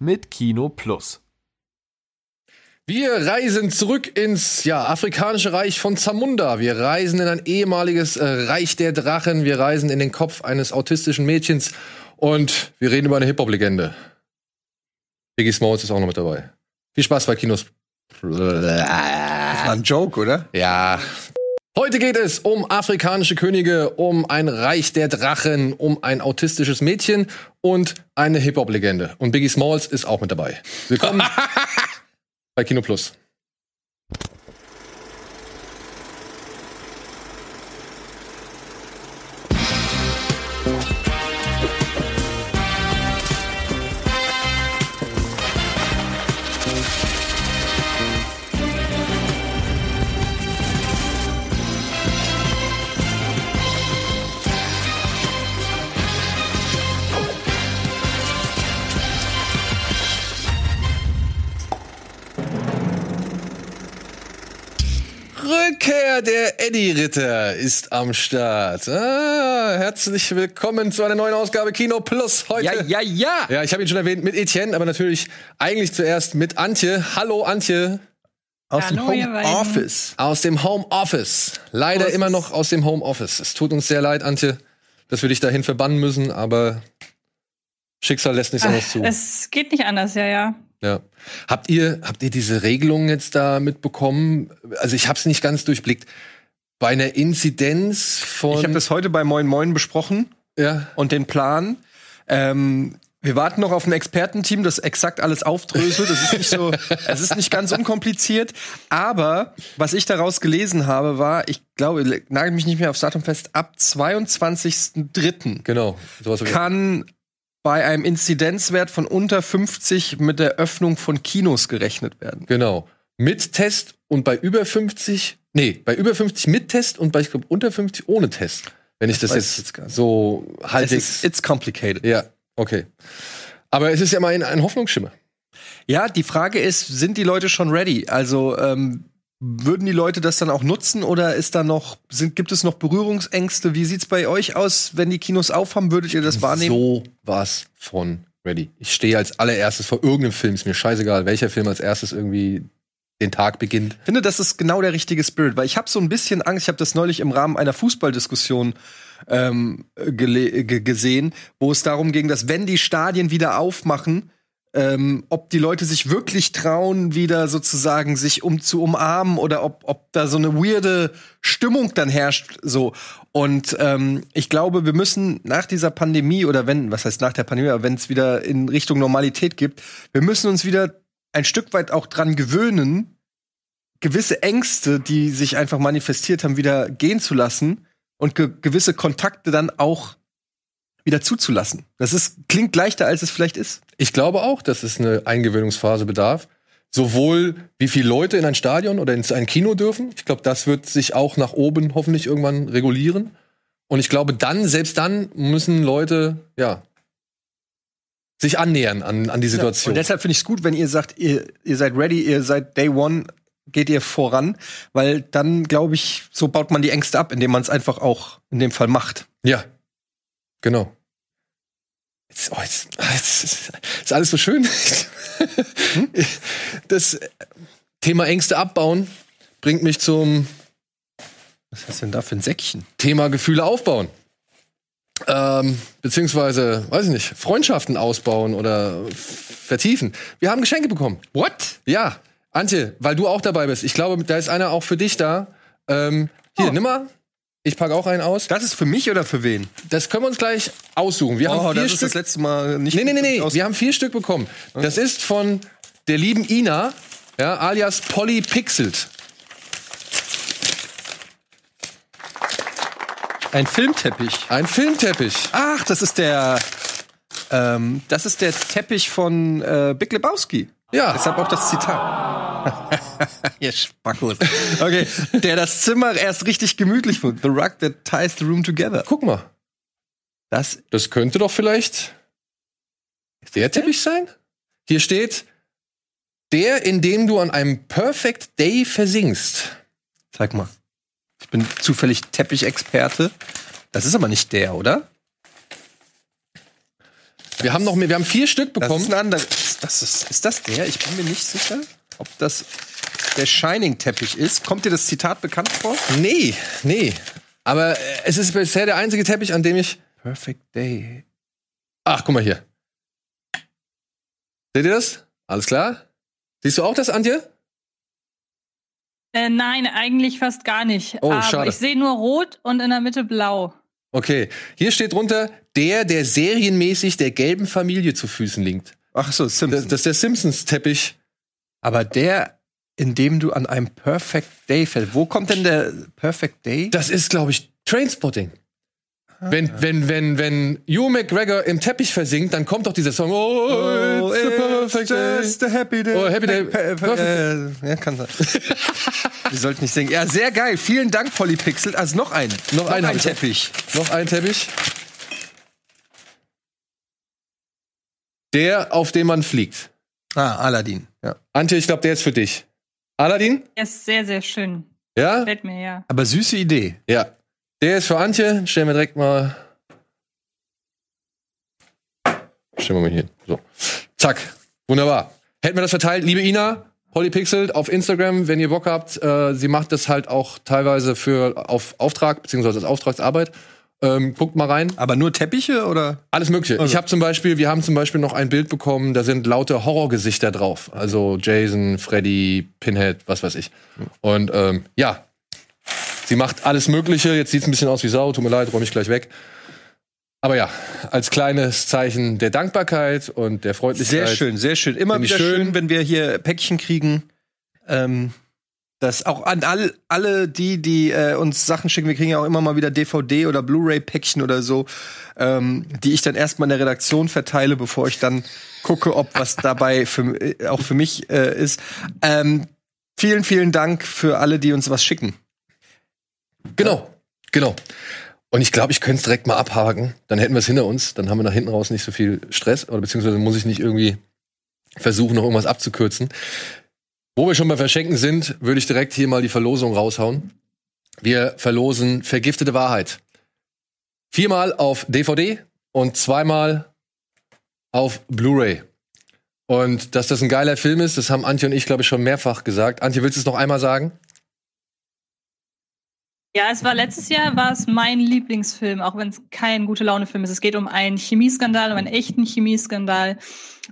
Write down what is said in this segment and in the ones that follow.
mit Kino Plus. Wir reisen zurück ins ja, afrikanische Reich von Zamunda. Wir reisen in ein ehemaliges äh, Reich der Drachen. Wir reisen in den Kopf eines autistischen Mädchens und wir reden über eine Hip-Hop-Legende. Biggie Smalls ist auch noch mit dabei. Viel Spaß bei Kinos. Das war ein Joke, oder? Ja. Heute geht es um afrikanische Könige, um ein Reich der Drachen, um ein autistisches Mädchen und eine Hip-Hop-Legende. Und Biggie Smalls ist auch mit dabei. Willkommen bei Kino Plus. Rückkehr der Eddie-Ritter ist am Start. Ah, herzlich willkommen zu einer neuen Ausgabe Kino Plus heute. Ja, ja, ja. Ja, ich habe ihn schon erwähnt mit Etienne, aber natürlich eigentlich zuerst mit Antje. Hallo Antje Aus dem Hallo, ihr Home. Office. aus dem Home Office. Leider ist immer noch aus dem Home Office. Es tut uns sehr leid, Antje, dass wir dich dahin verbannen müssen, aber Schicksal lässt nichts anderes zu. Es geht nicht anders, ja, ja. Ja. Habt ihr, habt ihr diese Regelung jetzt da mitbekommen? Also ich habe es nicht ganz durchblickt. Bei einer Inzidenz von Ich habe das heute bei Moin Moin besprochen ja, und den Plan. Ähm, wir warten noch auf ein Expertenteam, das exakt alles aufdröselt. Das ist nicht so, es ist nicht ganz unkompliziert. Aber was ich daraus gelesen habe, war, ich glaube, nagel mich nicht mehr aufs Datum fest, ab 22.03. genau. Kann bei einem Inzidenzwert von unter 50 mit der Öffnung von Kinos gerechnet werden. Genau. Mit Test und bei über 50, nee, bei über 50 mit Test und bei ich glaube unter 50 ohne Test. Wenn ich das, weiß jetzt, ich jetzt so Es halbwegs. ist, it's complicated. ja, okay. Aber es ist ja mal ein, ein Hoffnungsschimmer. Ja, die Frage ist, sind die Leute schon ready? Also ähm, würden die Leute das dann auch nutzen oder ist da noch sind gibt es noch Berührungsängste? Wie sieht's bei euch aus, wenn die Kinos aufhaben? Würdet ihr das wahrnehmen? So was von ready. Ich stehe als allererstes vor irgendeinem Film. Ist mir scheißegal, welcher Film als erstes irgendwie den Tag beginnt. Ich finde, das ist genau der richtige Spirit, weil ich habe so ein bisschen Angst. Ich habe das neulich im Rahmen einer Fußballdiskussion ähm, gesehen, wo es darum ging, dass wenn die Stadien wieder aufmachen, ähm, ob die Leute sich wirklich trauen, wieder sozusagen sich um zu umarmen oder ob, ob da so eine weirde Stimmung dann herrscht. So und ähm, ich glaube, wir müssen nach dieser Pandemie oder wenn, was heißt nach der Pandemie, aber wenn es wieder in Richtung Normalität gibt, wir müssen uns wieder ein Stück weit auch dran gewöhnen, gewisse Ängste, die sich einfach manifestiert haben, wieder gehen zu lassen und ge gewisse Kontakte dann auch wieder zuzulassen. Das ist, klingt leichter, als es vielleicht ist. Ich glaube auch, dass es eine Eingewöhnungsphase bedarf. Sowohl wie viele Leute in ein Stadion oder in ein Kino dürfen. Ich glaube, das wird sich auch nach oben hoffentlich irgendwann regulieren. Und ich glaube, dann, selbst dann, müssen Leute, ja, sich annähern an, an die Situation. Und deshalb finde ich es gut, wenn ihr sagt, ihr, ihr seid ready, ihr seid Day One, geht ihr voran, weil dann, glaube ich, so baut man die Ängste ab, indem man es einfach auch in dem Fall macht. Ja, genau. Jetzt, oh, jetzt, ah, jetzt ist, ist alles so schön. Das Thema Ängste abbauen bringt mich zum Was hast du denn da für ein Säckchen? Thema Gefühle aufbauen. Ähm, beziehungsweise, weiß ich nicht, Freundschaften ausbauen oder vertiefen. Wir haben Geschenke bekommen. What? Ja, Antje, weil du auch dabei bist. Ich glaube, da ist einer auch für dich da. Ähm, hier, Oh. nimm mal. Ich packe auch einen aus. Das ist für mich oder für wen? Das können wir uns gleich aussuchen. Wir haben Oh, vier das ist Stück. das letzte Mal nicht. Nee, nee, nee, nee. Wir haben vier Stück bekommen. Das ist von der lieben Ina, ja, alias Polly Pixelt. Ein Filmteppich. Ein Filmteppich. Ach, das ist der. Ähm, das ist der Teppich von äh, Big Lebowski. Ja. Deshalb auch das Zitat. Ihr Spackos. Okay, der das Zimmer erst richtig gemütlich wird. The rug that ties the room together. Guck mal. Das Das könnte doch vielleicht der Teppich sein? Hier steht, der, in dem du an einem Perfect Day versinkst. Zeig mal. Ich bin zufällig Teppichexperte. Das ist aber nicht der, oder? Wir haben noch mehr, wir haben vier Stück Das bekommen. ist ein anderer. Das ist, ist das der? Ich bin mir nicht sicher, ob das der Shining-Teppich ist. Kommt dir das Zitat bekannt vor? nee, nee. Aber äh, es ist bisher der einzige Teppich, an dem ich. Perfect Day. Ach, guck mal hier. Seht ihr das? Alles klar? Siehst du auch das, Antje? Äh, nein, eigentlich fast gar nicht. Oh, Aber schade. ich sehe nur rot und in der Mitte blau. Okay. Hier steht drunter, der, der serienmäßig der gelben Familie zu Füßen liegt. Ach so, Das, Simpsons. das ist der Simpsons-Teppich. aber der, in dem du an einem Perfect Day fällst. Wo kommt denn der Perfect Day? Das ist, glaube ich, Trainspotting. Wenn, wenn, wenn, wenn Hugh McGregor im Teppich versinkt, dann kommt doch dieser Song. Oh, it's a perfect day. just a happy day. Oh, happy day. Per- per- Perfect äh, ja, kann sein. Wir sollten nicht singen. Ja, sehr geil. Vielen Dank, Polypixel. Also noch ein. Noch einen hab ein ich. Teppich. Noch ein Teppich. Der, auf dem man fliegt. Ah, Aladdin. Ja. Antje, ich glaube, der ist für dich. Aladdin? Er ist sehr, sehr schön. Ja? Gefällt mir, ja. Aber süße Idee. Ja. Der ist für Antje. Stellen wir direkt mal. Stellen wir mal hier. So. Zack. Wunderbar. Hätten wir das verteilt. Liebe Ina, Polypixel auf Instagram, wenn ihr Bock habt. Äh, sie macht das halt auch teilweise für auf Auftrag, beziehungsweise als Auftragsarbeit. Ähm, guckt mal rein. Aber nur Teppiche oder? Alles Mögliche. Ich habe zum Beispiel, wir haben zum Beispiel noch ein Bild bekommen, da sind lauter Horrorgesichter drauf. Also Jason, Freddy, Pinhead, was weiß ich. Und ähm, ja, sie macht alles Mögliche. Jetzt sieht's ein bisschen aus wie Sau. Tut mir leid, räume ich gleich weg. Aber ja, als kleines Zeichen der Dankbarkeit und der Freundlichkeit. Sehr schön, sehr schön. Immer wieder schön. schön. wenn wir hier Päckchen kriegen. Ähm, das auch an all, alle die, die äh, uns Sachen schicken. Wir kriegen ja auch immer mal wieder DVD oder Blu-ray-Päckchen oder so, ähm, die ich dann erstmal in der Redaktion verteile, bevor ich dann gucke, ob was dabei für, äh, auch für mich äh, ist. Ähm, vielen, vielen Dank für alle, die uns was schicken. Genau, genau. Und ich glaube, ich könnte es direkt mal abhaken. Dann hätten wir es hinter uns. Dann haben wir nach hinten raus nicht so viel Stress. Oder beziehungsweise muss ich nicht irgendwie versuchen, noch irgendwas abzukürzen. Wo wir schon bei Verschenken sind, würde ich direkt hier mal die Verlosung raushauen. Wir verlosen Vergiftete Wahrheit. Viermal auf DVD und zweimal auf Blu-ray. Und dass das ein geiler Film ist, das haben Antje und ich, glaube ich, schon mehrfach gesagt. Antje, willst du es noch einmal sagen? Ja, es war letztes Jahr war es mein Lieblingsfilm, auch wenn es kein gute Laune Film ist. Es geht um einen Chemieskandal, um einen echten Chemieskandal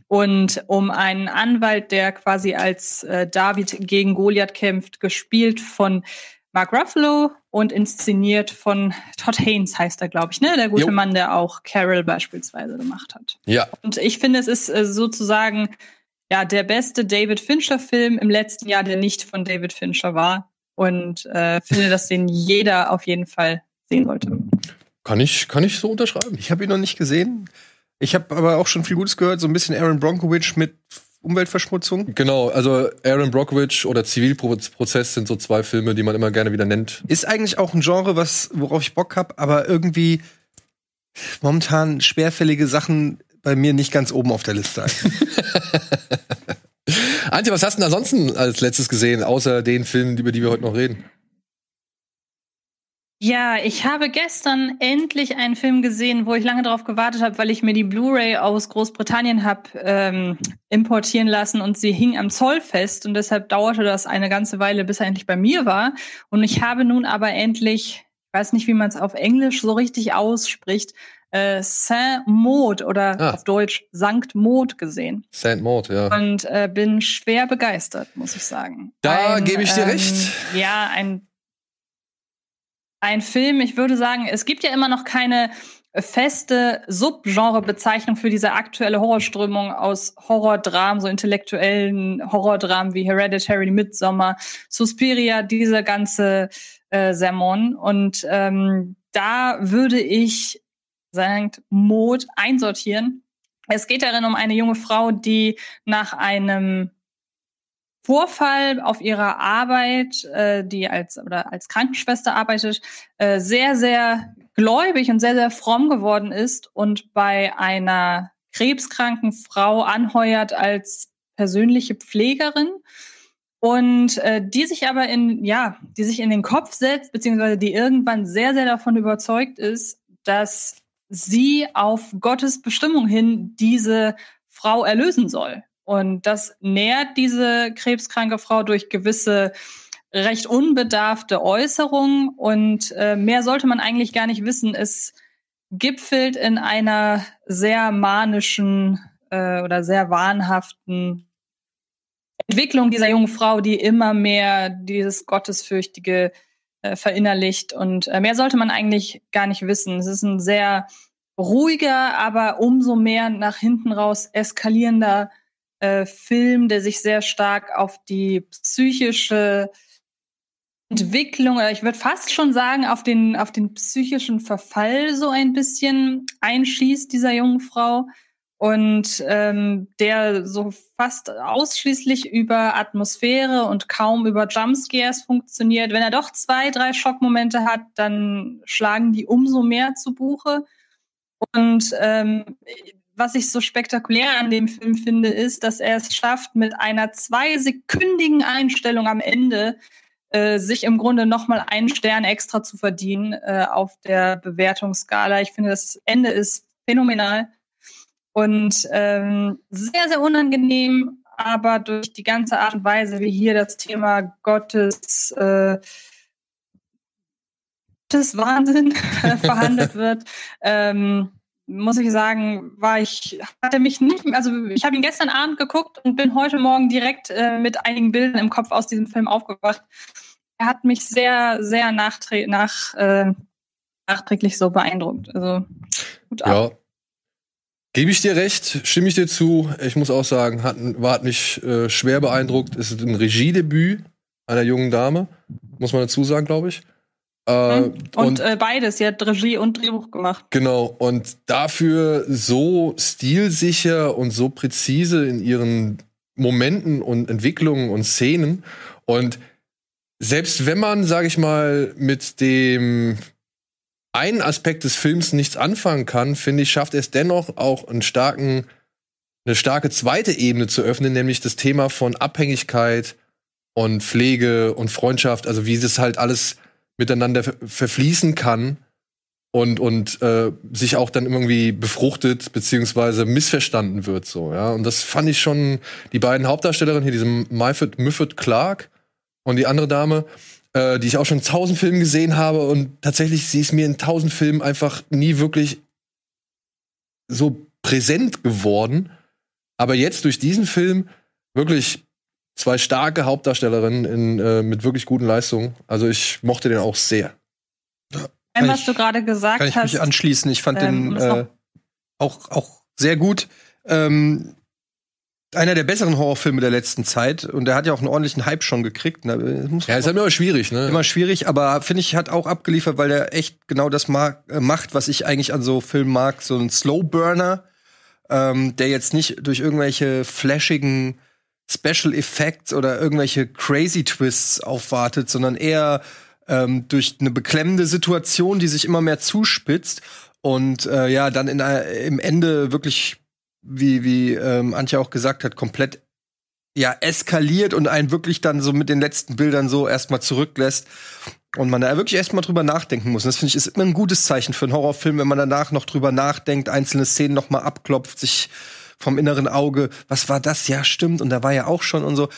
und um einen Anwalt, der quasi als äh, David gegen Goliath kämpft, gespielt von Mark Ruffalo und inszeniert von Todd Haynes heißt er, glaube ich, ne? Der gute Jo. Mann, der auch Carol beispielsweise gemacht hat. Ja. Und ich finde, es ist äh, sozusagen ja der beste David Fincher-Film im letzten Jahr, der nicht von David Fincher war. Und äh, finde, dass den jeder auf jeden Fall sehen sollte. Kann ich, kann ich so unterschreiben. Ich habe ihn noch nicht gesehen. Ich habe aber auch schon viel Gutes gehört, so ein bisschen Aaron Bronkowicz mit Umweltverschmutzung. Genau, also Aaron Brockovich oder Zivilprozess sind so zwei Filme, die man immer gerne wieder nennt. Ist eigentlich auch ein Genre, was, worauf ich Bock habe, aber irgendwie momentan schwerfällige Sachen bei mir nicht ganz oben auf der Liste. Antje, was hast du denn ansonsten als letztes gesehen, außer den Filmen, über die wir heute noch reden? Ja, ich habe gestern endlich einen Film gesehen, wo ich lange darauf gewartet habe, weil ich mir die Blu-ray aus Großbritannien habe ähm, importieren lassen und sie hing am Zoll fest und deshalb dauerte das eine ganze Weile, bis er endlich bei mir war. Und ich habe nun aber endlich, ich weiß nicht, wie man es auf Englisch so richtig ausspricht, äh, Saint Maud oder Ah. auf Deutsch Sankt Maud gesehen Saint Maud, ja. und äh, bin schwer begeistert, muss ich sagen. Da gebe ich dir recht. Ja, ein, ein Film, ich würde sagen, es gibt ja immer noch keine feste Subgenrebezeichnung für diese aktuelle Horrorströmung aus Horrordramen, so intellektuellen Horrordramen wie Hereditary, Midsommar, Suspiria, dieser ganze äh, Sermon. Und ähm, da würde ich Sankt Maud einsortieren. Es geht darin um eine junge Frau, die nach einem Vorfall auf ihrer Arbeit, äh, die als oder als Krankenschwester arbeitet, äh, sehr sehr gläubig und sehr sehr fromm geworden ist und bei einer krebskranken Frau anheuert als persönliche Pflegerin und äh, die sich aber in ja, die sich in den Kopf setzt beziehungsweise die irgendwann sehr sehr davon überzeugt ist, dass sie auf Gottes Bestimmung hin diese Frau erlösen soll. Und das nährt diese krebskranke Frau durch gewisse recht unbedarfte Äußerungen. Und äh, mehr sollte man eigentlich gar nicht wissen. Es gipfelt in einer sehr manischen äh, oder sehr wahnhaften Entwicklung dieser jungen Frau, die immer mehr dieses Gottesfürchtige äh, verinnerlicht. Und äh, mehr sollte man eigentlich gar nicht wissen. Es ist ein sehr ruhiger, aber umso mehr nach hinten raus eskalierender äh, Film, der sich sehr stark auf die psychische Entwicklung, oder ich würde fast schon sagen, auf den, auf den psychischen Verfall so ein bisschen einschießt, dieser jungen Frau. Und ähm, der so fast ausschließlich über Atmosphäre und kaum über Jumpscares funktioniert. Wenn er doch zwei, drei Schockmomente hat, dann schlagen die umso mehr zu Buche. Und ähm, was ich so spektakulär an dem Film finde, ist, dass er es schafft, mit einer zweisekündigen Einstellung am Ende äh, sich im Grunde nochmal einen Stern extra zu verdienen äh, auf der Bewertungsskala. Ich finde, das Ende ist phänomenal und ähm, sehr, sehr unangenehm, aber durch die ganze Art und Weise, wie hier das Thema Gottes äh, Gottes Wahnsinn verhandelt wird, ähm, muss ich sagen, war ich, hatte mich nicht, also ich habe ihn gestern Abend geguckt und bin heute Morgen direkt äh, mit einigen Bildern im Kopf aus diesem Film aufgewacht. Er hat mich sehr, sehr nach, äh, nachträglich so beeindruckt. Also gut ab. Ja. Gebe ich dir recht, stimme ich dir zu. Ich muss auch sagen, hat, war, hat mich äh, schwer beeindruckt. Es ist ein Regiedebüt einer jungen Dame, muss man dazu sagen, glaube ich. Äh, mhm. und, und äh, beides, sie hat Regie und Drehbuch gemacht. Genau, und dafür so stilsicher und so präzise in ihren Momenten und Entwicklungen und Szenen. Und selbst wenn man, sage ich mal, mit dem einen Aspekt des Films nichts anfangen kann, finde ich, schafft es dennoch auch einen starken, eine starke zweite Ebene zu öffnen, nämlich das Thema von Abhängigkeit und Pflege und Freundschaft, also wie das halt alles miteinander verfließen kann und und äh, sich auch dann irgendwie befruchtet beziehungsweise missverstanden wird so ja. Und das fand ich schon die beiden Hauptdarstellerinnen hier diesem Myford Myford Clark und die andere Dame äh, die ich auch schon in tausend Filmen gesehen habe und tatsächlich sie ist mir in tausend Filmen einfach nie wirklich so präsent geworden. Aber jetzt durch diesen Film wirklich zwei starke Hauptdarstellerinnen in, äh, mit wirklich guten Leistungen. Also ich mochte den auch sehr. Ja, was du gerade gesagt hast. Kann ich mich anschließen. Ich fand ähm, den äh, auch, auch sehr gut. Ähm, einer der besseren Horrorfilme der letzten Zeit und der hat ja auch einen ordentlichen Hype schon gekriegt. Ne? ja, ist halt immer schwierig, ne? Immer schwierig, aber finde ich, hat auch abgeliefert, weil der echt genau das mag, äh, macht, was ich eigentlich an so Filmen mag. So ein Slow Burner, ähm, der jetzt nicht durch irgendwelche flashigen Special Effects oder irgendwelche crazy Twists aufwartet, sondern eher ähm, durch eine beklemmende Situation, die sich immer mehr zuspitzt und äh, ja, dann in, äh, im Ende wirklich, wie, wie ähm, Antje auch gesagt hat, komplett ja, eskaliert und einen wirklich dann so mit den letzten Bildern so erstmal zurücklässt und man da wirklich erstmal drüber nachdenken muss. Und das finde ich ist immer ein gutes Zeichen für einen Horrorfilm, wenn man danach noch drüber nachdenkt, einzelne Szenen noch mal abklopft, sich vom inneren Auge, was war das? Ja, stimmt. Und da war ja auch schon und so.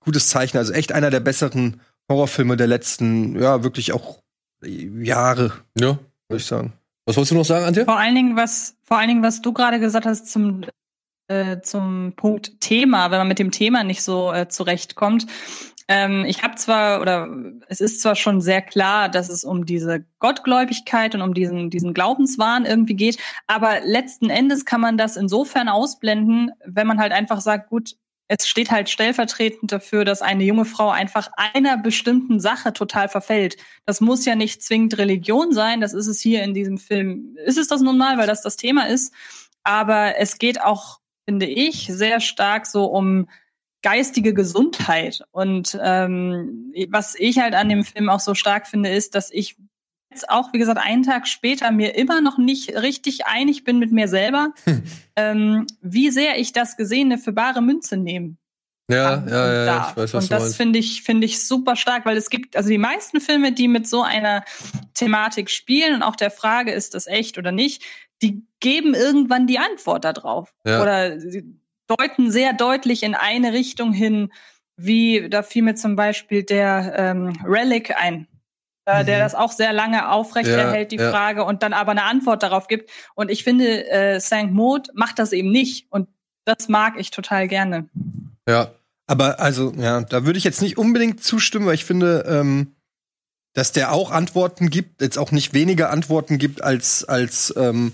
Gutes Zeichen. Also echt einer der besseren Horrorfilme der letzten, ja, wirklich auch Jahre. Ja. Würde ich sagen. Was wolltest du noch sagen, Antje? Vor allen Dingen, was, vor allen Dingen, was du gerade gesagt hast zum, äh, zum Punkt Thema, wenn man mit dem Thema nicht so äh, zurechtkommt. Ähm, ich habe zwar, oder es ist zwar schon sehr klar, dass es um diese Gottgläubigkeit und um diesen, diesen Glaubenswahn irgendwie geht, aber letzten Endes kann man das insofern ausblenden, wenn man halt einfach sagt, gut, es steht halt stellvertretend dafür, dass eine junge Frau einfach einer bestimmten Sache total verfällt. Das muss ja nicht zwingend Religion sein, das ist es hier in diesem Film. Ist es das nun mal, weil das das Thema ist. aber es geht auch, finde ich, sehr stark so um geistige Gesundheit. Und ähm, was ich halt an dem Film auch so stark finde, ist, dass ich jetzt auch, wie gesagt, einen Tag später mir immer noch nicht richtig einig bin mit mir selber, hm. ähm, wie sehr ich das Gesehene für bare Münze nehme. Ja, ja, ja, ja, ich weiß, was Und das finde ich, finde ich super stark, weil es gibt, also die meisten Filme, die mit so einer Thematik spielen und auch der Frage, ist das echt oder nicht, die geben irgendwann die Antwort darauf. Ja. Oder deuten sehr deutlich in eine Richtung hin, wie da fiel mir zum Beispiel der ähm, Relic ein, äh, mhm. der das auch sehr lange aufrechterhält, ja, die ja. Frage, und dann aber eine Antwort darauf gibt. Und ich finde, äh, St. Maud macht das eben nicht. Und das mag ich total gerne. Ja, aber also, ja, da würde ich jetzt nicht unbedingt zustimmen, weil ich finde, ähm, dass der auch Antworten gibt, jetzt auch nicht weniger Antworten gibt als, als, ähm,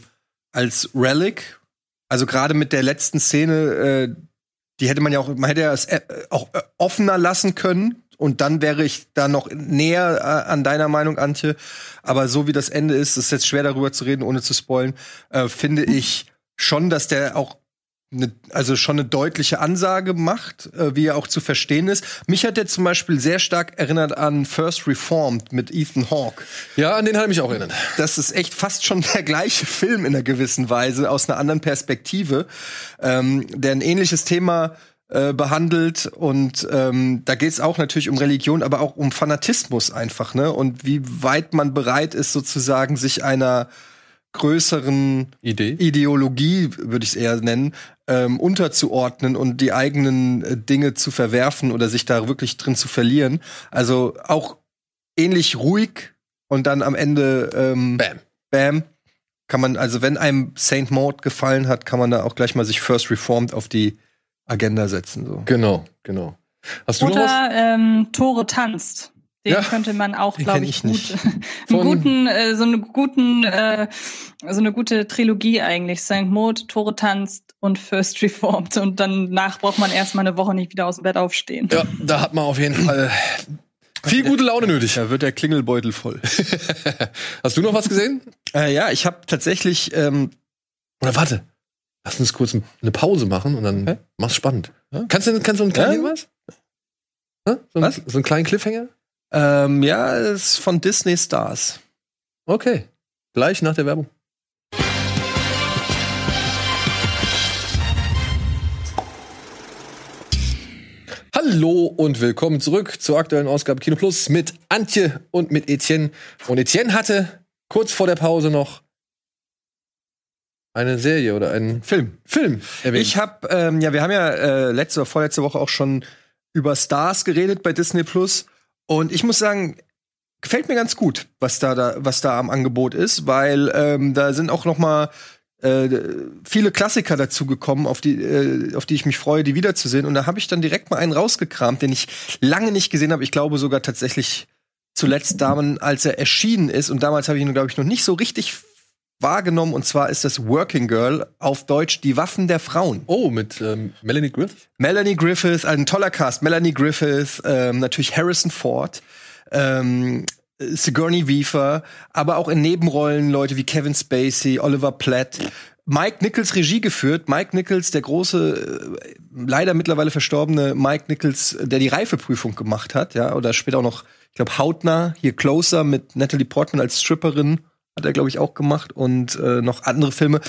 als Relic. Also gerade mit der letzten Szene, äh, die hätte man ja auch, man hätte ja es äh, auch äh, offener lassen können. Und dann wäre ich da noch näher äh, an deiner Meinung, Antje. Aber so wie das Ende ist, ist jetzt schwer darüber zu reden, ohne zu spoilen, äh, finde ich schon, dass der auch eine, also schon eine deutliche Ansage macht, äh, wie er auch zu verstehen ist. Mich hat er zum Beispiel sehr stark erinnert an First Reformed mit Ethan Hawke. Ja, an den hat er mich auch erinnert. Das ist echt fast schon der gleiche Film in einer gewissen Weise, aus einer anderen Perspektive, ähm, der ein ähnliches Thema äh, behandelt und ähm, da geht es auch natürlich um Religion, aber auch um Fanatismus einfach, ne? Und wie weit man bereit ist, sozusagen sich einer größeren Idee? Ideologie, würde ich es eher nennen, ähm, unterzuordnen und die eigenen äh, Dinge zu verwerfen oder sich da wirklich drin zu verlieren. Also auch ähnlich ruhig und dann am Ende ähm, Bam. Bam. Kann man, also wenn einem Saint Maud gefallen hat, kann man da auch gleich mal sich First Reformed auf die Agenda setzen. So. Genau, genau. Hast du Oder noch was? Ähm, Tore tanzt. Den ja, könnte man auch, glaube ich, gut, einen guten, äh, so eine guten, äh, so eine gute Trilogie eigentlich. St. Maud, Tore tanzt und First Reformed. Und danach braucht man erstmal eine Woche nicht wieder aus dem Bett aufstehen. Ja, da hat man auf jeden Fall viel gute Laune nötig. Da wird der Klingelbeutel voll. Hast du noch was gesehen? Äh, ja, ich habe tatsächlich. Ähm Oder warte, lass uns kurz eine Pause machen und dann Hä? mach's spannend. Ja? Kannst du kannst du einen kleinen ja? was? So, was? so einen kleinen Cliffhanger? Ähm, ja, ist von Disney Stars. Okay. Gleich nach der Werbung. Hallo und willkommen zurück zur aktuellen Ausgabe Kino Plus mit Antje und mit Etienne. Und Etienne hatte kurz vor der Pause noch eine Serie oder einen Film. Film. Erwähnt. Ich habe, ähm, ja, wir haben ja äh, letzte oder vorletzte Woche auch schon über Stars geredet bei Disney Plus. Und ich muss sagen, gefällt mir ganz gut, was da, da was da am Angebot ist, weil ähm, da sind auch noch mal äh, viele Klassiker dazu gekommen, auf die, äh, auf die ich mich freue, die wiederzusehen. Und da habe ich dann direkt mal einen rausgekramt, den ich lange nicht gesehen habe. Ich glaube sogar tatsächlich zuletzt damals, als er erschienen ist. Und damals habe ich ihn, glaube ich, noch nicht so richtig wahrgenommen. Und zwar ist das Working Girl auf Deutsch Die Waffen der Frauen. Oh, mit ähm, Melanie Griffith? Melanie Griffith, ein toller Cast. Melanie Griffith, ähm, natürlich Harrison Ford. Ähm, Sigourney Weaver, aber auch in Nebenrollen Leute wie Kevin Spacey, Oliver Platt. Mike Nichols Regie geführt. Mike Nichols, der große, äh, leider mittlerweile verstorbene Mike Nichols, der die Reifeprüfung gemacht hat, ja, oder später auch noch, ich glaube, Hautner, hier Closer mit Natalie Portman als Stripperin hat er, glaube ich, auch gemacht und äh, noch andere Filme.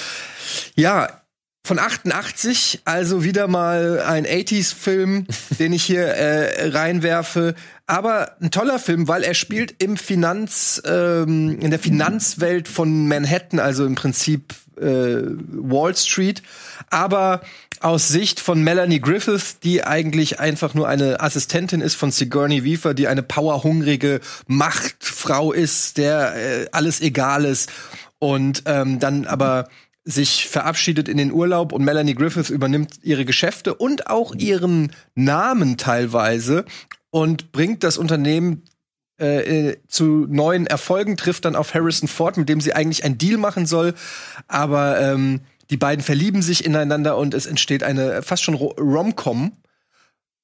Ja, von 88, also wieder mal ein 80s-Film, den ich hier äh, reinwerfe. Aber ein toller Film, weil er spielt im Finanz, ähm, in der Finanzwelt von Manhattan, also im Prinzip äh, Wall Street. Aber aus Sicht von Melanie Griffith, die eigentlich einfach nur eine Assistentin ist von Sigourney Weaver, die eine powerhungrige Machtfrau ist, der äh, alles egal ist und ähm, dann aber sich verabschiedet in den Urlaub und Melanie Griffith übernimmt ihre Geschäfte und auch ihren Namen teilweise und bringt das Unternehmen äh, äh zu neuen Erfolgen, trifft dann auf Harrison Ford, mit dem sie eigentlich einen Deal machen soll, aber ähm, die beiden verlieben sich ineinander und es entsteht eine fast schon Rom-Com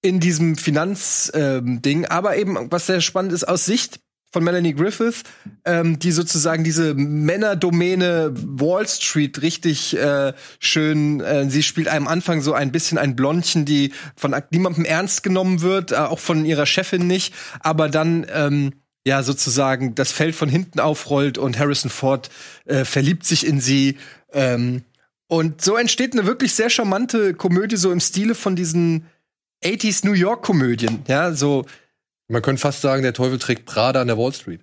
in diesem Finanzding. Ähm, aber eben, was sehr spannend ist, aus Sicht von Melanie Griffith, ähm, die sozusagen diese Männerdomäne Wall Street richtig äh, schön. Äh, sie spielt am Anfang so ein bisschen ein Blondchen, die von niemandem ernst genommen wird, äh, auch von ihrer Chefin nicht, aber dann ähm, ja sozusagen das Feld von hinten aufrollt und Harrison Ford äh, verliebt sich in sie. Ähm, und so entsteht eine wirklich sehr charmante Komödie, so im Stile von diesen 80s New York Komödien. Ja, so. Man könnte fast sagen, der Teufel trägt Prada an der Wall Street.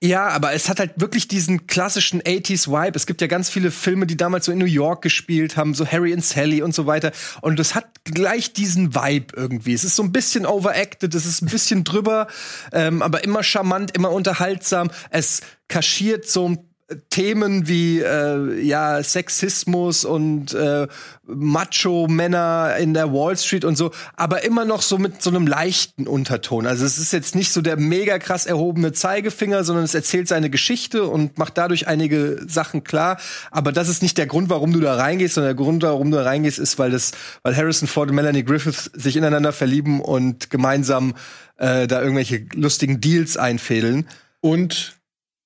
Ja, aber es hat halt wirklich diesen klassischen 80s Vibe. Es gibt ja ganz viele Filme, die damals so in New York gespielt haben, so Harry and Sally und so weiter. Und das hat gleich diesen Vibe irgendwie. Es ist so ein bisschen overacted, es ist ein bisschen drüber, ähm, aber immer charmant, immer unterhaltsam. Es kaschiert so ein Themen wie äh, ja Sexismus und äh, Macho-Männer in der Wall Street und so, aber immer noch so mit so einem leichten Unterton. Also es ist jetzt nicht so der mega krass erhobene Zeigefinger, sondern es erzählt seine Geschichte und macht dadurch einige Sachen klar. Aber das ist nicht der Grund, warum du da reingehst, sondern der Grund, warum du da reingehst, ist, weil das, weil Harrison Ford und Melanie Griffith sich ineinander verlieben und gemeinsam äh, da irgendwelche lustigen Deals einfädeln. Und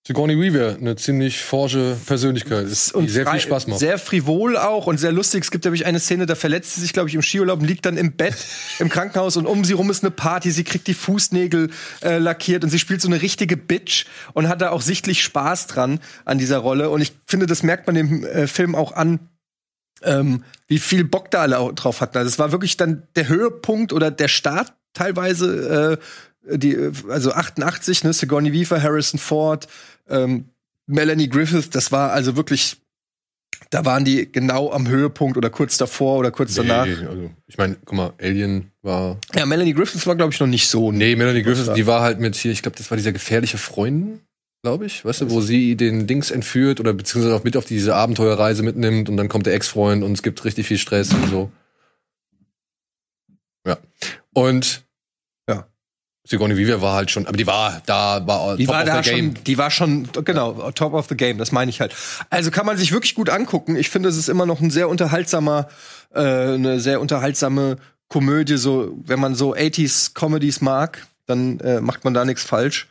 Sigourney Weaver, eine ziemlich forsche Persönlichkeit, ist, die sehr viel Spaß macht. Sehr frivol auch und sehr lustig. Es gibt nämlich eine Szene, da verletzt sie sich, glaube ich, im Skiurlaub und liegt dann im Bett im Krankenhaus und um sie rum ist eine Party. Sie kriegt die Fußnägel äh, lackiert und sie spielt so eine richtige Bitch und hat da auch sichtlich Spaß dran an dieser Rolle. Und ich finde, das merkt man dem äh, Film auch an, ähm, wie viel Bock da alle drauf hatten. Also es war wirklich dann der Höhepunkt oder der Start teilweise. Äh, die, also 88, ne, Sigourney Weaver, Harrison Ford, ähm, Melanie Griffith, das war also wirklich, da waren die genau am Höhepunkt oder kurz davor oder kurz Nee, danach. also, ich meine, guck mal, Alien war. Ja, Melanie Griffith war, glaube ich, noch nicht so. Nee, Melanie Griffith, die war halt mit hier, ich glaube, das war dieser gefährliche Freund, glaube ich, weißt du, wo sie den Dings entführt oder beziehungsweise auch mit auf diese Abenteuerreise mitnimmt und dann kommt der Ex-Freund und es gibt richtig viel Stress und so. Ja. Und. Sigourney Weaver war halt schon, aber die war da, war Die top war of da the game. schon, die war schon, genau, top of the game, das meine ich halt. Also kann man sich wirklich gut angucken. Ich finde, es ist immer noch ein sehr unterhaltsamer, äh, eine sehr unterhaltsame Komödie, so, wenn man so 80s Comedies mag, dann äh, macht man da nichts falsch.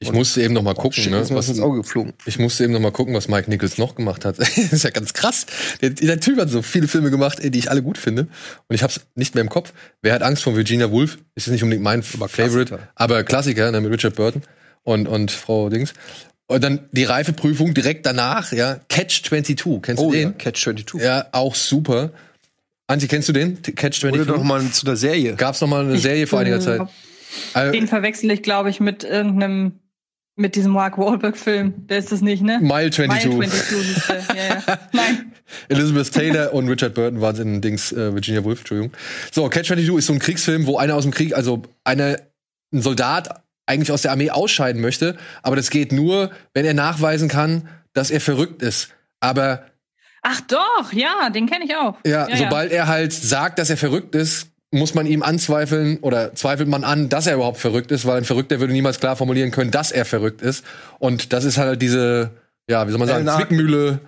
Ich musste eben noch mal Oh, gucken, shit, ne, was, ins Auge geflogen. Ich musste eben noch mal gucken, was Mike Nichols noch gemacht hat. das ist ja ganz krass. Der, der Typ hat so viele Filme gemacht, ey, die ich alle gut finde. Und ich hab's nicht mehr im Kopf. Wer hat Angst vor Virginia Woolf? Ist nicht unbedingt mein Favorite, Klassiker. aber Klassiker ne, mit Richard Burton und, und Frau Dings. Und dann die Reifeprüfung direkt danach, ja. Catch 22. Kennst Oh du ja, den? Catch 22. Ja, auch super. Anzi, kennst du den? Catch Wurde 22? doch mal zu der Serie. Gab's noch mal eine Serie vor einiger Zeit? Äh, Den verwechsel ich, glaube ich, mit irgendeinem, mit diesem Mark Wahlberg-Film. Der ist das nicht, ne? Mile 22. Mile 22 hieß der. Ja, ja. Nein. Elizabeth Taylor und Richard Burton waren in Dings äh, Virginia Woolf, Entschuldigung. So, Catch 22 ist so ein Kriegsfilm, wo einer aus dem Krieg, also einer, ein Soldat eigentlich aus der Armee ausscheiden möchte, aber das geht nur, wenn er nachweisen kann, dass er verrückt ist. Aber Ach doch, ja, den kenne ich auch. ja, ja, sobald er halt sagt, dass er verrückt ist, muss man ihm anzweifeln oder zweifelt man an, dass er überhaupt verrückt ist, weil ein Verrückter würde niemals klar formulieren können, dass er verrückt ist. Und das ist halt diese, ja, wie soll man sagen, Alan. Zwickmühle.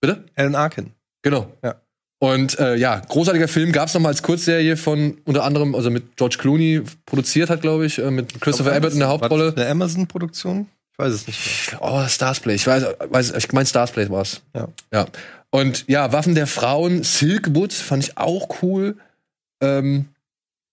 Bitte? Alan Arkin. Genau. Ja. Und äh, ja, großartiger Film gab es noch mal als Kurzserie von unter anderem, also mit George Clooney produziert hat, glaube ich, äh, mit Christopher Abbott in der Hauptrolle. Eine Amazon-Produktion? Ich weiß es nicht mehr. Oh, Starsplay. Ich weiß, weiß ich meine Starsplay war's. Ja. Ja. Und ja, Waffen der Frauen, Silkwood fand ich auch cool. Ähm,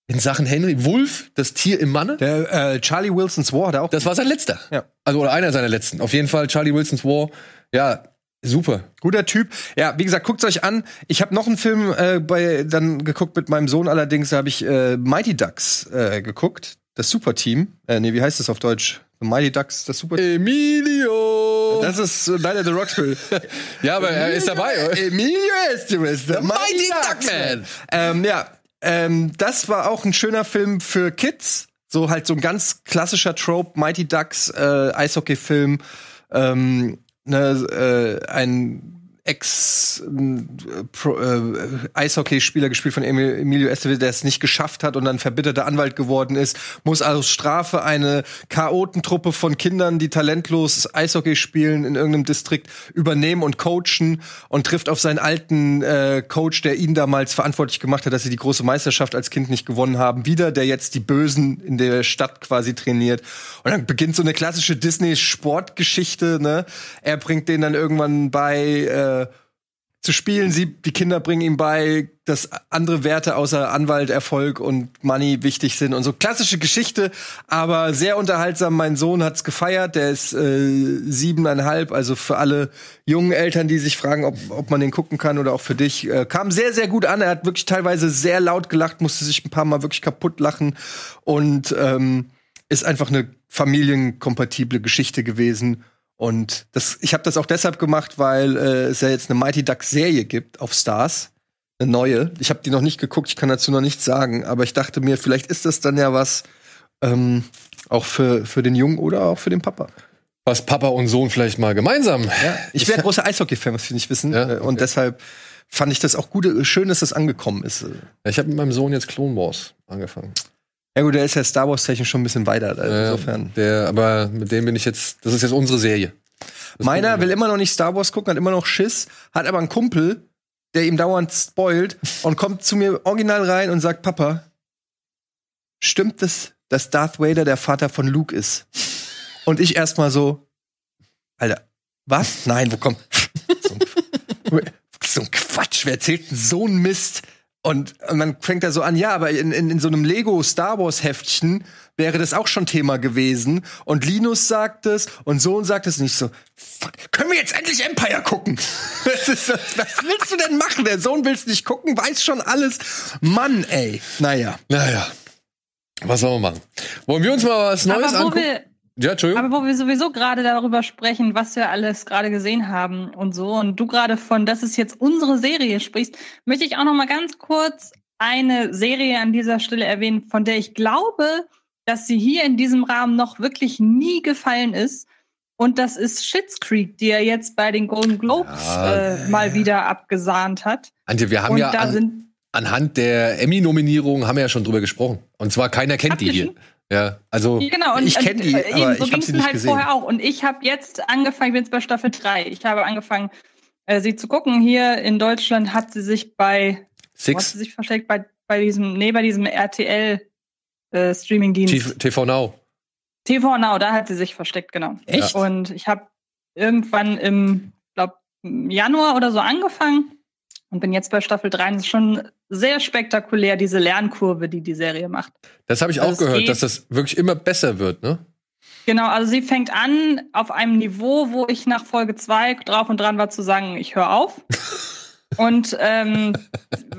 in Sachen Henry Wolf, das Tier im Manne. Der äh, Charlie Wilson's War hat er auch. Das war sein letzter. Ja. Also oder einer seiner letzten. Auf jeden Fall Charlie Wilson's War. Ja, super. Guter Typ. Ja, wie gesagt, guckt's euch an. Ich habe noch einen Film äh, bei dann geguckt mit meinem Sohn. Allerdings habe ich äh, Mighty Ducks äh, geguckt. Das Superteam. Äh, nee, wie heißt das auf Deutsch? The Mighty Ducks, das Superteam. Emilio. Das ist äh, leider The Rock Film. ja, aber er ist dabei. oder? Emilio Estevez, the Mighty Ducksman. Ähm, ja, ähm, das war auch ein schöner Film für Kids. So halt so ein ganz klassischer Trope, Mighty Ducks, äh, Eishockey-Film. Ähm, ne, äh, ein Ex äh, Pro- äh, gespielt von Emil- Emilio Estevez, der es nicht geschafft hat und dann verbitterter Anwalt geworden ist, muss aus Strafe eine Chaotentruppe von Kindern, die talentlos Eishockey spielen in irgendeinem Distrikt übernehmen und coachen und trifft auf seinen alten äh, Coach, der ihn damals verantwortlich gemacht hat, dass sie die große Meisterschaft als Kind nicht gewonnen haben, wieder, der jetzt die Bösen in der Stadt quasi trainiert. Und dann beginnt so eine klassische Disney-Sportgeschichte, ne? Er bringt denen dann irgendwann bei, äh, zu spielen. Sie, die Kinder bringen ihm bei, dass andere Werte außer Anwalt, Erfolg und Money wichtig sind und so. Klassische Geschichte, aber sehr unterhaltsam. Mein Sohn hat's gefeiert. Der ist äh, siebeneinhalb, also für alle jungen Eltern, die sich fragen, ob, ob man den gucken kann oder auch für dich. Äh, kam sehr, sehr gut an. Er hat wirklich teilweise sehr laut gelacht, musste sich ein paar Mal wirklich kaputt lachen und ähm, ist einfach eine familienkompatible Geschichte gewesen. Und das, ich habe das auch deshalb gemacht, weil äh, es ja jetzt eine Mighty Ducks Serie gibt auf Stars, eine neue. Ich habe die noch nicht geguckt, ich kann dazu noch nichts sagen, aber ich dachte mir, vielleicht ist das dann ja was ähm, auch für für den Jungen oder auch für den Papa. Was Papa und Sohn vielleicht mal gemeinsam. Ja, ich wäre großer Eishockey-Fan, was wir nicht wissen, Ja, äh, und okay. deshalb fand ich das auch gut, äh, schön, dass das angekommen ist. Ich habe mit meinem Sohn jetzt Clone Wars angefangen. Ja gut, der ist ja Star Wars technisch schon ein bisschen weiter, also Äh, insofern. Der, aber mit dem bin ich jetzt, das ist jetzt unsere Serie. Das Meiner will immer noch nicht Star Wars gucken, hat immer noch Schiss, hat aber einen Kumpel, der ihm dauernd spoilt und kommt zu mir original rein und sagt, Papa, stimmt es, dass Darth Vader der Vater von Luke ist? Und ich erstmal so, Alter, was? Nein, wo kommt so ein, so ein Quatsch, wer erzählt denn so ein Mist? Und, und dann fängt er so an, ja, aber in, in, in so einem Lego Star Wars Heftchen wäre das auch schon Thema gewesen. Und Linus sagt es und Sohn sagt es nicht so. Fuck, können wir jetzt endlich Empire gucken? Ist, was willst du denn machen? Der Sohn will's nicht gucken, weiß schon alles. Mann, ey. Naja. Naja. Was sollen wir machen? Wollen wir uns mal was Neues Aber wo angucken? wir, ja, Entschuldigung. Aber wo wir sowieso gerade darüber sprechen, was wir alles gerade gesehen haben und so, und du gerade von, das ist jetzt unsere Serie sprichst, möchte ich auch noch mal ganz kurz eine Serie an dieser Stelle erwähnen, von der ich glaube, dass sie hier in diesem Rahmen noch wirklich nie gefallen ist. Und das ist Schitt's Creek, die er jetzt bei den Golden Globes Ja. äh, mal wieder abgesahnt hat. Antje, wir haben und ja an, anhand der Emmy-Nominierung haben wir ja schon drüber gesprochen. Und zwar keiner kennt die hier. schon? Ja, also genau. Und, Ich kenn und, die, äh, aber eben, so ich hab ging's sie nicht halt gesehen. vorher auch. Und ich habe jetzt angefangen, ich bin jetzt bei Staffel 3. Ich habe angefangen, äh, sie zu gucken. Hier in Deutschland hat sie sich bei, wo hat sie Six, sich versteckt? Bei, bei diesem, nee, bei diesem RTL äh, Streamingdienst. TV Now. TV Now, da hat sie sich versteckt, genau. Echt? Und ich habe irgendwann im, glaube Januar oder so angefangen und bin jetzt bei Staffel 3. Und es ist schon sehr spektakulär, diese Lernkurve, die die Serie macht. Das habe ich Also auch gehört, geht- dass das wirklich immer besser wird, ne? Genau, also sie fängt an auf einem Niveau, wo ich nach Folge 2 drauf und dran war zu sagen, ich höre auf. und ähm,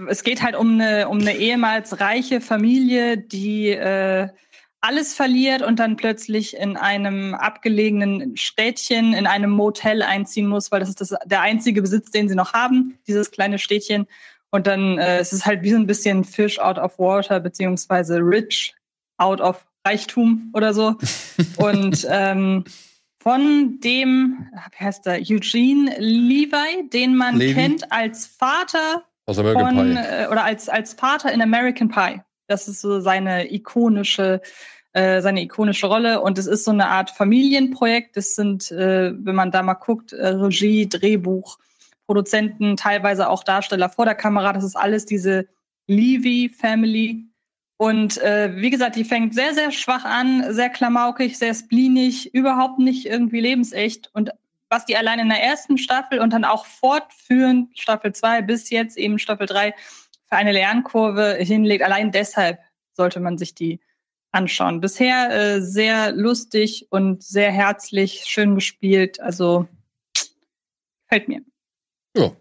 es geht halt um eine, um eine ehemals reiche Familie, die äh, alles verliert und dann plötzlich in einem abgelegenen Städtchen, in einem Motel einziehen muss, weil das ist das, der einzige Besitz, den sie noch haben, dieses kleine Städtchen. Und dann äh, es ist halt wie so ein bisschen Fish out of water, beziehungsweise rich out of Reichtum oder so. Und ähm, von dem, wie heißt der, Eugene Levi, den man Levi? kennt als Vater Aus American von, Pie. äh, oder als, als Vater in American Pie. Das ist so seine ikonische, äh, seine ikonische Rolle. Und es ist so eine Art Familienprojekt. Das sind, äh, wenn man da mal guckt, äh, Regie, Drehbuch, Produzenten, teilweise auch Darsteller vor der Kamera. Das ist alles diese Levy Family. Und äh, wie gesagt, die fängt sehr, sehr schwach an, sehr klamaukig, sehr spleenig, überhaupt nicht irgendwie lebensecht. Und was die allein in der ersten Staffel und dann auch fortführend Staffel 2 bis jetzt eben Staffel 3 für eine Lernkurve hinlegt, allein deshalb sollte man sich die anschauen. Bisher äh, sehr lustig und sehr herzlich, schön gespielt. Also gefällt mir. Ja.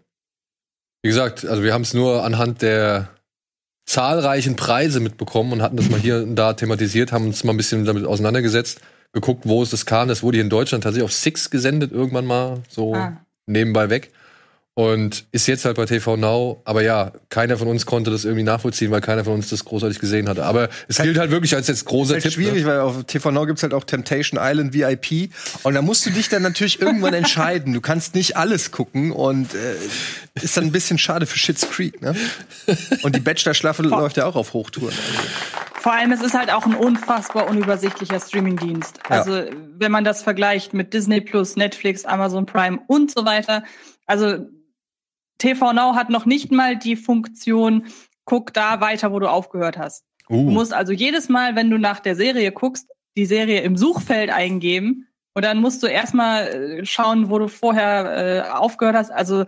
Wie gesagt, also wir haben es nur anhand der zahlreichen Preise mitbekommen und hatten das mal hier und da thematisiert, haben uns mal ein bisschen damit auseinandergesetzt, geguckt, wo es das kam. Das wurde hier in Deutschland tatsächlich auf Six gesendet, irgendwann mal so Ah. nebenbei weg. Und ist jetzt halt bei TV Now. Aber ja, keiner von uns konnte das irgendwie nachvollziehen, weil keiner von uns das großartig gesehen hatte. Aber es gilt halt wirklich als jetzt großer Das ist halt Tipp. schwierig, Ne? weil auf TV Now gibt's halt auch Temptation Island VIP. Und da musst du dich dann natürlich irgendwann entscheiden. Du kannst nicht alles gucken und äh, ist dann ein bisschen schade für Shits Creek, ne? Und die Bachelor-Schlafe läuft ja auch auf Hochtouren. Vor allem, es ist halt auch ein unfassbar unübersichtlicher Streamingdienst. Ja. Also, wenn man das vergleicht mit Disney Plus, Netflix, Amazon Prime und so weiter. Also, TV Now hat noch nicht mal die Funktion, guck da weiter, wo du aufgehört hast. Du Uh, musst also jedes Mal, wenn du nach der Serie guckst, die Serie im Suchfeld eingeben und dann musst du erstmal äh, schauen, wo du vorher äh, aufgehört hast. Also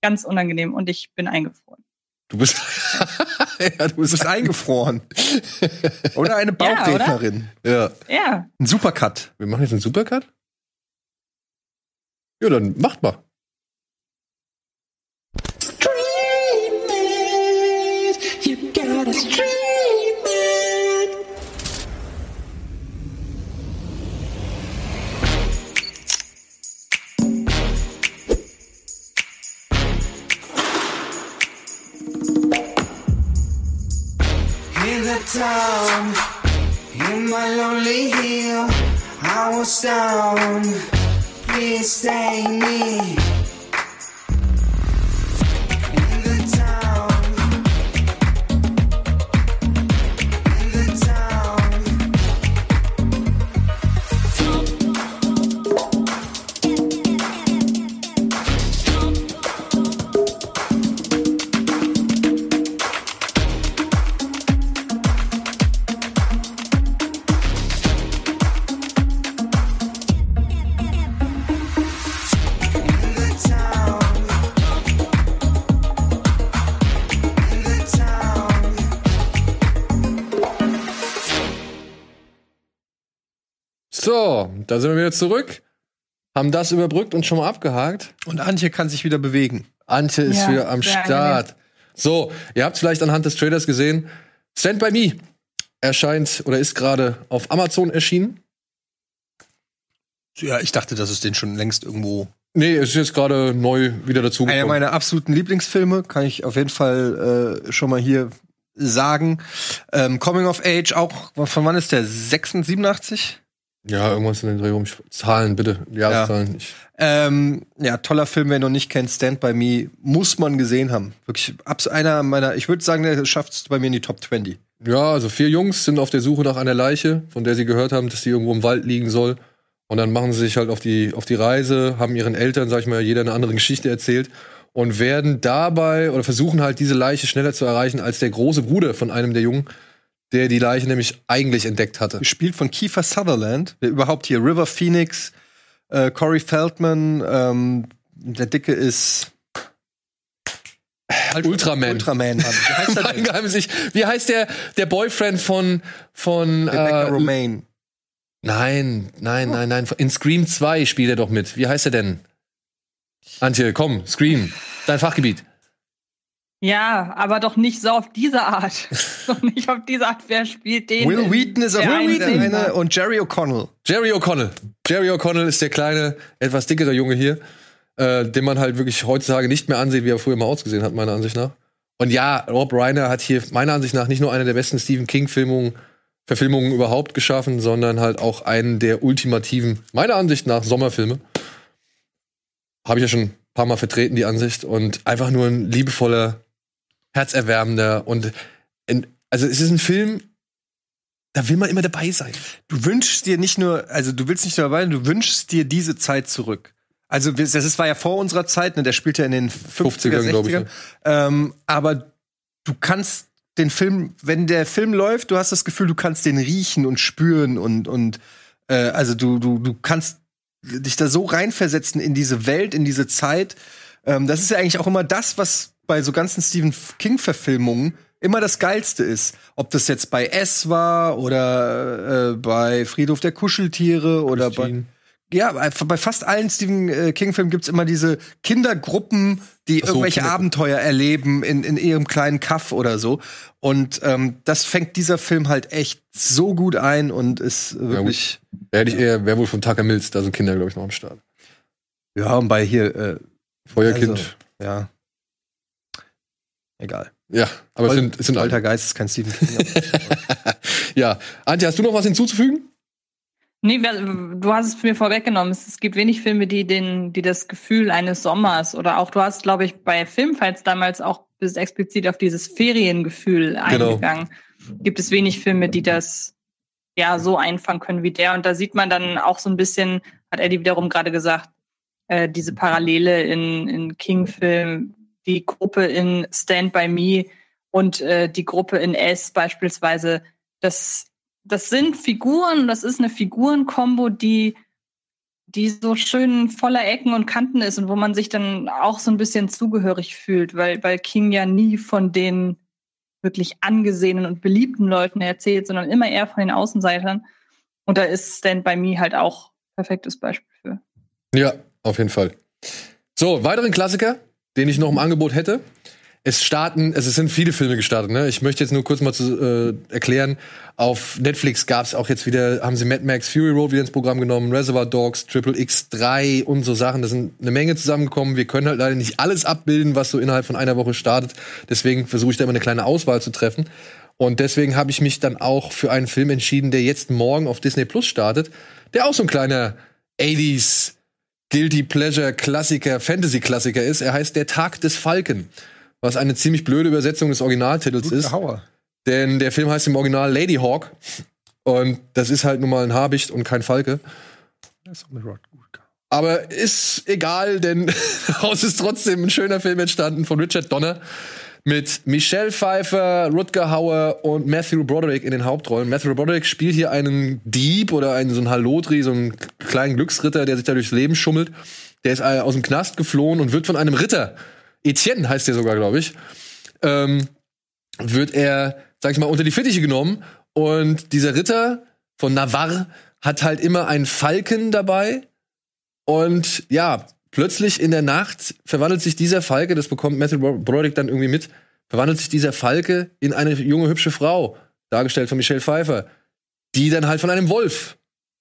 ganz unangenehm und ich bin eingefroren. du bist, ja, du Du bist eingefroren. Oder eine Ja? Bauchrednerin. ja. Ja, Ein Supercut. Wir machen jetzt einen Supercut? Ja, dann macht mal. Gotta. In the town, in my lonely hill, I was down. Please take me. Da sind wir wieder zurück. Haben das überbrückt und schon mal abgehakt. Und Antje kann sich wieder bewegen. Antje ist Ja, wieder am Start. So, ihr habt vielleicht anhand des Trailers gesehen. Stand by Me erscheint oder ist gerade auf Amazon erschienen. Ja, ich dachte, dass es den schon längst irgendwo. Nee, es ist jetzt gerade neu wieder dazu Einer meiner absoluten Lieblingsfilme, kann ich auf jeden Fall äh, schon mal hier sagen. Ähm, Coming of Age, auch, von wann ist der? 86, 87? Ja, irgendwas in den Dreh rum. Ich- Zahlen, bitte. Jahreszahlen. Ich, Ähm, ja, toller Film, wer ihn noch nicht kennt, Stand By Me, muss man gesehen haben. Wirklich abs einer meiner, ich würde sagen, der schafft es bei mir in die Top 20. ja, also vier Jungs sind auf der Suche nach einer Leiche, von der sie gehört haben, dass die irgendwo im Wald liegen soll. Und dann machen sie sich halt auf die, auf die Reise, haben ihren Eltern, sag ich mal, jeder eine andere Geschichte erzählt und werden dabei oder versuchen halt diese Leiche schneller zu erreichen als der große Bruder von einem der Jungen, der die Leiche nämlich eigentlich entdeckt hatte. Gespielt von Kiefer Sutherland, der überhaupt hier River Phoenix, äh, Corey Feldman, ähm, der Dicke ist Ultraman. Ultraman. Mann. Wie heißt er Mein denn? Geheimnis, ich- Wie heißt der, der Boyfriend von, von, Rebecca äh, Romaine. nein, nein, nein, nein, in Scream 2 spielt er doch mit. Wie heißt er denn? Antje, komm, Scream, dein Fachgebiet. Ja, aber doch nicht so auf diese Art. doch nicht auf diese Art. Wer spielt den? Will Wheaton ist auf Fall Szene? eine und Jerry O'Connell. Jerry O'Connell. Jerry O'Connell ist der kleine, etwas dickere Junge hier, äh, den man halt wirklich heutzutage nicht mehr ansieht, wie er früher mal ausgesehen hat, meiner Ansicht nach. Und ja, Rob Reiner hat hier meiner Ansicht nach nicht nur eine der besten Stephen King-Filmungen, Verfilmungen überhaupt geschaffen, sondern halt auch einen der ultimativen, meiner Ansicht nach, Sommerfilme. Habe ich ja schon ein paar Mal vertreten, die Ansicht. Und einfach nur ein liebevoller, herzerwärmender und ein, also es ist ein Film, da will man immer dabei sein. Du wünschst dir nicht nur, also du willst nicht nur dabei, sein, du wünschst dir diese Zeit zurück. Also das ist, war ja vor unserer Zeit, ne? der spielt ja in den 50er, 50ern, glaub ich, 60ern. Ähm, aber du kannst den Film, wenn der Film läuft, du hast das Gefühl, du kannst den riechen und spüren und, und äh, also du, du, du kannst dich da so reinversetzen in diese Welt, in diese Zeit. Ähm, das ist ja eigentlich auch immer das, was bei so ganzen Stephen King-Verfilmungen immer das Geilste ist. Ob das jetzt bei S war oder äh, bei Friedhof der Kuscheltiere oder bei. Christine. Ja, bei bei fast allen Stephen äh, King-Filmen gibt's immer diese Kindergruppen, die so, irgendwelche Kindergruppen. Abenteuer erleben in, in ihrem kleinen Kaff oder so. Und ähm, das fängt dieser Film halt echt so gut ein und ist wirklich. Da hätte ich eher Werwolf von Tucker Mills, da sind Kinder, glaube ich, noch am Start. Ja, und bei hier, äh, Feuerkind. Also, ja. Egal. Ja, aber es sind, es sind Alter Geist ist kein Stephen King. Ja. Antje, hast du noch was hinzuzufügen? Nee, du hast es mir vorweggenommen. Es es gibt wenig Filme, die den, die das Gefühl eines Sommers oder auch du hast, glaube ich, bei Filmfights damals auch bist explizit auf dieses Feriengefühl Genau. eingegangen. Gibt es wenig Filme, die das ja so einfangen können wie der. Und da sieht man dann auch so ein bisschen, hat Eddie wiederum gerade gesagt, äh, diese Parallele in, in King-Film, die Gruppe in Stand By Me und äh, die Gruppe in S beispielsweise. Das, das sind Figuren, das ist eine Figurenkombo, die, die so schön voller Ecken und Kanten ist und wo man sich dann auch so ein bisschen zugehörig fühlt, weil, weil King ja nie von den wirklich angesehenen und beliebten Leuten erzählt, sondern immer eher von den Außenseitern. Und da ist Stand By Me halt auch perfektes Beispiel für. Ja, auf jeden Fall. So, weiteren Klassiker, den ich noch im Angebot hätte. Es starten, es sind viele Filme gestartet. Ne? Ich möchte jetzt nur kurz mal zu, äh, erklären. Auf Netflix gab es auch jetzt wieder, haben sie Mad Max Fury Road wieder ins Programm genommen, Reservoir Dogs, Triple X3 und so Sachen. Da sind eine Menge zusammengekommen. Wir können halt leider nicht alles abbilden, was so innerhalb von einer Woche startet. Deswegen versuche ich da immer eine kleine Auswahl zu treffen. Und deswegen habe ich mich dann auch für einen Film entschieden, der jetzt morgen auf Disney Plus startet, der auch so ein kleiner 80s Guilty Pleasure Klassiker, Fantasy Klassiker ist. Er heißt Der Tag des Falken, was eine ziemlich blöde Übersetzung des Originaltitels ist. Hauer. Denn der Film heißt im Original Lady Hawk. Und das ist halt nun mal ein Habicht und kein Falke. Das ist auch mit Rod gut. Aber ist egal, denn daraus ist trotzdem ein schöner Film entstanden von Richard Donner mit Michelle Pfeiffer, Rutger Hauer und Matthew Broderick in den Hauptrollen. Matthew Broderick spielt hier einen Dieb oder einen so einen Hallotri, so einen kleinen Glücksritter, der sich da durchs Leben schummelt. Der ist äh, aus dem Knast geflohen und wird von einem Ritter, Etienne heißt der sogar, glaube ich, ähm, wird er, sag ich mal, unter die Fittiche genommen. Und dieser Ritter von Navarre hat halt immer einen Falken dabei. Und ja, plötzlich in der Nacht verwandelt sich dieser Falke, das bekommt Matthew Bro- Broderick dann irgendwie mit, verwandelt sich dieser Falke in eine junge, hübsche Frau, dargestellt von Michelle Pfeiffer, die dann halt von einem Wolf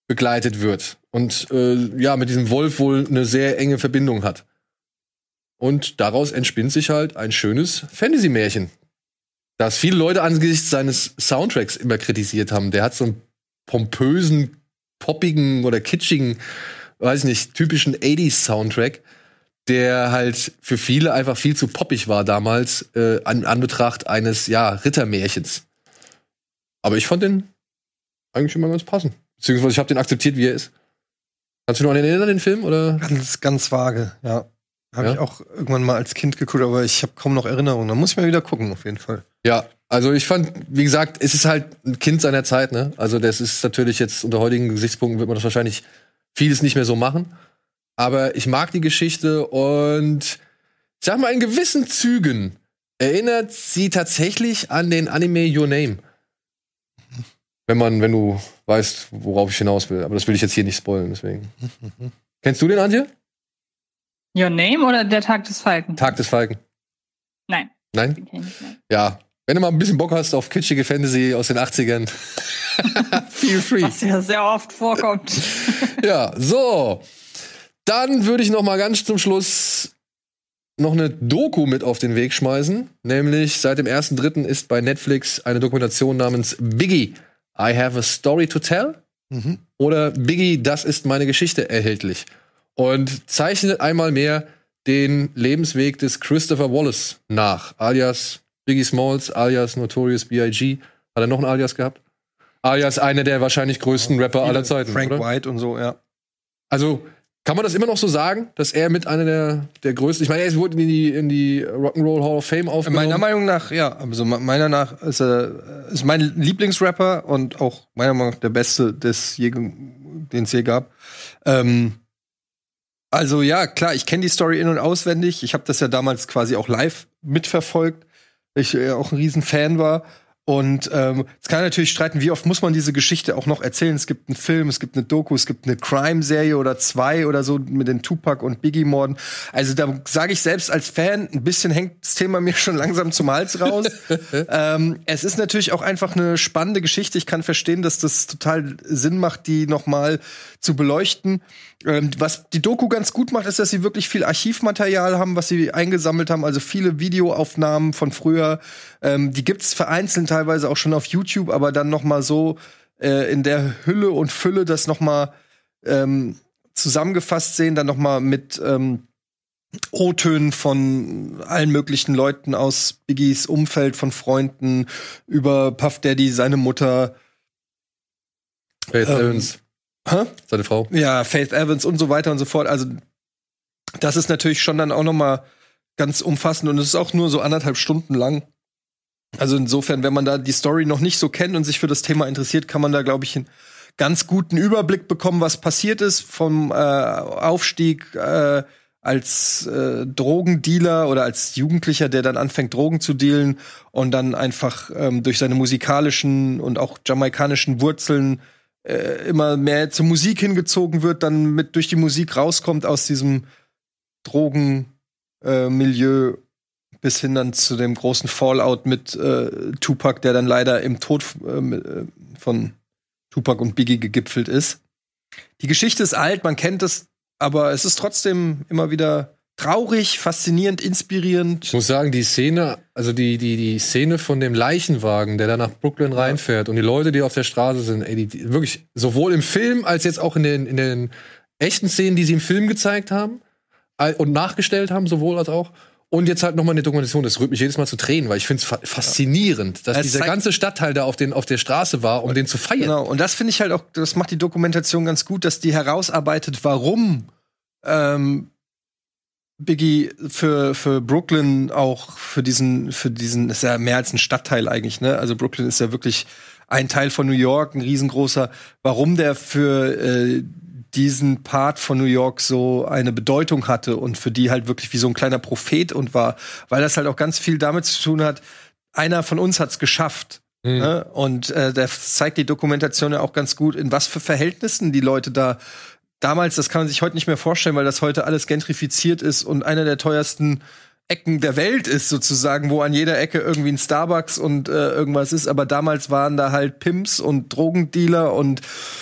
begleitet wird. Und äh, ja, mit diesem Wolf wohl eine sehr enge Verbindung hat. Und daraus entspinnt sich halt ein schönes Fantasy-Märchen, das viele Leute angesichts seines Soundtracks immer kritisiert haben. Der hat so einen pompösen, poppigen oder kitschigen, weiß nicht, typischen 80s-Soundtrack, der halt für viele einfach viel zu poppig war damals, äh, an Anbetracht eines, ja, Rittermärchens. Aber ich fand den eigentlich immer ganz passend. Beziehungsweise ich habe den akzeptiert, wie er ist. Kannst du noch an den erinnern, den Film? Oder? Ganz, ganz vage, ja. Habe Ja? ich auch irgendwann mal als Kind geguckt, aber ich habe kaum noch Erinnerungen. Da muss ich mal wieder gucken, auf jeden Fall. Ja, also ich fand, wie gesagt, es ist halt ein Kind seiner Zeit, ne? Also das ist natürlich jetzt unter heutigen Gesichtspunkten wird man das wahrscheinlich vieles nicht mehr so machen. Aber ich mag die Geschichte und ich sag mal, in gewissen Zügen erinnert sie tatsächlich an den Anime Your Name. Wenn man, wenn du weißt, worauf ich hinaus will. Aber das will ich jetzt hier nicht spoilen, deswegen. Kennst du den, Antje? Your Name oder Der Tag des Falken? Tag des Falken. Nein, Nein? Ja. Wenn du mal ein bisschen Bock hast auf kitschige Fantasy aus den 80ern, feel free. Was ja sehr oft vorkommt. Ja, so. Dann würde ich noch mal ganz zum Schluss noch eine Doku mit auf den Weg schmeißen. Nämlich seit dem 1.3. ist bei Netflix eine Dokumentation namens Biggie, I Have a Story to Tell. Mhm. Oder Biggie, das ist meine Geschichte erhältlich. Und zeichnet einmal mehr den Lebensweg des Christopher Wallace nach, alias Biggie Smalls, alias Notorious B.I.G. Hat er noch ein Alias gehabt? Alias einer der wahrscheinlich größten Rapper aller Zeiten. Frank oder? White und so, ja. Also, kann man das immer noch so sagen, dass er mit einer der, der größten, ich meine, er wurde in die, in die Rock'n'Roll Hall of Fame aufgenommen. Meiner Meinung nach, ja. Also me- meiner nach ist er ist mein Lieblingsrapper und auch meiner Meinung nach der beste, des je, den es je gab. Ähm, also ja, klar, ich kenne die Story in und auswendig. Ich habe das ja damals quasi auch live mitverfolgt, ich ja auch ein Riesenfan war. Und ähm, es kann natürlich streiten, wie oft muss man diese Geschichte auch noch erzählen. Es gibt einen Film, es gibt eine Doku, es gibt eine Crime-Serie oder zwei oder so mit den Tupac und Biggie-Morden. Also da sage ich selbst als Fan, ein bisschen hängt das Thema mir schon langsam zum Hals raus. ähm, es ist natürlich auch einfach eine spannende Geschichte. Ich kann verstehen, dass das total Sinn macht, die noch mal zu beleuchten. Ähm, was die Doku ganz gut macht, ist, dass sie wirklich viel Archivmaterial haben, was sie eingesammelt haben, also viele Videoaufnahmen von früher. Ähm, die gibt's vereinzelt teilweise auch schon auf YouTube, aber dann noch mal so äh, in der Hülle und Fülle das noch mal ähm, zusammengefasst sehen, dann noch mal mit ähm, O-Tönen von allen möglichen Leuten aus Biggies Umfeld, von Freunden, über Puff Daddy, seine Mutter, Ähm, Evans, Hä? seine Frau. ja, Faith Evans und so weiter und so fort. Also das ist natürlich schon dann auch noch mal ganz umfassend und es ist auch nur so anderthalb Stunden lang. Also insofern, wenn man da die Story noch nicht so kennt und sich für das Thema interessiert, kann man da, glaube ich, einen ganz guten Überblick bekommen, was passiert ist vom äh, Aufstieg äh, als äh, Drogendealer oder als Jugendlicher, der dann anfängt, Drogen zu dealen und dann einfach ähm, durch seine musikalischen und auch jamaikanischen Wurzeln äh, immer mehr zur Musik hingezogen wird, dann mit durch die Musik rauskommt aus diesem Drogenmilieu äh, bis hin dann zu dem großen Fallout mit äh, Tupac, der dann leider im Tod äh, mit, äh, von Tupac und Biggie gegipfelt ist. Die Geschichte ist alt, man kennt es, aber es ist trotzdem immer wieder traurig, faszinierend, inspirierend. Ich muss sagen, die Szene, also die, die, die Szene von dem Leichenwagen, der da nach Brooklyn reinfährt und die Leute, die auf der Straße sind, ey, die, die wirklich sowohl im Film als jetzt auch in den, in den echten Szenen, die sie im Film gezeigt haben und nachgestellt haben, sowohl als auch. Und jetzt halt nochmal eine Dokumentation, das rührt mich jedes Mal zu Tränen, weil ich finde es fa faszinierend, dass Es dieser ganze Stadtteil da auf, den, auf der Straße war, um den zu feiern. Genau, und das finde ich halt auch, das macht die Dokumentation ganz gut, dass die herausarbeitet, warum ähm, Biggie für, für Brooklyn auch für diesen, für diesen, ist ja mehr als ein Stadtteil eigentlich, ne? Also Brooklyn ist ja wirklich ein Teil von New York, ein riesengroßer, warum der für äh, diesen Part von New York so eine Bedeutung hatte und für die halt wirklich wie so ein kleiner Prophet und war, weil das halt auch ganz viel damit zu tun hat, einer von uns hat's geschafft. Ne? Und äh, da zeigt die Dokumentation ja auch ganz gut, in was für Verhältnissen die Leute da damals, das kann man sich heute nicht mehr vorstellen, weil das heute alles gentrifiziert ist und einer der teuersten Ecken der Welt ist sozusagen, wo an jeder Ecke irgendwie ein Starbucks und äh, irgendwas ist. Aber damals waren da halt Pimps und Drogendealer und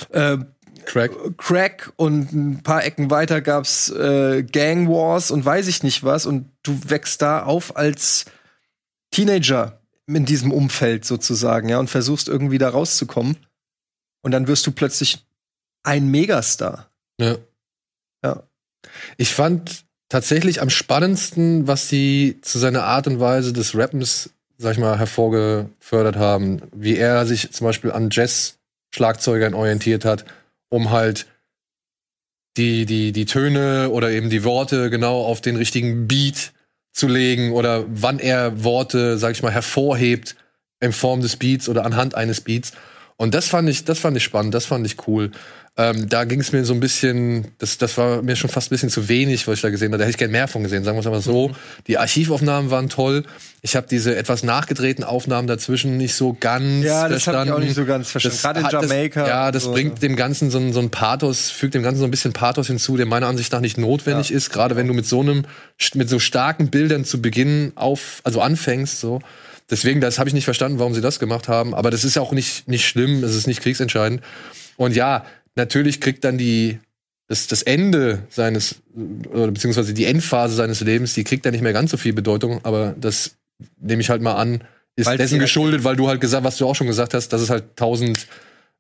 äh, Crack. Crack und ein paar Ecken weiter gab's äh, Gang Wars und weiß ich nicht was und du wächst da auf als Teenager in diesem Umfeld sozusagen, ja, und versuchst irgendwie da rauszukommen und dann wirst du plötzlich ein Megastar. Ja. Ja. Ich fand tatsächlich am spannendsten, was sie zu seiner Art und Weise des Rappens, sag ich mal, hervorgefördert haben. Wie er sich zum Beispiel an Jazz-Schlagzeugern orientiert hat, um halt die, die, die Töne oder eben die Worte genau auf den richtigen Beat zu legen oder wann er Worte, sag ich mal, hervorhebt in Form des Beats oder anhand eines Beats. Und das fand ich, das fand ich spannend, das fand ich cool. Ähm, da ging es mir so ein bisschen, das, das war mir schon fast ein bisschen zu wenig, was ich da gesehen habe. Da hätte ich gern mehr von gesehen, sagen wir es mal so. Die Archivaufnahmen waren toll. Ich habe diese etwas nachgedrehten Aufnahmen dazwischen nicht so ganz Ja, das habe ich verstanden. auch nicht so ganz verstanden. Gerade in Jamaika. Das, ja, das so. bringt dem Ganzen so ein, so ein Pathos, fügt dem Ganzen so ein bisschen Pathos hinzu, der meiner Ansicht nach nicht notwendig Ja. ist, gerade wenn du mit so einem, mit so starken Bildern zu Beginn auf, also anfängst, so. Deswegen, das habe ich nicht verstanden, warum sie das gemacht haben. Aber das ist auch nicht, nicht schlimm, es ist nicht kriegsentscheidend. Und ja, natürlich kriegt dann die, das, das Ende seines, oder beziehungsweise die Endphase seines Lebens, die kriegt dann nicht mehr ganz so viel Bedeutung, aber das nehme ich halt mal an, ist Weil dessen geschuldet, weil du halt gesagt, was du auch schon gesagt hast, dass es halt tausend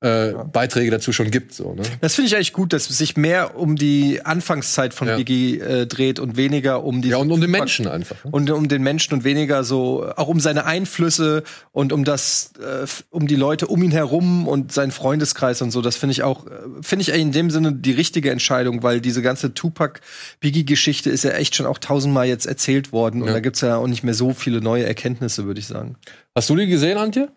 äh, Beiträge dazu schon gibt. So, ne? Das finde ich eigentlich gut, dass es sich mehr um die Anfangszeit von Ja. Biggie äh, dreht und weniger um die Ja, und um den Menschen einfach. ne? und um den Menschen und weniger so auch um seine Einflüsse und um das äh, um die Leute um ihn herum und seinen Freundeskreis und so das finde ich auch äh, finde ich in dem Sinne die richtige Entscheidung weil diese ganze Tupac Biggie Geschichte ist ja echt schon auch tausendmal jetzt erzählt worden und Ja. da gibt's ja auch nicht mehr so viele neue Erkenntnisse würde ich sagen Hast du die gesehen, Antje?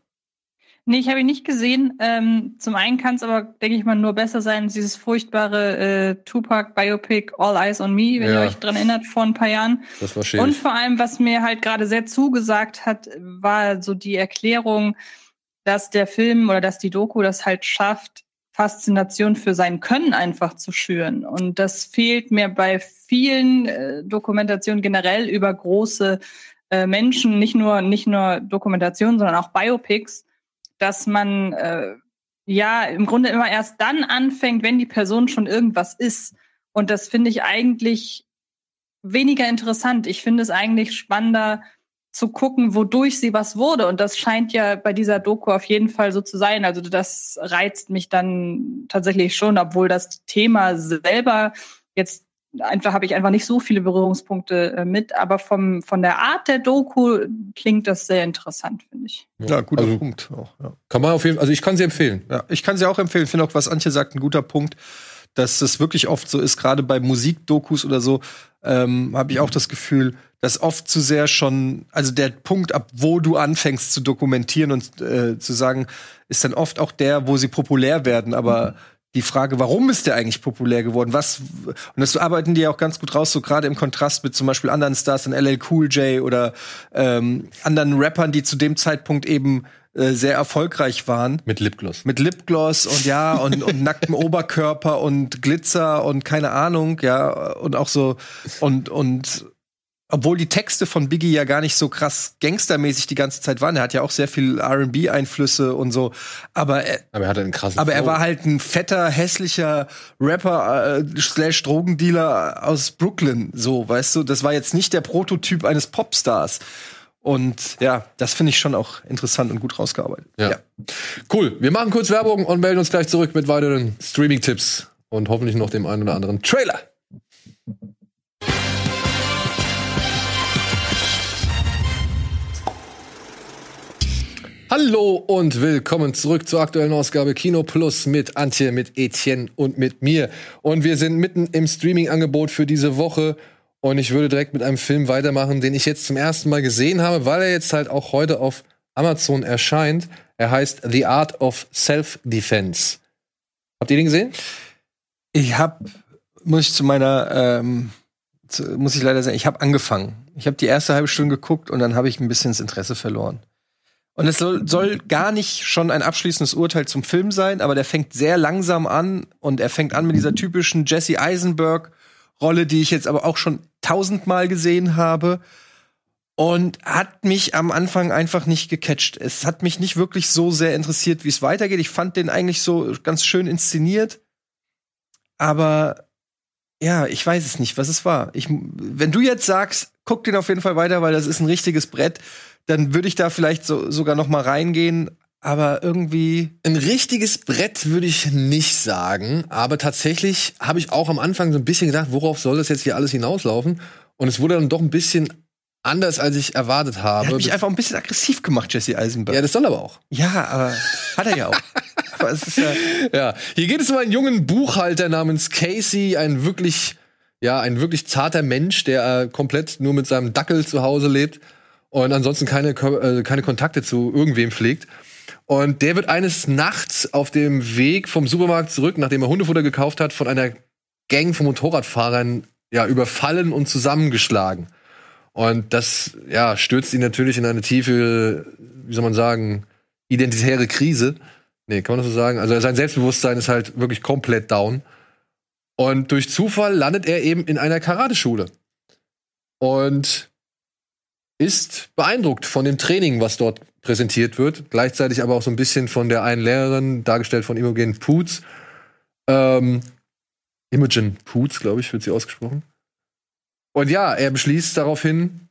Nee, ich habe ihn nicht gesehen. Ähm, zum einen kann es aber, denke ich mal, nur besser sein, dieses furchtbare äh, Tupac-Biopic All Eyes on Me, wenn Ja. ihr euch dran erinnert, vor ein paar Jahren. Das war Und schäbig. vor allem, was mir halt gerade sehr zugesagt hat, war so die Erklärung, dass der Film oder dass die Doku das halt schafft, Faszination für sein Können einfach zu schüren. Und das fehlt mir bei vielen äh, Dokumentationen generell über große äh, Menschen, nicht nur, nicht nur Dokumentationen, sondern auch Biopics, dass man äh, ja im Grunde immer erst dann anfängt, wenn die Person schon irgendwas ist. Und das finde ich eigentlich weniger interessant. Ich finde es eigentlich spannender zu gucken, wodurch sie was wurde. Und das scheint ja bei dieser Doku auf jeden Fall so zu sein. Also das reizt mich dann tatsächlich schon, obwohl das Thema selber jetzt einfach habe ich einfach nicht so viele Berührungspunkte äh, mit, aber vom von der Art der Doku klingt das sehr interessant, finde ich. Ja, guter Also, Punkt. Auch, ja. kann man auf jeden Fall, also ich kann sie empfehlen. Ja, ich kann sie auch empfehlen. Ich finde auch, was Antje sagt, ein guter Punkt, dass das wirklich oft so ist, gerade bei Musikdokus oder so, ähm, habe ich auch das Gefühl, dass oft zu sehr schon, also der Punkt, ab wo du anfängst zu dokumentieren und äh, zu sagen, ist dann oft auch der, wo sie populär werden, aber die Frage, warum ist der eigentlich populär geworden? Was und das arbeiten die ja auch ganz gut raus, so gerade im Kontrast mit zum Beispiel anderen Stars, in LL Cool J oder ähm, anderen Rappern, die zu dem Zeitpunkt eben äh, sehr erfolgreich waren Mit Lipgloss. mit Lipgloss und ja und, und nacktem Oberkörper und Glitzer und keine Ahnung, ja und auch so und und obwohl die Texte von Biggie ja gar nicht so krass gangstermäßig die ganze Zeit waren, er hat ja auch sehr viel R&B Einflüsse und so, aber er, Aber er hatte einen krassen aber er war halt ein fetter, hässlicher Rapper äh, slash Drogendealer aus Brooklyn, so, weißt du? Das war jetzt nicht der Prototyp eines Popstars. Und ja, das finde ich schon auch interessant und gut rausgearbeitet. Ja. Cool. Wir machen kurz Werbung und melden uns gleich zurück mit weiteren Streaming-Tipps und hoffentlich noch dem einen oder anderen Trailer. Hallo und willkommen zurück zur aktuellen Ausgabe Kino Plus mit Antje, mit Etienne und mit mir. Und wir sind mitten im Streaming-Angebot für diese Woche. Und ich würde direkt mit einem Film weitermachen, den ich jetzt zum ersten Mal gesehen habe, weil er jetzt halt auch heute auf Amazon erscheint. Er heißt The Art of Self-Defense. Habt ihr den gesehen? Ich habe, muss ich zu meiner, ähm, zu, muss ich leider sagen, ich habe angefangen. Ich habe die erste halbe Stunde geguckt und dann habe ich ein bisschen das Interesse verloren. Und es soll, soll gar nicht schon ein abschließendes Urteil zum Film sein, aber der fängt sehr langsam an und er fängt an mit dieser typischen Jesse Eisenberg Rolle, die ich jetzt aber auch schon tausendmal gesehen habe. Und hat mich am Anfang einfach nicht gecatcht. Es hat mich nicht wirklich so sehr interessiert, wie es weitergeht. Ich fand den eigentlich so ganz schön inszeniert. Aber ja, ich weiß es nicht, was es war. Ich, wenn du jetzt sagst, guck den auf jeden Fall weiter, weil das ist ein richtiges Brett, dann würde ich da vielleicht so, sogar noch mal reingehen. Aber irgendwie, Ein richtiges Brett würde ich nicht sagen, aber tatsächlich habe ich auch am Anfang so ein bisschen gedacht, worauf soll das jetzt hier alles hinauslaufen? Und es wurde dann doch ein bisschen anders, als ich erwartet er habe. hat mich einfach ein bisschen aggressiv gemacht, Jesse Eisenberg. ja, das soll aber auch. Ja, aber hat er ja auch. aber es ist ja, Ja, hier geht es um einen jungen Buchhalter namens Casey, ein wirklich, ja, ein wirklich zarter Mensch, der äh, komplett nur mit seinem Dackel zu Hause lebt und ansonsten keine, äh, keine Kontakte zu irgendwem pflegt. Und der wird eines Nachts auf dem Weg vom Supermarkt zurück, nachdem er Hundefutter gekauft hat, von einer Gang von Motorradfahrern ja, überfallen und zusammengeschlagen. Und das ja, stürzt ihn natürlich in eine tiefe, wie soll man sagen, identitäre Krise. Nee, kann man das so sagen? Also sein Selbstbewusstsein ist halt wirklich komplett down. Und durch Zufall landet er eben in einer Karateschule. Und ist beeindruckt von dem Training, was dort präsentiert wird. Gleichzeitig aber auch so ein bisschen von der einen Lehrerin, dargestellt von Imogen Poots. Ähm, Imogen Poots, glaube ich, wird sie ausgesprochen. Und ja, er beschließt daraufhin,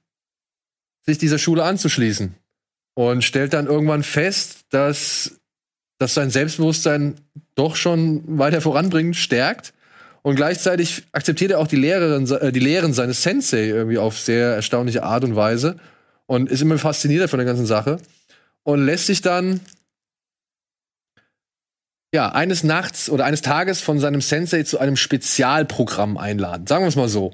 sich dieser Schule anzuschließen. Und stellt dann irgendwann fest, dass, dass sein Selbstbewusstsein doch schon weiter voranbringt, stärkt. Und gleichzeitig akzeptiert er auch die, Lehrerin, äh, die Lehren seines Sensei irgendwie auf sehr erstaunliche Art und Weise. Und ist immer fasziniert von der ganzen Sache. Und lässt sich dann ja, eines Nachts oder eines Tages von seinem Sensei zu einem Spezialprogramm einladen. Sagen wir es mal so.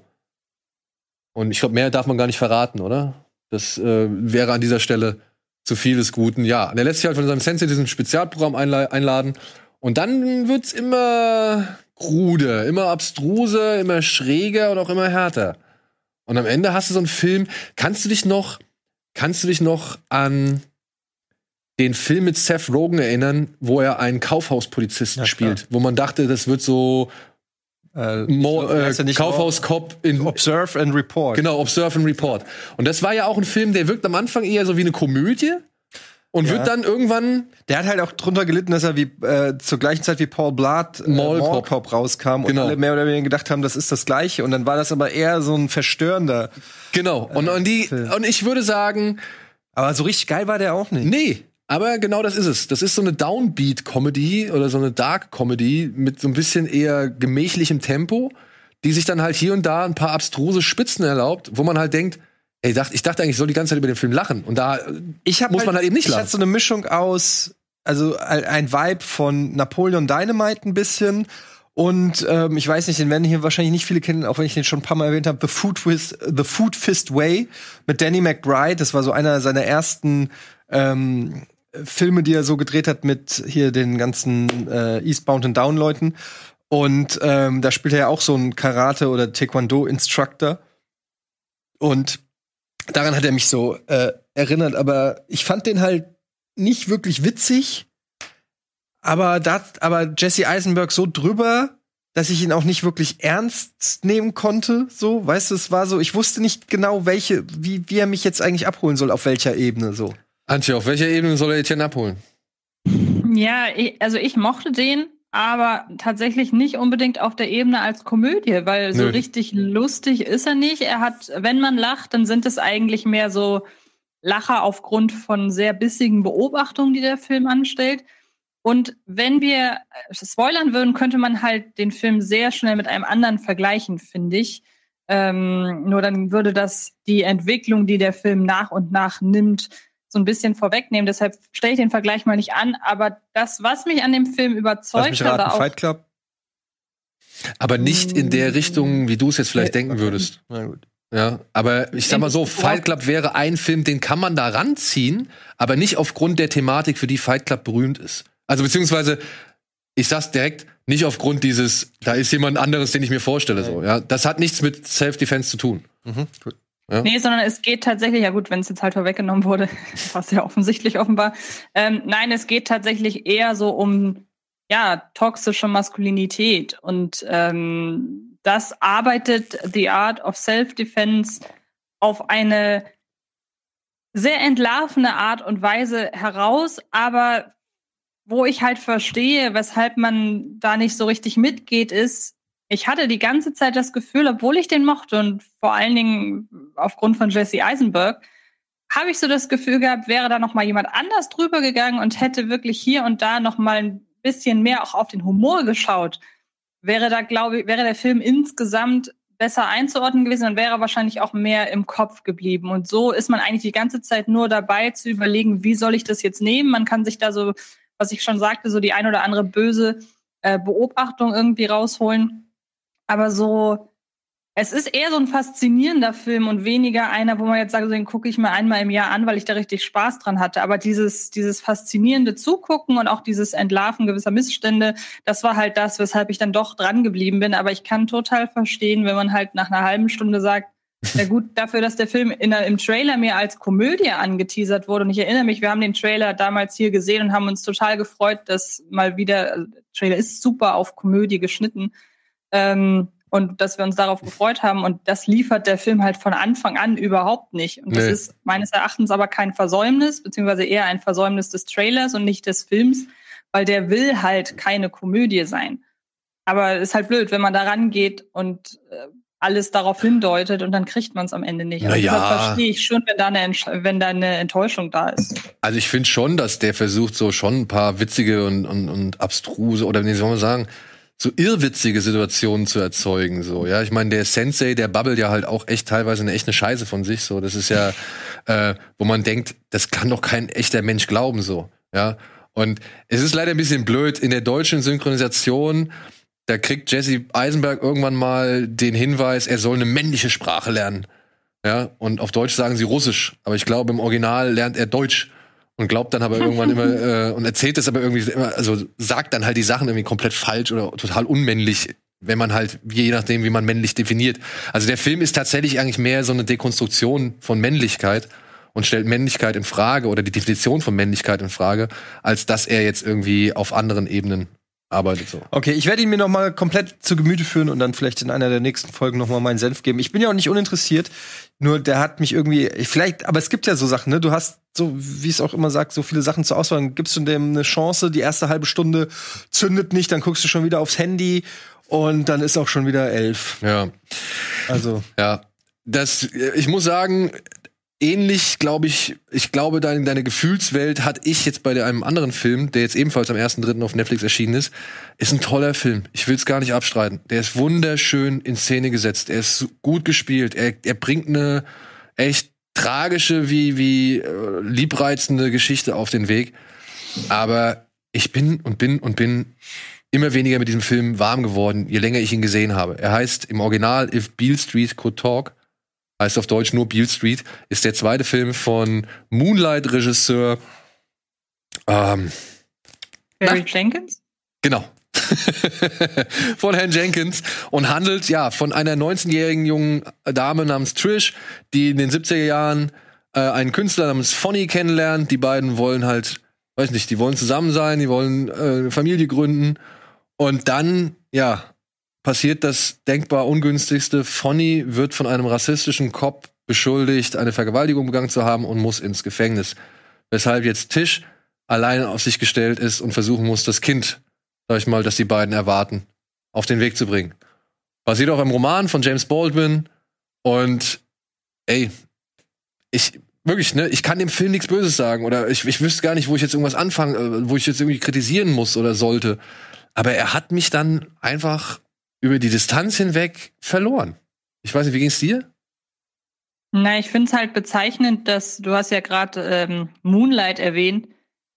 Und ich glaube, mehr darf man gar nicht verraten, oder? Das äh, wäre an dieser Stelle zu viel des Guten. Ja, der lässt sich halt von seinem Sensei diesem Spezialprogramm einla einladen. Und dann wird's immer krude, immer abstruser, immer schräger und auch immer härter. Und am Ende hast du so einen Film. Kannst du dich noch, kannst du dich noch an den Film mit Seth Rogen erinnern, wo er einen Kaufhauspolizisten Ja, klar. spielt, wo man dachte, das wird so Äh, äh, Kaufhauskopf in Observe and Report. Genau, Observe and Report. Und das war ja auch ein Film, der wirkt am Anfang eher so wie eine Komödie und Ja. wird dann irgendwann Der hat halt auch drunter gelitten, dass er wie äh, zur gleichen Zeit wie Paul Blart äh, Mall Mall, Cop. Cop rauskam Genau. und alle mehr oder weniger gedacht haben, das ist das gleiche und dann war das aber eher so ein verstörender. genau. Und, und die Film. und ich würde sagen, Aber so richtig geil war der auch nicht. nee, aber genau das ist es. Das ist so eine Downbeat Comedy oder so eine Dark Comedy mit so ein bisschen eher gemächlichem Tempo, die sich dann halt hier und da ein paar abstruse Spitzen erlaubt, wo man halt denkt, ey, dacht, ich dachte eigentlich, ich soll die ganze Zeit über den Film lachen und da Ich Muss man halt eben nicht Ich lachen. hatte so eine Mischung aus, also ein Vibe von Napoleon Dynamite ein bisschen. Und ähm, ich weiß nicht, den werden hier wahrscheinlich nicht viele kennen, auch wenn ich den schon ein paar Mal erwähnt habe. The Food, Fist, The Food Fist Way mit Danny McBride. Das war so einer seiner ersten ähm, Filme, die er so gedreht hat mit hier den ganzen äh, Eastbound and Down Leuten. Und ähm, da spielt er ja auch so einen Karate- oder Taekwondo-Instructor. Und daran hat er mich so äh, erinnert, aber ich fand den halt nicht wirklich witzig. Aber da, aber Jesse Eisenberg so drüber, dass ich ihn auch nicht wirklich ernst nehmen konnte. So, weißt du, es war so, ich wusste nicht genau, welche, wie, wie er mich jetzt eigentlich abholen soll, auf welcher Ebene so. Antje, auf welcher Ebene soll er Etienne abholen? Ja, ich, also ich mochte den, aber tatsächlich nicht unbedingt auf der Ebene als Komödie, weil so Nö. richtig lustig ist er nicht. Er hat, wenn man lacht, dann sind es eigentlich mehr so Lacher aufgrund von sehr bissigen Beobachtungen, die der Film anstellt. Und wenn wir äh, spoilern würden, könnte man halt den Film sehr schnell mit einem anderen vergleichen, finde ich. Ähm, nur dann würde das die Entwicklung, die der Film nach und nach nimmt, so ein bisschen vorwegnehmen. Deshalb stelle ich den Vergleich mal nicht an. Aber das, was mich an dem Film Lass überzeugt mich hat, raten, oder auch, Fight Club. Aber nicht in der Richtung, wie du es jetzt vielleicht Nee, denken okay. würdest. Na gut. Ja, aber ich sag mal so, Fight Club wäre ein Film, den kann man da ranziehen, aber nicht aufgrund der Thematik, für die Fight Club berühmt ist. Also beziehungsweise, ich sag's direkt, nicht aufgrund dieses, da ist jemand anderes, den ich mir vorstelle, so, ja. Das hat nichts mit Self-Defense zu tun. Mhm, gut. Nee, sondern es geht tatsächlich, ja gut, wenn es jetzt halt vorweggenommen wurde, war es ja offensichtlich offenbar. Ähm, nein, es geht tatsächlich eher so um ja, toxische Maskulinität. Und ähm, das arbeitet The Art of Self-Defense auf eine sehr entlarvende Art und Weise heraus, aber wo ich halt verstehe, weshalb man da nicht so richtig mitgeht, ist, ich hatte die ganze Zeit das Gefühl, obwohl ich den mochte und vor allen Dingen aufgrund von Jesse Eisenberg, habe ich so das Gefühl gehabt, wäre da noch mal jemand anders drüber gegangen und hätte wirklich hier und da noch mal ein bisschen mehr auch auf den Humor geschaut, wäre da glaube ich wäre der Film insgesamt besser einzuordnen gewesen und wäre wahrscheinlich auch mehr im Kopf geblieben. Und so ist man eigentlich die ganze Zeit nur dabei zu überlegen, wie soll ich das jetzt nehmen? Man kann sich da so, was ich schon sagte, so die ein oder andere böse äh, Beobachtung irgendwie rausholen. Aber so, es ist eher so ein faszinierender Film und weniger einer, wo man jetzt sagt, so, den gucke ich mir einmal im Jahr an, weil ich da richtig Spaß dran hatte. Aber dieses, dieses faszinierende Zugucken und auch dieses Entlarven gewisser Missstände, das war halt das, weshalb ich dann doch dran geblieben bin. Aber ich kann total verstehen, wenn man halt nach einer halben Stunde sagt, ja gut, dafür, dass der Film in, im Trailer mir als Komödie angeteasert wurde. Und ich erinnere mich, wir haben den Trailer damals hier gesehen und haben uns total gefreut, dass mal wieder, der Trailer ist super auf Komödie geschnitten. Ähm, und dass wir uns darauf gefreut haben. Und das liefert der Film halt von Anfang an überhaupt nicht. Und das Nee. ist meines Erachtens aber kein Versäumnis, beziehungsweise eher ein Versäumnis des Trailers und nicht des Films, weil der will halt keine Komödie sein. Aber ist halt blöd, wenn man da rangeht und äh, alles darauf hindeutet und dann kriegt man es am Ende nicht. Also deshalb ja. verstehe ich schon, wenn da, eine, wenn da eine Enttäuschung da ist. Also ich finde schon, dass der versucht, so schon ein paar witzige und, und, und abstruse oder wie soll man sagen, so irrwitzige Situationen zu erzeugen. So, ja, ich meine, der Sensei, der babbelt ja halt auch echt teilweise eine echte Scheiße von sich. So, das ist ja, äh, wo man denkt, das kann doch kein echter Mensch glauben. So, ja. Und es ist leider ein bisschen blöd in der deutschen Synchronisation. Da kriegt Jesse Eisenberg irgendwann mal den Hinweis, er soll eine männliche Sprache lernen. Ja, und auf Deutsch sagen sie Russisch, aber ich glaube, im Original lernt er Deutsch. Und glaubt dann aber irgendwann immer äh, und erzählt es aber irgendwie immer, also sagt dann halt die Sachen irgendwie komplett falsch oder total unmännlich, wenn man halt, je nachdem, wie man männlich definiert. Also der Film ist tatsächlich eigentlich mehr so eine Dekonstruktion von Männlichkeit und stellt Männlichkeit in Frage oder die Definition von Männlichkeit in Frage, als dass er jetzt irgendwie auf anderen Ebenen arbeitet so. Okay, ich werde ihn mir noch mal komplett zu Gemüte führen und dann vielleicht in einer der nächsten Folgen noch mal meinen Senf geben. Ich bin ja auch nicht uninteressiert, nur der hat mich irgendwie vielleicht, aber es gibt ja so Sachen, ne? Du hast so, wie es auch immer sagt, so viele Sachen zur Auswahl. Dann gibst du dem eine Chance, die erste halbe Stunde zündet nicht, dann guckst du schon wieder aufs Handy und dann ist auch schon wieder elf. Ja. Also Ja, das, ich muss sagen, ähnlich, glaube ich, ich glaube, deine, deine Gefühlswelt hatte ich jetzt bei einem anderen Film, der jetzt ebenfalls am 1.3. auf Netflix erschienen ist, ist ein toller Film. Ich will es gar nicht abstreiten. Der ist wunderschön in Szene gesetzt. Er ist gut gespielt. Er, er bringt eine echt tragische wie, wie äh, liebreizende Geschichte auf den Weg. Aber ich bin und bin und bin immer weniger mit diesem Film warm geworden, je länger ich ihn gesehen habe. Er heißt im Original If Beale Street Could Talk, heißt auf Deutsch nur Beale Street, ist der zweite Film von Moonlight-Regisseur. Ähm, Barry Jenkins? Genau. von Herrn Jenkins und handelt ja von einer 19-jährigen jungen Dame namens Trish, die in den 70er Jahren äh, einen Künstler namens Fonny kennenlernt. Die beiden wollen halt, weiß nicht, die wollen zusammen sein, die wollen äh, eine Familie gründen und dann ja passiert das denkbar ungünstigste. Fonny wird von einem rassistischen Cop beschuldigt, eine Vergewaltigung begangen zu haben und muss ins Gefängnis. Weshalb jetzt Tisch allein auf sich gestellt ist und versuchen muss, das Kind sag ich mal, das die beiden erwarten, auf den Weg zu bringen. Basiert auf einem Roman von James Baldwin und ey, ich wirklich, ne, ich kann dem Film nichts Böses sagen oder ich, ich wüsste gar nicht, wo ich jetzt irgendwas anfangen, äh, wo ich jetzt irgendwie kritisieren muss oder sollte. Aber er hat mich dann einfach über die Distanz hinweg verloren. Ich weiß nicht, wie ging's dir? Na, ich finde es halt bezeichnend, dass du hast ja gerade ähm, Moonlight erwähnt.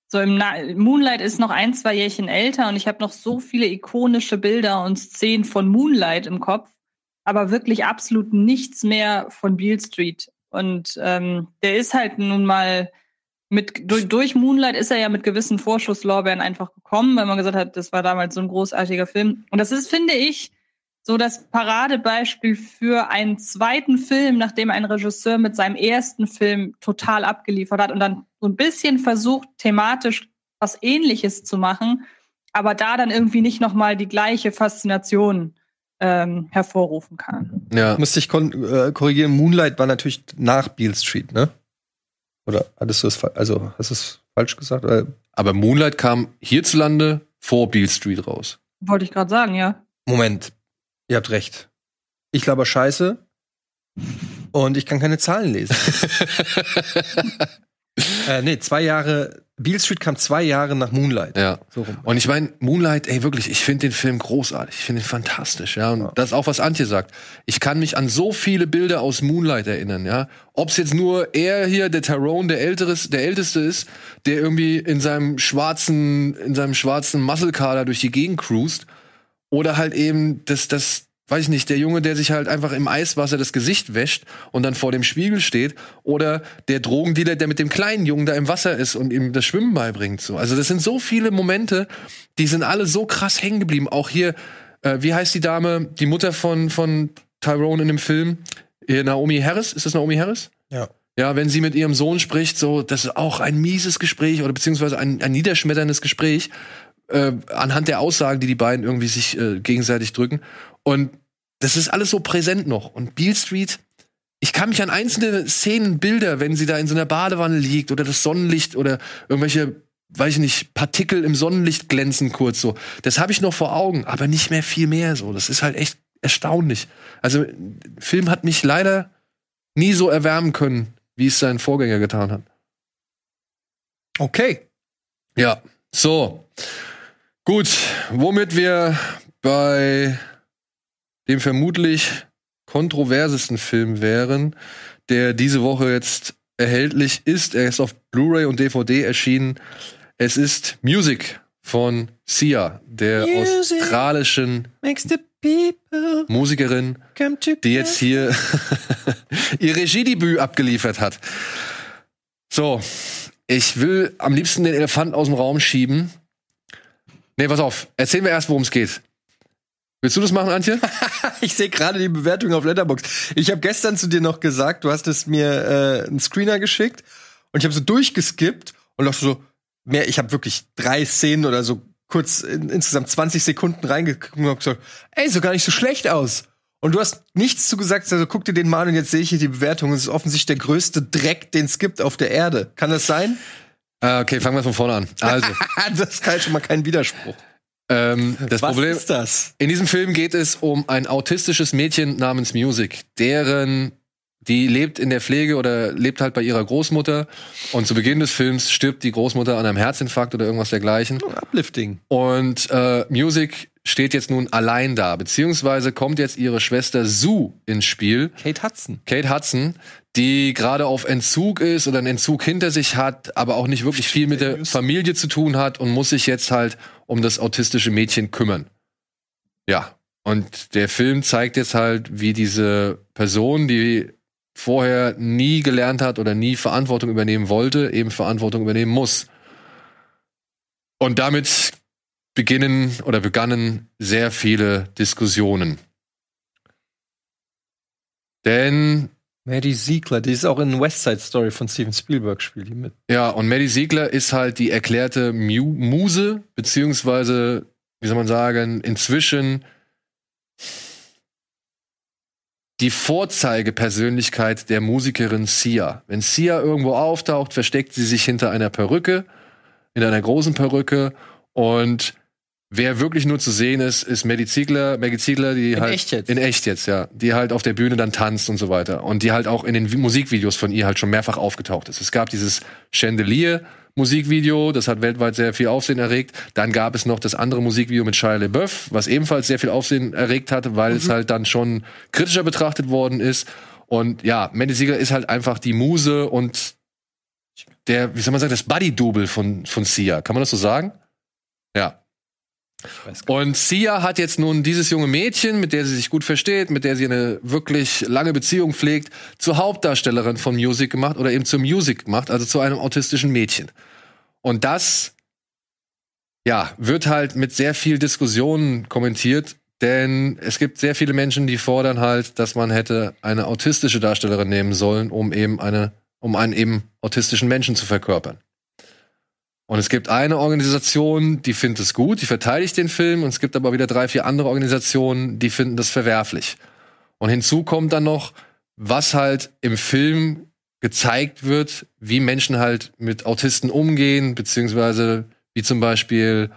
So im Na Moonlight ist noch ein, zwei Jährchen älter und ich habe noch so viele ikonische Bilder und Szenen von Moonlight im Kopf, aber wirklich absolut nichts mehr von Beale Street. Und ähm, der ist halt nun mal mit durch, durch Moonlight ist er ja mit gewissen Vorschusslorbeeren einfach gekommen, weil man gesagt hat, das war damals so ein großartiger Film. Und das ist, finde ich, so das Paradebeispiel für einen zweiten Film, nachdem ein Regisseur mit seinem ersten Film total abgeliefert hat und dann so ein bisschen versucht, thematisch was ähnliches zu machen, aber da dann irgendwie nicht nochmal die gleiche Faszination ähm, hervorrufen kann. Ja. musste ich kon äh, korrigieren, Moonlight war natürlich nach Beale Street, ne? Oder hattest du es also hast du es falsch gesagt? Aber Moonlight kam hierzulande vor Beale Street raus. Wollte ich gerade sagen, ja. Moment, ihr habt recht. Ich laber Scheiße und ich kann keine Zahlen lesen. äh, nee, zwei Jahre. Beale Street kam zwei Jahre nach Moonlight. Ja. So. Und ich meine, Moonlight, ey, wirklich, ich finde den Film großartig. Ich finde ihn fantastisch, ja. Und Ja. das ist auch, was Antje sagt. Ich kann mich an so viele Bilder aus Moonlight erinnern, ja. Ob es jetzt nur er hier, der Tyrone, der Älteres, der Älteste ist, der irgendwie in seinem schwarzen, in seinem schwarzen Muscle-Kader durch die Gegend cruist. Oder halt eben das, das, weiß ich nicht, der Junge, der sich halt einfach im Eiswasser das Gesicht wäscht und dann vor dem Spiegel steht. Oder der Drogendealer, der mit dem kleinen Jungen da im Wasser ist und ihm das Schwimmen beibringt. So. Also das sind so viele Momente, die sind alle so krass hängen geblieben. Auch hier, äh, wie heißt die Dame, die Mutter von, von Tyrone in dem Film? Naomi Harris? Ist das Naomi Harris? Ja. Ja, wenn sie mit ihrem Sohn spricht, so, das ist auch ein mieses Gespräch oder beziehungsweise ein, ein niederschmetterndes Gespräch äh, anhand der Aussagen, die die beiden irgendwie sich äh, gegenseitig drücken. Und das ist alles so präsent noch. Und Beale Street, ich kann mich an einzelne Szenen, Bilder, wenn sie da in so einer Badewanne liegt oder das Sonnenlicht oder irgendwelche, weiß ich nicht, Partikel im Sonnenlicht glänzen kurz so. Das habe ich noch vor Augen, aber nicht mehr viel mehr so. Das ist halt echt erstaunlich. Also, der Film hat mich leider nie so erwärmen können, wie es sein Vorgänger getan hat. Okay. Ja, so. Gut, womit wir bei dem vermutlich kontroversesten Film wären, der diese Woche jetzt erhältlich ist. Er ist auf Blu-ray und DVD erschienen. Es ist Music von Sia, der Music. australischen Musikerin, die jetzt hier ihr Regiedebüt abgeliefert hat. So, Ich will am liebsten den Elefanten aus dem Raum schieben. Nee, pass auf. Erzähl mir erst, worum es geht. Willst du das machen, Antje? Ich sehe gerade die Bewertung auf Letterbox. Ich habe gestern zu dir noch gesagt, du hast es mir äh, einen Screener geschickt und ich habe so durchgeskippt und dachte so, mehr, ich habe wirklich drei Szenen oder so kurz in, insgesamt 20 Sekunden reingeguckt und hab gesagt, ey, so gar nicht so schlecht aus. Und du hast nichts zu gesagt, also guck dir den mal an und jetzt sehe ich hier die Bewertung. Es ist offensichtlich der größte Dreck, den es gibt auf der Erde. Kann das sein? Äh, okay, fangen wir von vorne an. Also, das ist halt schon mal kein Widerspruch. Ähm, das Was Problem ist das? In diesem Film geht es um ein autistisches Mädchen namens Music, deren die lebt in der Pflege oder lebt halt bei ihrer Großmutter und zu Beginn des Films stirbt die Großmutter an einem Herzinfarkt oder irgendwas dergleichen Uplifting. und äh, Music steht jetzt nun allein da, beziehungsweise kommt jetzt ihre Schwester Sue ins Spiel, Kate Hudson. Kate Hudson, die gerade auf Entzug ist oder einen Entzug hinter sich hat, aber auch nicht wirklich viel mit der Familie zu tun hat und muss sich jetzt halt um das autistische Mädchen kümmern. Ja, und der Film zeigt jetzt halt, wie diese Person, die vorher nie gelernt hat oder nie Verantwortung übernehmen wollte, eben Verantwortung übernehmen muss. Und damit beginnen oder begannen sehr viele Diskussionen. Denn Maddie Ziegler, die ist auch in West Side Story von Steven Spielberg, spielt die mit. Ja, und Maddie Siegler ist halt die erklärte Mu Muse, beziehungsweise, wie soll man sagen, inzwischen die Vorzeigepersönlichkeit der Musikerin Sia. Wenn Sia irgendwo auftaucht, versteckt sie sich hinter einer Perücke, in einer großen Perücke und Wer wirklich nur zu sehen ist, ist Maggie Ziegler, Maggie Ziegler, die In halt echt jetzt? in echt jetzt, ja, die halt auf der Bühne dann tanzt und so weiter und die halt auch in den Vi- Musikvideos von ihr halt schon mehrfach aufgetaucht ist. Es gab dieses Chandelier Musikvideo, das hat weltweit sehr viel Aufsehen erregt. Dann gab es noch das andere Musikvideo mit Shia LaBeouf, was ebenfalls sehr viel Aufsehen erregt hat, weil es halt dann schon kritischer betrachtet worden ist. Und ja, Mandy Ziegler ist halt einfach die Muse und der, wie soll man sagen, das Buddy-Double von, von Sia. Kann man das so sagen? Ja. Und Sia hat jetzt nun dieses junge Mädchen, mit der sie sich gut versteht, mit der sie eine wirklich lange Beziehung pflegt, zur Hauptdarstellerin von Music gemacht oder eben zur Music gemacht, also zu einem autistischen Mädchen. Und das, ja, wird halt mit sehr viel Diskussionen kommentiert, denn es gibt sehr viele Menschen, die fordern halt, dass man hätte eine autistische Darstellerin nehmen sollen, um eben eine, um einen eben autistischen Menschen zu verkörpern. Und es gibt eine Organisation, die findet es gut, die verteidigt den Film, und es gibt aber wieder drei, vier andere Organisationen, die finden das verwerflich. Und hinzu kommt dann noch, was halt im Film gezeigt wird, wie Menschen halt mit Autisten umgehen, beziehungsweise wie zum Beispiel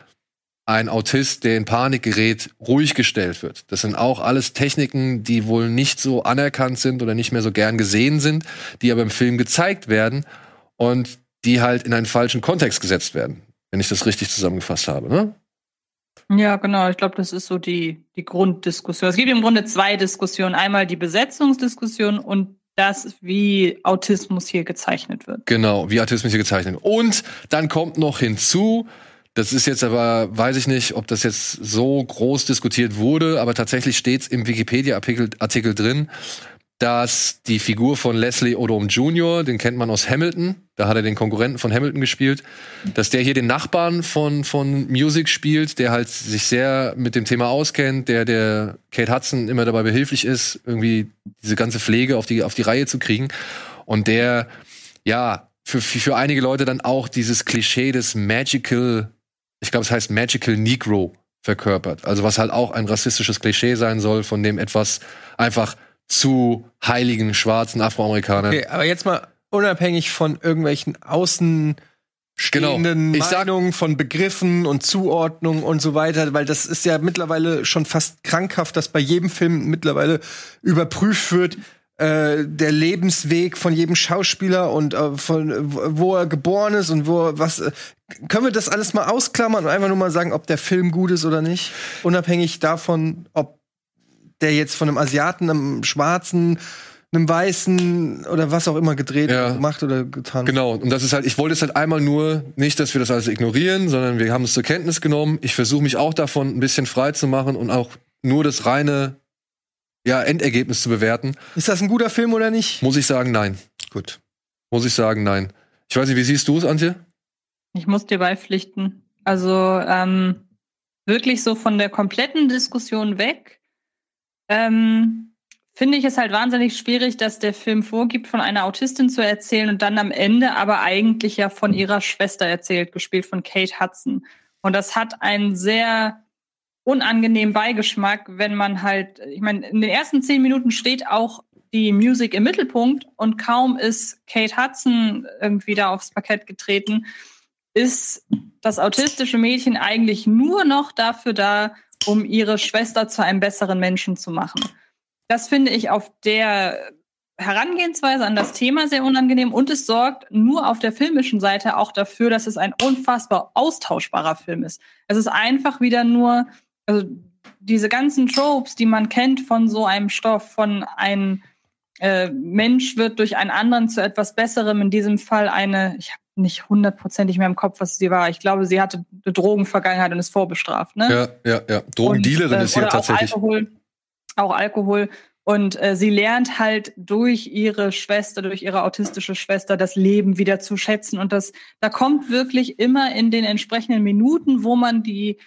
ein Autist, der in Panik gerät, ruhig gestellt wird. Das sind auch alles Techniken, die wohl nicht so anerkannt sind oder nicht mehr so gern gesehen sind, die aber im Film gezeigt werden und die halt in einen falschen Kontext gesetzt werden, wenn ich das richtig zusammengefasst habe. Ne? Ja, genau. Ich glaube, das ist so die, die Grunddiskussion. Es gibt im Grunde zwei Diskussionen. Einmal die Besetzungsdiskussion und das, wie Autismus hier gezeichnet wird. Genau, wie Autismus hier gezeichnet. Und dann kommt noch hinzu, das ist jetzt aber, weiß ich nicht, ob das jetzt so groß diskutiert wurde, aber tatsächlich steht es im Wikipedia-Artikel Artikel drin, dass die Figur von Leslie Odom Jr., den kennt man aus Hamilton, da hat er den Konkurrenten von Hamilton gespielt, dass der hier den Nachbarn von, von Music spielt, der halt sich sehr mit dem Thema auskennt, der der Kate Hudson immer dabei behilflich ist, irgendwie diese ganze Pflege auf die, auf die Reihe zu kriegen. Und der, ja, für, für einige Leute dann auch dieses Klischee des Magical, ich glaube, es heißt Magical Negro verkörpert. Also was halt auch ein rassistisches Klischee sein soll, von dem etwas einfach zu heiligen schwarzen Afroamerikanern. Okay, aber jetzt mal unabhängig von irgendwelchen außen stehenden Genau. Meinungen von Begriffen und Zuordnungen und so weiter, weil das ist ja mittlerweile schon fast krankhaft, dass bei jedem Film mittlerweile überprüft wird, äh, der Lebensweg von jedem Schauspieler und äh, von wo er geboren ist und wo was äh, können wir das alles mal ausklammern und einfach nur mal sagen, ob der Film gut ist oder nicht, unabhängig davon, ob der jetzt von einem Asiaten, einem Schwarzen, einem Weißen oder was auch immer gedreht, Ja. gemacht oder getan. Genau, und das ist halt, ich wollte es halt einmal nur, nicht, dass wir das alles ignorieren, sondern wir haben es zur Kenntnis genommen. Ich versuche mich auch davon ein bisschen frei zu machen und auch nur das reine ja, Endergebnis zu bewerten. Ist das ein guter Film oder nicht? Muss ich sagen, nein. Gut. Muss ich sagen, nein. Ich weiß nicht, wie siehst du es, Antje? Ich muss dir beipflichten. Also ähm, wirklich so von der kompletten Diskussion weg. Ähm, finde ich es halt wahnsinnig schwierig, dass der Film vorgibt, von einer Autistin zu erzählen und dann am Ende aber eigentlich ja von ihrer Schwester erzählt, gespielt von Kate Hudson. Und das hat einen sehr unangenehmen Beigeschmack, wenn man halt, ich meine, in den ersten zehn Minuten steht auch die Musik im Mittelpunkt und kaum ist Kate Hudson irgendwie da aufs Parkett getreten, ist das autistische Mädchen eigentlich nur noch dafür da, um ihre Schwester zu einem besseren Menschen zu machen. Das finde ich auf der Herangehensweise an das Thema sehr unangenehm und es sorgt nur auf der filmischen Seite auch dafür, dass es ein unfassbar austauschbarer Film ist. Es ist einfach wieder nur, also diese ganzen Tropes, die man kennt von so einem Stoff, von einem äh, Mensch wird durch einen anderen zu etwas Besserem, in diesem Fall eine, ich habe nicht hundertprozentig mehr im Kopf, was sie war. Ich glaube, sie hatte eine Drogenvergangenheit und ist vorbestraft. Ne? Ja, ja, ja. Drogendealerin Und, äh, ist hier oder tatsächlich. Auch Alkohol. Auch Alkohol. Und äh, sie lernt halt durch ihre Schwester, durch ihre autistische Schwester, das Leben wieder zu schätzen. Und das, da kommt wirklich immer in den entsprechenden Minuten, wo man die,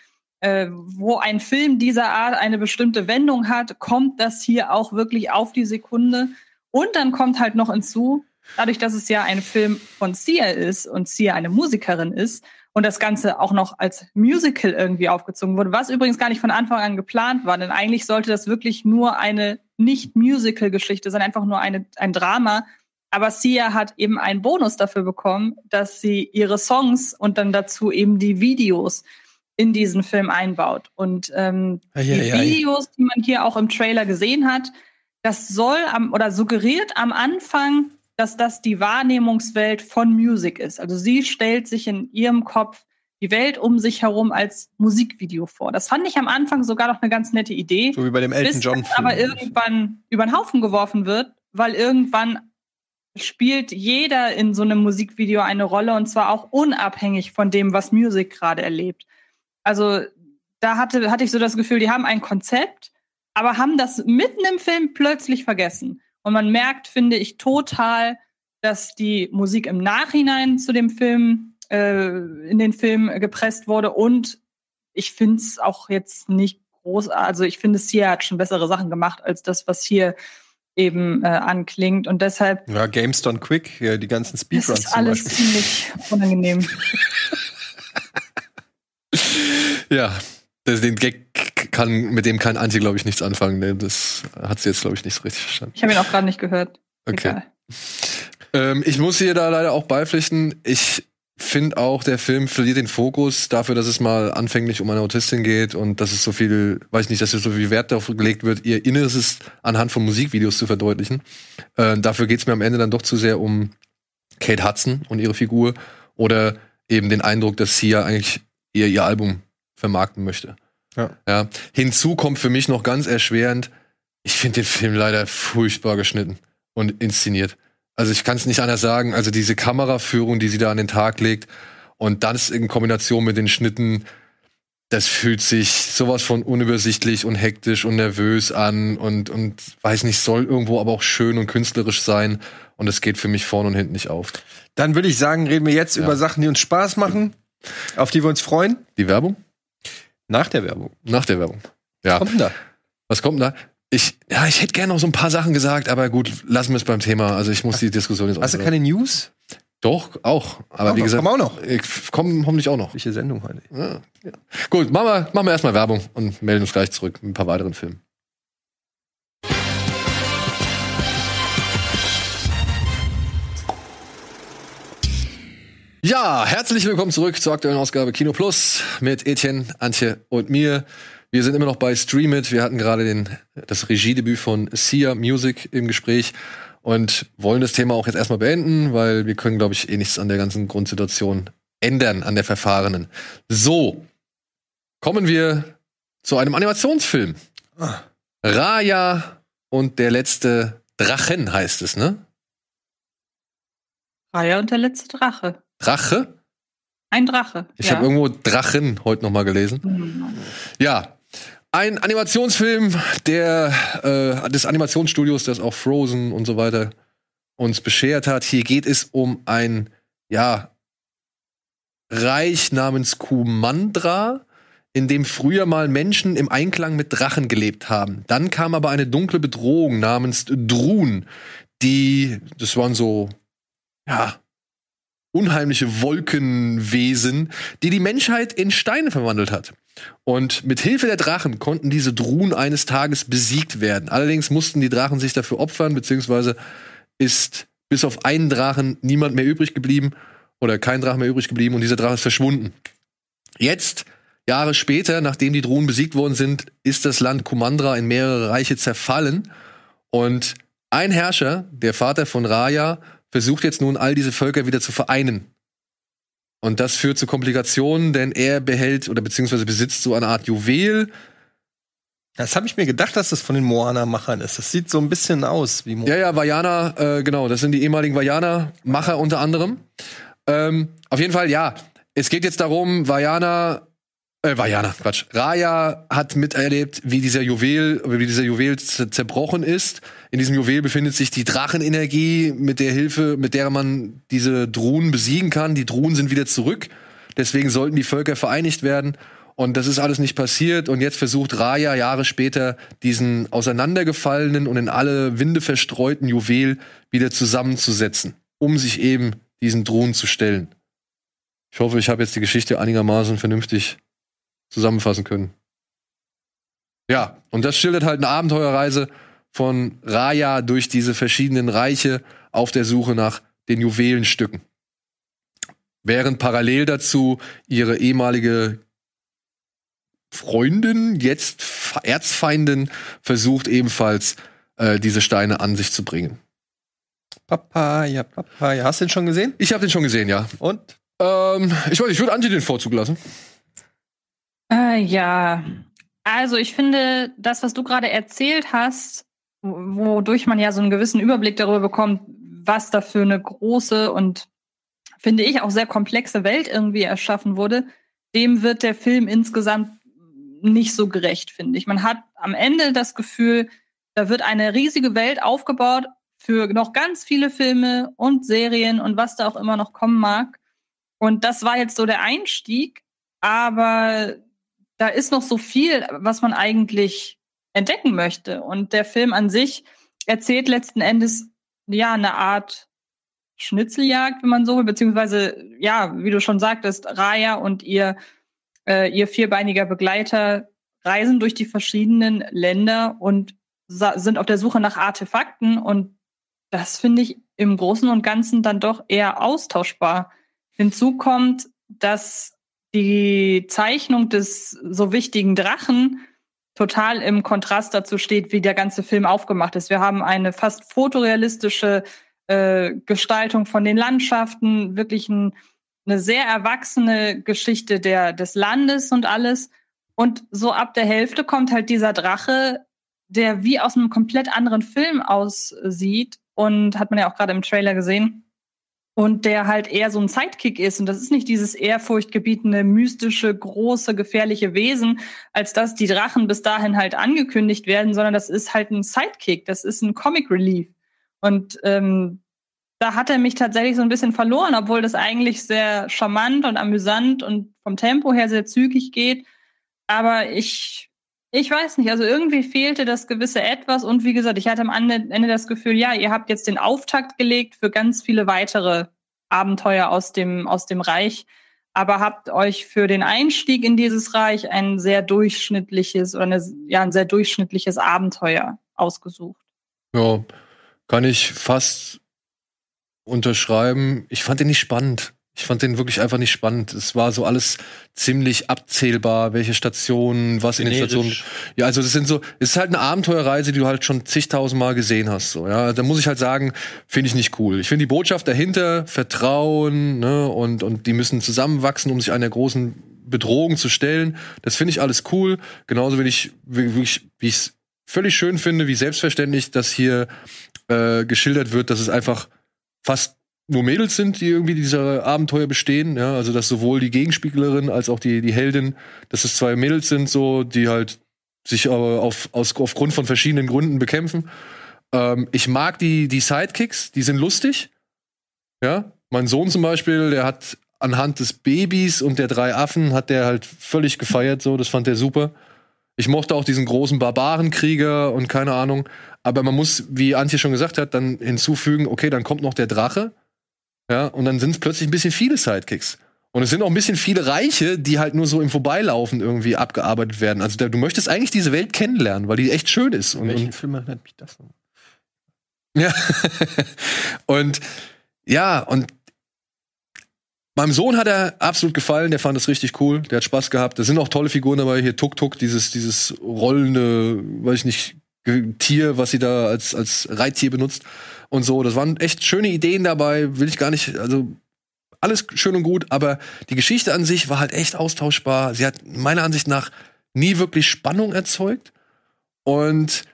äh, wo ein Film dieser Art eine bestimmte Wendung hat, kommt das hier auch wirklich auf die Sekunde. Und dann kommt halt noch hinzu, dadurch, dass es ja ein Film von Sia ist und Sia eine Musikerin ist und das Ganze auch noch als Musical irgendwie aufgezogen wurde, was übrigens gar nicht von Anfang an geplant war, denn eigentlich sollte das wirklich nur eine nicht-Musical-Geschichte sein, einfach nur eine, ein Drama. Aber Sia hat eben einen Bonus dafür bekommen, dass sie ihre Songs und dann dazu eben die Videos in diesen Film einbaut. Und ähm, die Eieiei. Videos, die man hier auch im Trailer gesehen hat, das soll am, oder suggeriert am Anfang, dass das die Wahrnehmungswelt von Music ist. Also sie stellt sich in ihrem Kopf die Welt um sich herum als Musikvideo vor. Das fand ich am Anfang sogar noch eine ganz nette Idee. So wie bei dem Elton bis John. das aber irgendwann über den Haufen geworfen wird, weil irgendwann spielt jeder in so einem Musikvideo eine Rolle und zwar auch unabhängig von dem, was Music gerade erlebt. Also da hatte, hatte ich so das Gefühl, die haben ein Konzept, aber haben das mitten im Film plötzlich vergessen. Und man merkt, finde ich, total, dass die Musik im Nachhinein zu dem Film, äh, in den Film gepresst wurde. Und ich finde es auch jetzt nicht groß, also ich finde, Sia hat schon bessere Sachen gemacht als das, was hier eben äh, anklingt. Und deshalb Ja, Games Done Quick, ja, die ganzen das Speedruns ist zum alles ziemlich unangenehm. Ja, das, den Gag kann, mit dem kann Antje, glaube ich, nichts anfangen. Ne? Das hat sie jetzt, glaube ich, nicht so richtig verstanden. Ich habe ihn auch gerade nicht gehört. Okay. Ähm, ich muss hier da leider auch beipflichten. Ich finde auch, der Film verliert den Fokus dafür, dass es mal anfänglich um eine Autistin geht und dass es so viel, weiß ich nicht, dass es so viel Wert darauf gelegt wird, ihr Inneres anhand von Musikvideos zu verdeutlichen. Äh, dafür geht es mir am Ende dann doch zu sehr um Kate Hudson und ihre Figur oder eben den Eindruck, dass Sia eigentlich ihr, ihr Album vermarkten möchte. Ja. Ja. Hinzu kommt für mich noch ganz erschwerend, ich finde den Film leider furchtbar geschnitten und inszeniert. Also ich kann es nicht anders sagen. Also diese Kameraführung, die sie da an den Tag legt und das in Kombination mit den Schnitten, das fühlt sich sowas von unübersichtlich und hektisch und nervös an und, und weiß nicht, soll irgendwo aber auch schön und künstlerisch sein. Und es geht für mich vorne und hinten nicht auf. Dann würde ich sagen, reden wir jetzt Ja. über Sachen, die uns Spaß machen, auf die wir uns freuen. Die Werbung? Nach der Werbung. Nach der Werbung. Ja. Kommt denn da? Was kommt denn da? Ich, ja, ich hätte gerne noch so ein paar Sachen gesagt, aber gut, lassen wir es beim Thema. Also ich muss die Diskussion jetzt Hast du keine News? Doch, auch. Aber Auch wie noch, gesagt, kommen auch noch. ich komme hoffentlich auch noch. Welche Sendung heute? Ja, ja. Gut, machen wir, machen wir erstmal Werbung und melden uns gleich zurück mit ein paar weiteren Filmen. Ja, herzlich willkommen zurück zur aktuellen Ausgabe Kino Plus mit Etienne, Antje und mir. Wir sind immer noch bei Stream It. Wir hatten gerade den, das Regiedebüt von Sia Music im Gespräch und wollen das Thema auch jetzt erstmal beenden, weil wir können, glaube ich, eh nichts an der ganzen Grundsituation ändern, an der Verfahrenen. So, kommen wir zu einem Animationsfilm. Ah. Raya und der letzte Drachen heißt es, ne? Raya und der letzte Drache. Drache? Ein Drache. Ich ja. habe irgendwo Drachen heute noch mal gelesen. Ja, ein Animationsfilm der äh, des Animationsstudios, das auch Frozen und so weiter uns beschert hat. Hier geht es um ein ja, Reich namens Kumandra, in dem früher mal Menschen im Einklang mit Drachen gelebt haben. Dann kam aber eine dunkle Bedrohung namens Drun, die, das waren so, ja, unheimliche Wolkenwesen, die die Menschheit in Steine verwandelt hat. Und mit Hilfe der Drachen konnten diese Drun eines Tages besiegt werden. Allerdings mussten die Drachen sich dafür opfern, beziehungsweise ist bis auf einen Drachen niemand mehr übrig geblieben oder kein Drache mehr übrig geblieben und dieser Drache ist verschwunden. Jetzt, Jahre später, nachdem die Drohnen besiegt worden sind, ist das Land Kumandra in mehrere Reiche zerfallen und ein Herrscher, der Vater von Raya, versucht jetzt nun all diese Völker wieder zu vereinen. Und das führt zu Komplikationen, denn er behält oder beziehungsweise besitzt so eine Art Juwel. Das habe ich mir gedacht, dass das von den Moana-Machern ist. Das sieht so ein bisschen aus wie Moana. Ja, ja, Vajana, äh, genau, das sind die ehemaligen Vajana-Macher unter anderem. Ähm, auf jeden Fall, ja. Es geht jetzt darum, Vajana, äh, Vajana, Quatsch. Raya hat miterlebt, wie dieser Juwel, wie dieser Juwel zer- zerbrochen ist. In diesem Juwel befindet sich die Drachenenergie, mit der Hilfe, mit der man diese Druhen besiegen kann. Die Druhen sind wieder zurück. Deswegen sollten die Völker vereinigt werden. Und das ist alles nicht passiert. Und jetzt versucht Raya Jahre später diesen auseinandergefallenen und in alle Winde verstreuten Juwel wieder zusammenzusetzen, um sich eben diesen Drohnen zu stellen. Ich hoffe, ich habe jetzt die Geschichte einigermaßen vernünftig zusammenfassen können. Ja, und das schildert halt eine Abenteuerreise von Raya durch diese verschiedenen Reiche auf der Suche nach den Juwelenstücken. Während parallel dazu ihre ehemalige Freundin, jetzt Erzfeindin, versucht ebenfalls äh, diese Steine an sich zu bringen. Papaya, Papaya. Hast du den schon gesehen? Ich habe den schon gesehen, ja. Und? Ähm, ich weiß, ich würde Anti den Vorzug lassen. Äh, ja, also ich finde, das, was du gerade erzählt hast, wo- wodurch man ja so einen gewissen Überblick darüber bekommt, was da für eine große und finde ich auch sehr komplexe Welt irgendwie erschaffen wurde, dem wird der Film insgesamt nicht so gerecht, finde ich. Man hat am Ende das Gefühl, da wird eine riesige Welt aufgebaut für noch ganz viele Filme und Serien und was da auch immer noch kommen mag. Und das war jetzt so der Einstieg, aber da ist noch so viel, was man eigentlich entdecken möchte. Und der Film an sich erzählt letzten Endes ja eine Art Schnitzeljagd, wenn man so will, beziehungsweise, ja, wie du schon sagtest, Raya und ihr, äh, ihr vierbeiniger Begleiter reisen durch die verschiedenen Länder und sind auf der Suche nach Artefakten. Und das finde ich im Großen und Ganzen dann doch eher austauschbar. Hinzu kommt, dass die Zeichnung des so wichtigen Drachen total im Kontrast dazu steht, wie der ganze Film aufgemacht ist. Wir haben eine fast fotorealistische äh, Gestaltung von den Landschaften, wirklich ein, eine sehr erwachsene Geschichte der, des Landes und alles. Und so ab der Hälfte kommt halt dieser Drache, der wie aus einem komplett anderen Film aussieht und hat man ja auch gerade im Trailer gesehen und der halt eher so ein Sidekick ist. Und das ist nicht dieses ehrfurchtgebietende, mystische, große, gefährliche Wesen, als dass die Drachen bis dahin halt angekündigt werden, sondern das ist halt ein Sidekick, das ist ein Comic Relief. Und ähm, da hat er mich tatsächlich so ein bisschen verloren, obwohl das eigentlich sehr charmant und amüsant und vom Tempo her sehr zügig geht. Aber ich, ich weiß nicht, also irgendwie fehlte das gewisse Etwas. Und wie gesagt, ich hatte am Ende das Gefühl, ja, ihr habt jetzt den Auftakt gelegt für ganz viele weitere Abenteuer aus dem, aus dem Reich, aber habt euch für den Einstieg in dieses Reich ein sehr durchschnittliches oder eine, ja, ein sehr durchschnittliches Abenteuer ausgesucht. Ja, kann ich fast unterschreiben. Ich fand den nicht spannend. Ich fand den wirklich einfach nicht spannend. Es war so alles ziemlich abzählbar, welche Stationen, was in den Generisch. Stationen. Ja, also das sind so, es ist halt eine Abenteuerreise, die du halt schon zigtausendmal gesehen hast. So, ja, da muss ich halt sagen, finde ich nicht cool. Ich finde die Botschaft dahinter, Vertrauen, ne, und und die müssen zusammenwachsen, um sich einer großen Bedrohung zu stellen. Das finde ich alles cool. Genauso wie ich, wie, wie ich, wie ich es völlig schön finde, wie selbstverständlich, dass hier äh, geschildert wird, dass es einfach fast nur Mädels sind, die irgendwie diese Abenteuer bestehen. Ja, also dass sowohl die Gegenspieglerin als auch die, die Heldin, dass es zwei Mädels sind, so, die halt sich aber auf, aus, aufgrund von verschiedenen Gründen bekämpfen. Ähm, ich mag die, die Sidekicks, die sind lustig. Ja, Mein Sohn zum Beispiel, der hat anhand des Babys und der drei Affen hat der halt völlig gefeiert, so, das fand der super. Ich mochte auch diesen großen Barbarenkrieger und keine Ahnung. Aber man muss, wie Antje schon gesagt hat, dann hinzufügen, okay, dann kommt noch der Drache. Ja, und dann sind es plötzlich ein bisschen viele Sidekicks. Und es sind auch ein bisschen viele Reiche, die halt nur so im Vorbeilaufen irgendwie abgearbeitet werden. Also da, du möchtest eigentlich diese Welt kennenlernen, weil die echt schön ist. Und, Welchen und Film erinnert mich das noch? ja. und ja, und meinem Sohn hat er absolut gefallen, der fand es richtig cool, der hat Spaß gehabt. Da sind auch tolle Figuren dabei, hier Tuk Tuk, dieses, dieses rollende, weiß ich nicht, Tier, was sie da als, als Reittier benutzt und so. Das waren echt schöne Ideen dabei, will ich gar nicht, also alles schön und gut, aber die Geschichte an sich war halt echt austauschbar. Sie hat meiner Ansicht nach nie wirklich Spannung erzeugt und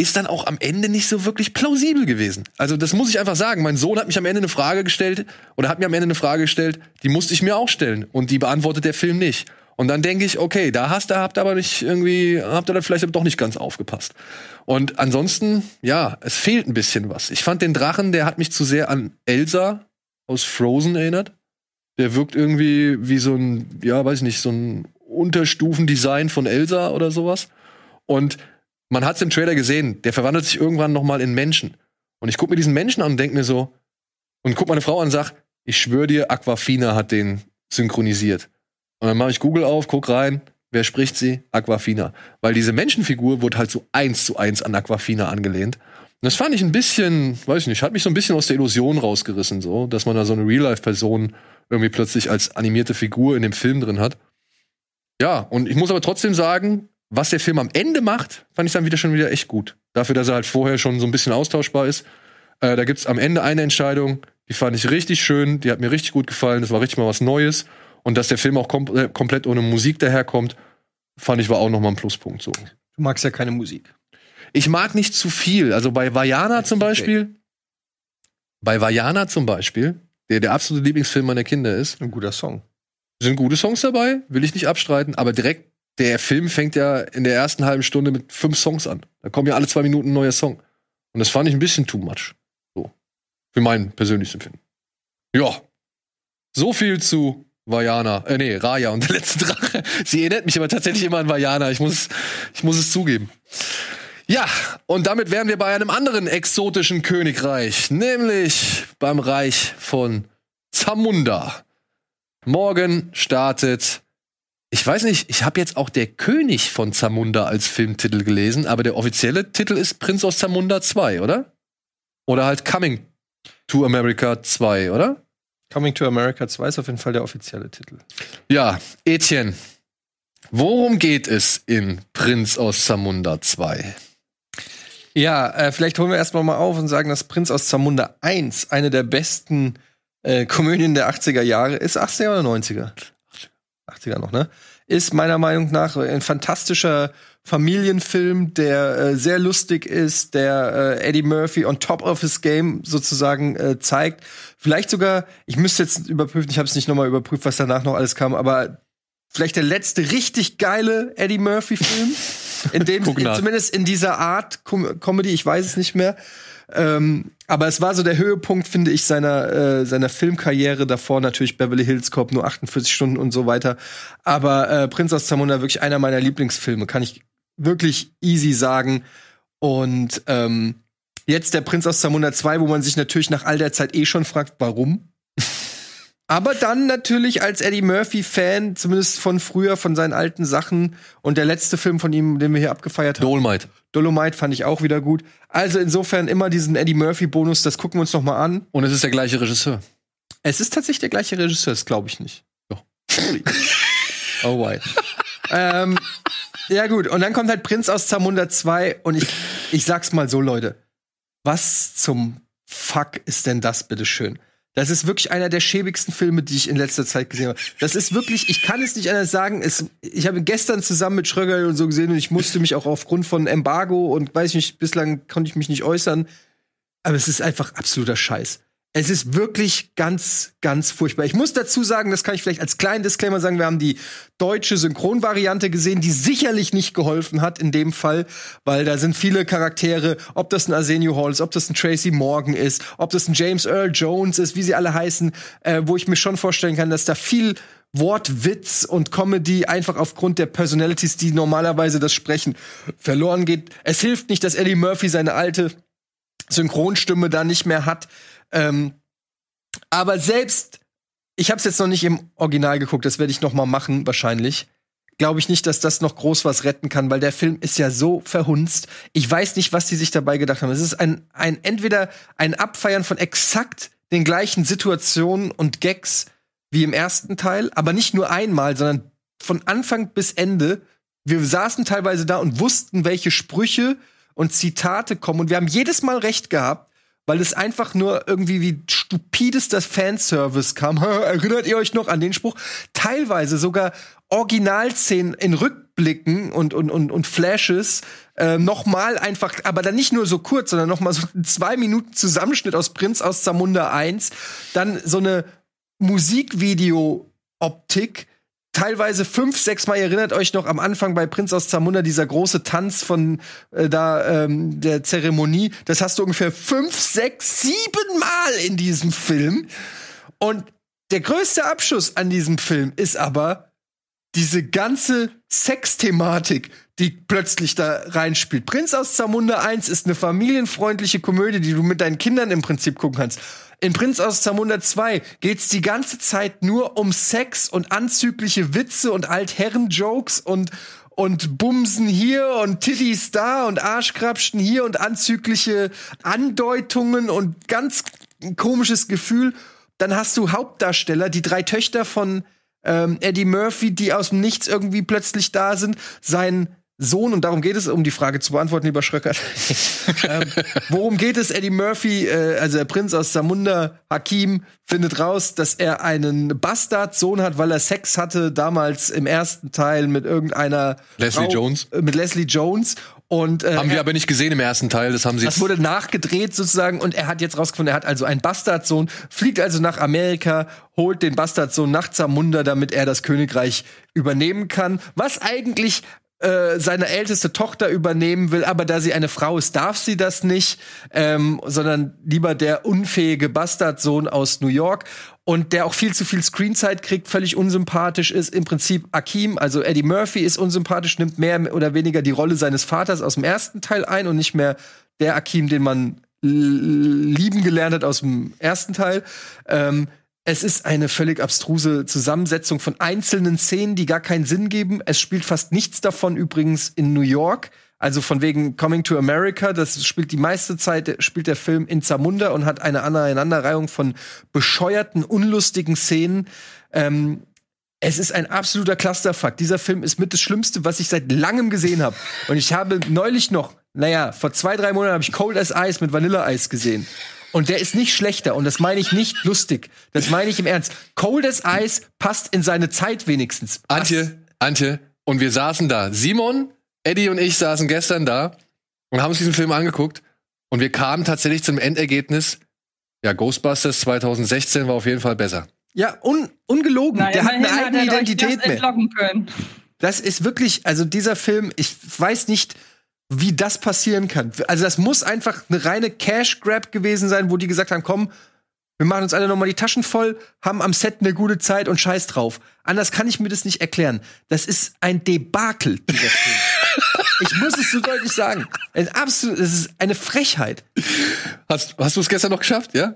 ist dann auch am Ende nicht so wirklich plausibel gewesen. Also das muss ich einfach sagen. Mein Sohn hat mich am Ende eine Frage gestellt oder hat mir am Ende eine Frage gestellt, die musste ich mir auch stellen und die beantwortet der Film nicht. Und dann denke ich, okay, da hast du, habt ihr aber nicht irgendwie, habt ihr dann vielleicht doch nicht ganz aufgepasst. Und ansonsten, ja, es fehlt ein bisschen was. Ich fand den Drachen, der hat mich zu sehr an Elsa aus Frozen erinnert. Der wirkt irgendwie wie so ein, ja, weiß ich nicht, so ein Unterstufendesign von Elsa oder sowas. Und man hat es im Trailer gesehen, der verwandelt sich irgendwann noch mal in Menschen. Und ich gucke mir diesen Menschen an und denke mir so, und guck meine Frau an und sag, ich schwöre dir, Aquafina hat den synchronisiert. Und dann mache ich Google auf, guck rein, wer spricht sie? Aquafina. Weil diese Menschenfigur wurde halt so eins zu eins an Aquafina angelehnt. Und das fand ich ein bisschen, weiß ich nicht, hat mich so ein bisschen aus der Illusion rausgerissen, so, dass man da so eine Real-Life-Person irgendwie plötzlich als animierte Figur in dem Film drin hat. Ja, und ich muss aber trotzdem sagen, was der Film am Ende macht, fand ich dann wieder schon wieder echt gut. Dafür, dass er halt vorher schon so ein bisschen austauschbar ist. Äh, da gibt's am Ende eine Entscheidung, die fand ich richtig schön, die hat mir richtig gut gefallen, das war richtig mal was Neues. Und dass der Film auch kom äh, komplett ohne Musik daherkommt, fand ich war auch noch mal ein Pluspunkt so. Du magst ja keine Musik. Ich mag nicht zu viel. Also bei Vajana zum Beispiel, bei Vajana zum Beispiel, der der absolute Lieblingsfilm meiner Kinder ist, Ein guter Song. sind gute Songs dabei, will ich nicht abstreiten, aber direkt der Film fängt ja in der ersten halben Stunde mit fünf Songs an. Da kommen ja alle zwei Minuten ein neuer Song. Und das fand ich ein bisschen too much. So. Für mein persönliches Empfinden. Ja. So viel zu Vajana. Äh, nee, Raya und der letzte Drache. Sie erinnert mich aber tatsächlich immer an Vajana. Ich muss, ich muss es zugeben. Ja, und damit wären wir bei einem anderen exotischen Königreich, nämlich beim Reich von Zamunda. Morgen startet, ich weiß nicht, ich habe jetzt auch der König von Zamunda als Filmtitel gelesen, aber der offizielle Titel ist Prinz aus Zamunda 2, oder? Oder halt Coming to America 2, oder? Coming to America 2 ist auf jeden Fall der offizielle Titel. Ja, Etienne, worum geht es in Prinz aus Zamunda 2? Ja, äh, vielleicht holen wir erstmal mal auf und sagen, dass Prinz aus Zamunda 1 eine der besten äh, Komödien der 80er Jahre ist. 80er oder 90er? 80er noch, ne? Ist meiner Meinung nach ein fantastischer Familienfilm, der äh, sehr lustig ist, der äh, Eddie Murphy on top of his game sozusagen äh, zeigt. Vielleicht sogar, ich müsste jetzt überprüfen, ich habe es nicht nochmal überprüft, was danach noch alles kam, aber vielleicht der letzte richtig geile Eddie Murphy-Film. In dem, zumindest in dieser Art Com Comedy, ich weiß es nicht mehr. Ähm, aber es war so der Höhepunkt, finde ich, seiner, äh, seiner Filmkarriere. Davor natürlich Beverly Hills Cop, nur 48 Stunden und so weiter. Aber äh, Prinz aus Zamunda wirklich einer meiner Lieblingsfilme, kann ich wirklich easy sagen. Und ähm, jetzt der Prinz aus Zamunda 2, wo man sich natürlich nach all der Zeit eh schon fragt, warum? Aber dann natürlich als Eddie Murphy-Fan, zumindest von früher, von seinen alten Sachen. Und der letzte Film von ihm, den wir hier abgefeiert haben, Dolmite. Dolomite, fand ich auch wieder gut. Also insofern immer diesen Eddie Murphy-Bonus, das gucken wir uns noch mal an. Und es ist der gleiche Regisseur. Es ist tatsächlich der gleiche Regisseur, das glaube ich nicht. Doch. oh why. ähm, ja gut, und dann kommt halt Prinz aus Zamunda 2 und ich, ich sag's mal so, Leute. Was zum Fuck ist denn das, bitteschön? Das ist wirklich einer der schäbigsten Filme, die ich in letzter Zeit gesehen habe. Das ist wirklich, ich kann es nicht anders sagen. Es, ich habe gestern zusammen mit Schröger und so gesehen und ich musste mich auch aufgrund von Embargo und weiß ich nicht, bislang konnte ich mich nicht äußern. Aber es ist einfach absoluter Scheiß. Es ist wirklich ganz, ganz furchtbar. Ich muss dazu sagen, das kann ich vielleicht als kleinen Disclaimer sagen, wir haben die deutsche Synchronvariante gesehen, die sicherlich nicht geholfen hat in dem Fall, weil da sind viele Charaktere, ob das ein Arsenio Hall ist, ob das ein Tracy Morgan ist, ob das ein James Earl Jones ist, wie sie alle heißen, äh, wo ich mir schon vorstellen kann, dass da viel Wortwitz und Comedy einfach aufgrund der Personalities, die normalerweise das sprechen, verloren geht. Es hilft nicht, dass Eddie Murphy seine alte Synchronstimme da nicht mehr hat. Ähm, aber selbst, ich habe es jetzt noch nicht im Original geguckt, das werde ich noch mal machen wahrscheinlich. Glaube ich nicht, dass das noch groß was retten kann, weil der Film ist ja so verhunzt. Ich weiß nicht, was die sich dabei gedacht haben. Es ist ein, ein entweder ein Abfeiern von exakt den gleichen Situationen und Gags wie im ersten Teil, aber nicht nur einmal, sondern von Anfang bis Ende. Wir saßen teilweise da und wussten, welche Sprüche und Zitate kommen und wir haben jedes Mal recht gehabt, weil es einfach nur irgendwie wie stupidester Fanservice kam. Erinnert ihr euch noch an den Spruch? Teilweise sogar Originalszenen in Rückblicken und, und, und, und Flashes äh, noch mal einfach, aber dann nicht nur so kurz, sondern noch mal so zwei Minuten Zusammenschnitt aus Prinz aus Zamunda 1, dann so eine Musikvideo-Optik, teilweise fünf, sechs Mal, ihr erinnert euch noch am Anfang bei Prinz aus Zamunda, dieser große Tanz von äh, da ähm, der Zeremonie, das hast du ungefähr fünf, sechs, sieben Mal in diesem Film. Und der größte Abschuss an diesem Film ist aber diese ganze Sexthematik, die plötzlich da reinspielt. Prinz aus Zamunda 1 ist eine familienfreundliche Komödie, die du mit deinen Kindern im Prinzip gucken kannst. In Prinz aus Zamunda 2 geht's die ganze Zeit nur um Sex und anzügliche Witze und Altherren-Jokes und und Bumsen hier und Titties da und Arschkrapschen hier und anzügliche Andeutungen und ganz komisches Gefühl. Dann hast du Hauptdarsteller, die drei Töchter von ähm, Eddie Murphy, die aus dem Nichts irgendwie plötzlich da sind. Sein Sohn, und darum geht es, um die Frage zu beantworten, lieber Schröcker. ähm, worum geht es? Eddie Murphy, äh, also der Prinz aus Zamunda, Hakim, findet raus, dass er einen Bastardsohn hat, weil er Sex hatte damals im ersten Teil mit irgendeiner Leslie Frau, Jones. äh, mit Leslie Jones. Und äh, Haben wir er- aber nicht gesehen im ersten Teil, das haben sie das wurde nachgedreht sozusagen und er hat jetzt rausgefunden, er hat also einen Bastardsohn, fliegt also nach Amerika, holt den Bastardsohn nach Zamunda, damit er das Königreich übernehmen kann. Was eigentlich äh, seine älteste Tochter übernehmen will, aber da sie eine Frau ist, darf sie das nicht, ähm, sondern lieber der unfähige Bastardsohn aus New York und der auch viel zu viel Screenzeit kriegt, völlig unsympathisch ist. Im Prinzip Akim, also Eddie Murphy ist unsympathisch, nimmt mehr oder weniger die Rolle seines Vaters aus dem ersten Teil ein und nicht mehr der Akim, den man lieben gelernt hat aus dem ersten Teil. Ähm, es ist eine völlig abstruse Zusammensetzung von einzelnen Szenen, die gar keinen Sinn geben. Es spielt fast nichts davon übrigens in New York. Also von wegen Coming to America, das spielt die meiste Zeit, spielt der Film in Zamunda und hat eine Aneinanderreihung von bescheuerten, unlustigen Szenen. Ähm, es ist ein absoluter Clusterfuck. Dieser Film ist mit das Schlimmste, was ich seit langem gesehen habe. Und ich habe neulich noch, naja, vor zwei, drei Monaten habe ich Cold as Ice mit Vanilleeis gesehen. Und der ist nicht schlechter. Und das meine ich nicht lustig. Das meine ich im Ernst. Cold as Ice passt in seine Zeit wenigstens. Antje, Antje, und wir saßen da. Simon, Eddie und ich saßen gestern da und haben uns diesen Film angeguckt. Und wir kamen tatsächlich zum Endergebnis. Ja, Ghostbusters 2016 war auf jeden Fall besser. Ja, un ungelogen. Na, der hat eine eigene euch Identität das mehr. entlocken können. Das ist wirklich, also dieser Film, ich weiß nicht, wie das passieren kann. Also das muss einfach eine reine Cash Grab gewesen sein, wo die gesagt haben, komm, wir machen uns alle nochmal die Taschen voll, haben am Set eine gute Zeit und scheiß drauf. Anders kann ich mir das nicht erklären. Das ist ein Debakel, dieser Film. ich muss es so deutlich sagen. Es ist absolut, es ist eine Frechheit. Hast, hast du es gestern noch geschafft, ja?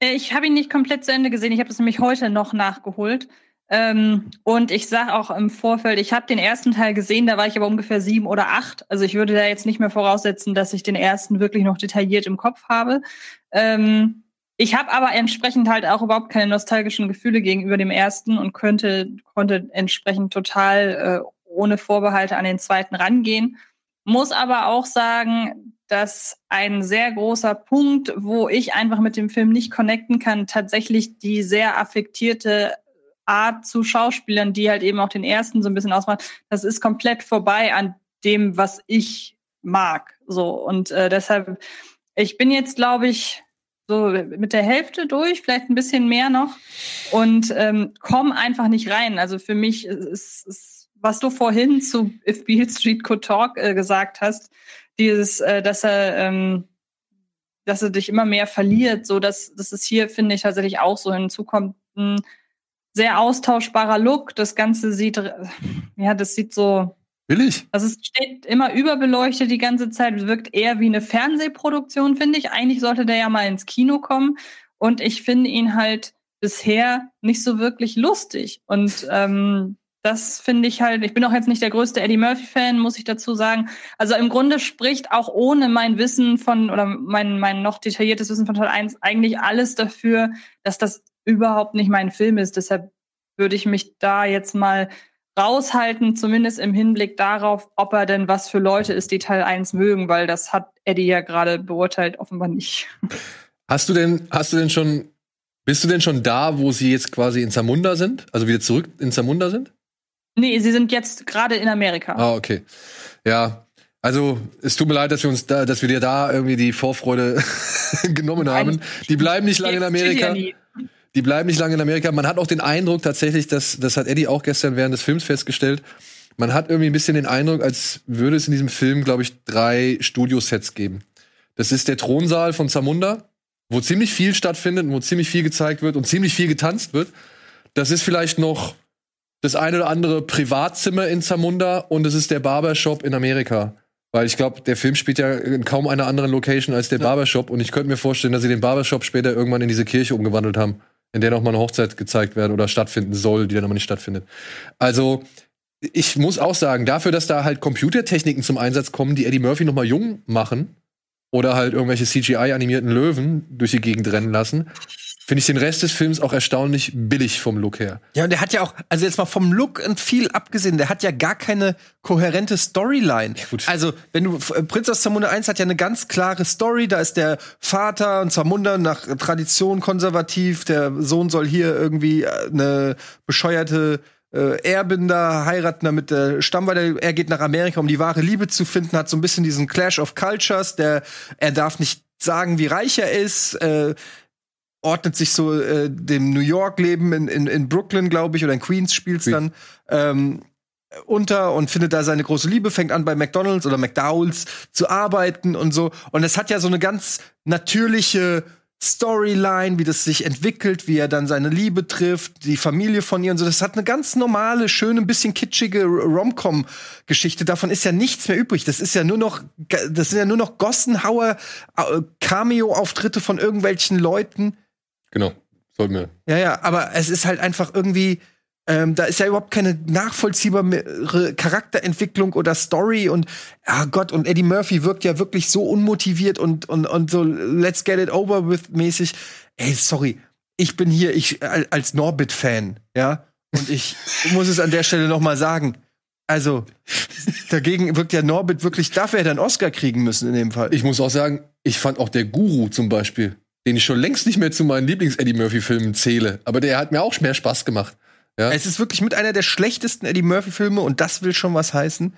Äh, Ich habe ihn nicht komplett zu Ende gesehen. Ich habe das nämlich heute noch nachgeholt. Ähm, und ich sage auch im Vorfeld, ich habe den ersten Teil gesehen, da war ich aber ungefähr sieben oder acht. Also ich würde da jetzt nicht mehr voraussetzen, dass ich den ersten wirklich noch detailliert im Kopf habe. Ähm, ich habe aber entsprechend halt auch überhaupt keine nostalgischen Gefühle gegenüber dem ersten und könnte, konnte entsprechend total äh, ohne Vorbehalte an den zweiten rangehen. Muss aber auch sagen, dass ein sehr großer Punkt, wo ich einfach mit dem Film nicht connecten kann, tatsächlich die sehr affektierte Art zu Schauspielern, die halt eben auch den ersten so ein bisschen ausmacht, das ist komplett vorbei an dem, was ich mag. So und äh, deshalb, ich bin jetzt, glaube ich, so mit der Hälfte durch, vielleicht ein bisschen mehr noch und ähm, komme einfach nicht rein. Also für mich ist, ist was du vorhin zu If Beale Street Could Talk äh, gesagt hast, dieses, äh, dass er ähm, dass er dich immer mehr verliert, so dass das ist hier finde ich tatsächlich auch so hinzukommt ein sehr austauschbarer Look. Das Ganze sieht ja, das sieht so Billig. also es steht immer überbeleuchtet die ganze Zeit, wirkt eher wie eine Fernsehproduktion, finde ich. Eigentlich sollte der ja mal ins Kino kommen. Und ich finde ihn halt bisher nicht so wirklich lustig. Und ähm, das finde ich halt, ich bin auch jetzt nicht der größte Eddie Murphy-Fan, muss ich dazu sagen. Also im Grunde spricht auch ohne mein Wissen von, oder mein, mein noch detailliertes Wissen von Teil 1 eigentlich alles dafür, dass das überhaupt nicht mein Film ist. Deshalb würde ich mich da jetzt mal raushalten, zumindest im Hinblick darauf, ob er denn was für Leute ist, die Teil 1 mögen, weil das hat Eddie ja gerade beurteilt, offenbar nicht. Hast du denn, hast du denn schon, bist du denn schon da, wo sie jetzt quasi in Zamunda sind? Also wieder zurück in Zamunda sind? Nee, sie sind jetzt gerade in Amerika. Ah, okay. Ja. Also, es tut mir leid, dass wir uns da, dass wir dir da irgendwie die Vorfreude genommen haben. Die bleiben nicht lange in Amerika. Die bleiben nicht lange in Amerika. Man hat auch den Eindruck tatsächlich, dass, das hat Eddie auch gestern während des Films festgestellt, man hat irgendwie ein bisschen den Eindruck, als würde es in diesem Film, glaube ich, drei Studiosets geben. Das ist der Thronsaal von Zamunda, wo ziemlich viel stattfindet und wo ziemlich viel gezeigt wird und ziemlich viel getanzt wird. Das ist vielleicht noch das eine oder andere Privatzimmer in Zamunda und es ist der Barbershop in Amerika. Weil ich glaube, der Film spielt ja in kaum einer anderen Location als der Barbershop und ich könnte mir vorstellen, dass sie den Barbershop später irgendwann in diese Kirche umgewandelt haben, in der noch mal eine Hochzeit gezeigt werden oder stattfinden soll, die dann aber nicht stattfindet. Also ich muss auch sagen, dafür, dass da halt Computertechniken zum Einsatz kommen, die Eddie Murphy noch mal jung machen oder halt irgendwelche CGI-animierten Löwen durch die Gegend rennen lassen, finde ich den Rest des Films auch erstaunlich billig vom Look her. Ja, und der hat ja auch, also jetzt mal vom Look und viel abgesehen, der hat ja gar keine kohärente Storyline. gut. also, wenn du, äh, Prinz aus Zamunda 1 hat ja eine ganz klare Story, da ist der Vater und Zamunda nach Tradition konservativ, der Sohn soll hier irgendwie äh, eine bescheuerte äh, Erbin da heiraten, damit der Stamm weiter, er geht nach Amerika, um die wahre Liebe zu finden, hat so ein bisschen diesen Clash of Cultures, der, er darf nicht sagen, wie reich er ist, äh, ordnet sich so äh, dem New York-Leben in, in, in Brooklyn, glaube ich, oder in Queens spielt's dann ähm, unter und findet da seine große Liebe, fängt an bei McDonalds oder McDowells zu arbeiten und so. Und es hat ja so eine ganz natürliche Storyline, wie das sich entwickelt, wie er dann seine Liebe trifft, die Familie von ihr und so. Das hat eine ganz normale, schöne, ein bisschen kitschige Rom-Com-Geschichte. Davon ist ja nichts mehr übrig. Das ist ja nur noch, das sind ja nur noch Gossenhauer äh, Cameo-Auftritte von irgendwelchen Leuten. Genau. Sollten wir. Ja, ja, aber es ist halt einfach irgendwie, ähm, da ist ja überhaupt keine nachvollziehbare Charakterentwicklung oder Story und ah Gott, und Eddie Murphy wirkt ja wirklich so unmotiviert und, und, und so let's get it over with mäßig. Ey, sorry, ich bin hier, ich al- als Norbit-Fan, ja, und ich muss es an der Stelle noch mal sagen. Also, dagegen wirkt ja Norbit wirklich, dafür hätte er einen Oscar kriegen müssen in dem Fall. Ich muss auch sagen, ich fand auch der Guru zum Beispiel, den ich schon längst nicht mehr zu meinen Lieblings-Eddie Murphy-Filmen zähle, aber der hat mir auch mehr Spaß gemacht. Ja. Es ist wirklich mit einer der schlechtesten Eddie Murphy-Filme und das will schon was heißen.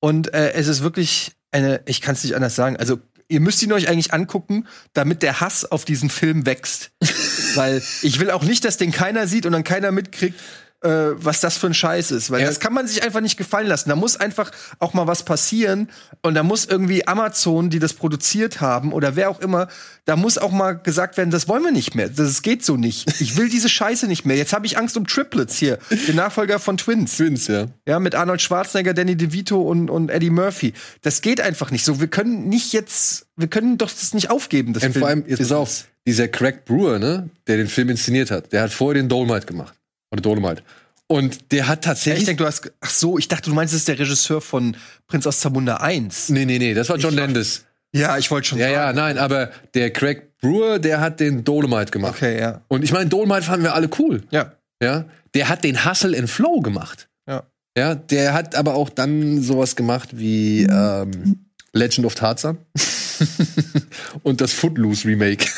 Und äh, es ist wirklich eine, ich kann es nicht anders sagen. Also, ihr müsst ihn euch eigentlich angucken, damit der Hass auf diesen Film wächst. Weil ich will auch nicht, dass den keiner sieht und dann keiner mitkriegt, äh, was das für ein Scheiß ist. Weil Ja. das kann man sich einfach nicht gefallen lassen. Da muss einfach auch mal was passieren. Und da muss irgendwie Amazon, die das produziert haben, oder wer auch immer, da muss auch mal gesagt werden, das wollen wir nicht mehr. Das geht so nicht. Ich will diese Scheiße nicht mehr. Jetzt habe ich Angst um Triplets hier. Den Nachfolger von Twins. Twins, ja. Ja, mit Arnold Schwarzenegger, Danny DeVito und, und Eddie Murphy. Das geht einfach nicht so. Wir können nicht jetzt, wir können doch das nicht aufgeben. Das Und vor allem, Film- jetzt pass auf, dieser Craig Brewer, ne, der den Film inszeniert hat, der hat vorher den Dolomite gemacht. Oder Dolomite. Und der hat Ja, tatsächlich. ich denke, du hast, ach so, ich dachte, du meinst, es ist der Regisseur von Prinz aus Zamunda 1. nee, nee, nee, das war John Ich- Landis. Ja, ich wollte schon Ja, ja, sagen. nein, aber der Craig Brewer, der hat den Dolomite gemacht. Okay, ja. Und ich meine, Dolomite fanden wir alle cool. Ja. Ja, der hat den Hustle and Flow gemacht. Ja. Ja, der hat aber auch dann sowas gemacht wie ähm, Legend of Tarzan und das Footloose Remake.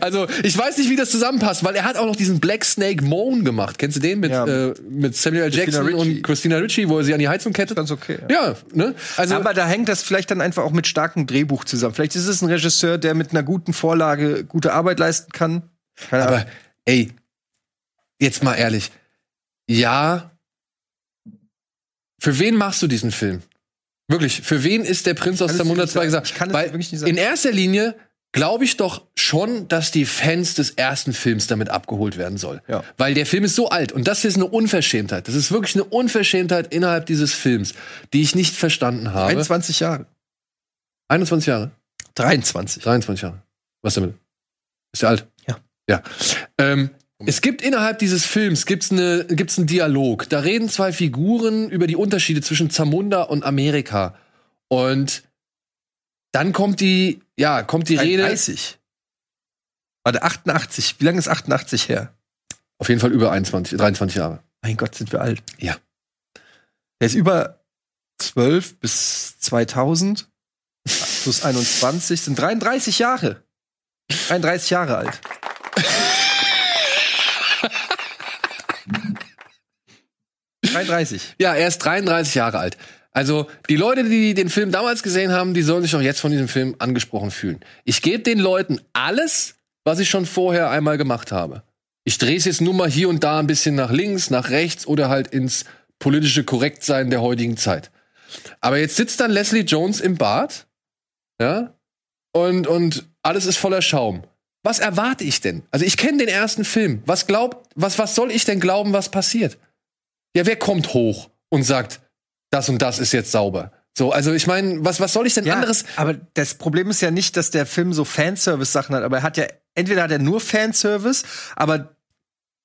Also, ich weiß nicht, wie das zusammenpasst, weil er hat auch noch diesen Black Snake Moan gemacht. Kennst du den mit, Ja. äh, mit Samuel L. Christina Jackson Ricci. und Christina Ricci, wo er sie an die Heizung kettet? Ganz okay. Ja, ne? Also, Aber da hängt das vielleicht dann einfach auch mit starkem Drehbuch zusammen. Vielleicht ist es ein Regisseur, der mit einer guten Vorlage gute Arbeit leisten kann. Keine aber Ahnung. ey, jetzt mal ehrlich. Ja, für wen machst du diesen Film? Wirklich, für wen ist der Prinz aus Zamunda nicht 2 sagen. gesagt? Ich kann es Weil wirklich nicht sagen. in erster Linie glaube ich doch schon, dass die Fans des ersten Films damit abgeholt werden soll. Ja. Weil der Film ist so alt und das ist eine Unverschämtheit. Das ist wirklich eine Unverschämtheit innerhalb dieses Films, die ich nicht verstanden habe. 21 Jahre. 21 Jahre, 23. 23 Jahre. Was damit? Ist der alt? Ja. Ja. Ähm, es gibt innerhalb dieses Films gibt's eine, gibt's einen Dialog. Da reden zwei Figuren über die Unterschiede zwischen Zamunda und Amerika. Und dann kommt die, ja, kommt die Rede. 30. Warte, 88. Wie lange ist 88 her? Auf jeden Fall über 21, 23 Jahre. Mein Gott, sind wir alt. Ja. Der ist über 12 bis 2000 plus 21 sind 33 Jahre. 33 Jahre alt. ...33. Ja, er ist 33 Jahre alt. Also die Leute, die den Film damals gesehen haben, die sollen sich auch jetzt von diesem Film angesprochen fühlen. Ich gebe den Leuten alles, was ich schon vorher einmal gemacht habe. Ich drehe es jetzt nur mal hier und da ein bisschen nach links, nach rechts oder halt ins politische Korrektsein der heutigen Zeit. Aber jetzt sitzt dann Leslie Jones im Bad, ja, und, und alles ist voller Schaum. Was erwarte ich denn? Also ich kenne den ersten Film. Was glaubt, was, was soll ich denn glauben, was passiert? Ja, wer kommt hoch und sagt, das und das ist jetzt sauber? So, also ich meine, was, was soll ich denn anderes? aber das Problem ist ja nicht, dass der Film so Fanservice-Sachen hat, aber er hat ja, entweder hat er nur Fanservice, aber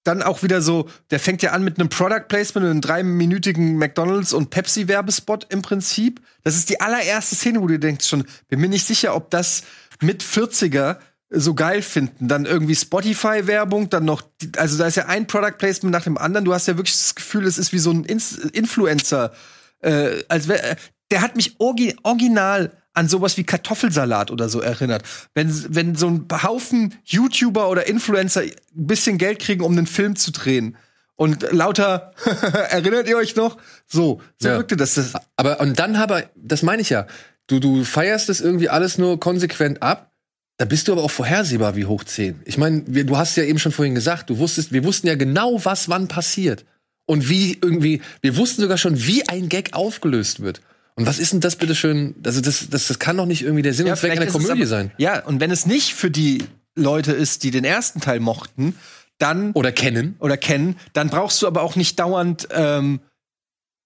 dann auch wieder so, der fängt ja an mit einem Product Placement, einem dreiminütigen McDonalds und Pepsi-Werbespot im Prinzip. Das ist die allererste Szene, wo du denkst schon, bin mir nicht sicher, ob das mit 40er so geil finden. Dann irgendwie Spotify-Werbung, dann noch, die, also da ist ja ein Product Placement nach dem anderen. Du hast ja wirklich das Gefühl, es ist wie so ein Ins Influencer. Äh, als wär, äh, der hat mich orgi original an sowas wie Kartoffelsalat oder so erinnert. Wenn, wenn so ein Haufen YouTuber oder Influencer ein bisschen Geld kriegen, um einen Film zu drehen. Und lauter, erinnert ihr euch noch? So, so Ja. wirkte das. das Aber und dann habe, das meine ich ja, du, du feierst das irgendwie alles nur konsequent ab. Da bist du aber auch vorhersehbar wie hoch 10. Ich meine, du hast ja eben schon vorhin gesagt, du wusstest, wir wussten ja genau, was wann passiert. Und wie irgendwie, wir wussten sogar schon, wie ein Gag aufgelöst wird. Und was ist denn das bitte schön? Also das, das, das kann doch nicht irgendwie der Sinn und Zweck einer Komödie aber- sein. Ja, und wenn es nicht für die Leute ist, die den ersten Teil mochten, dann Oder kennen. oder kennen, dann brauchst du aber auch nicht dauernd ähm,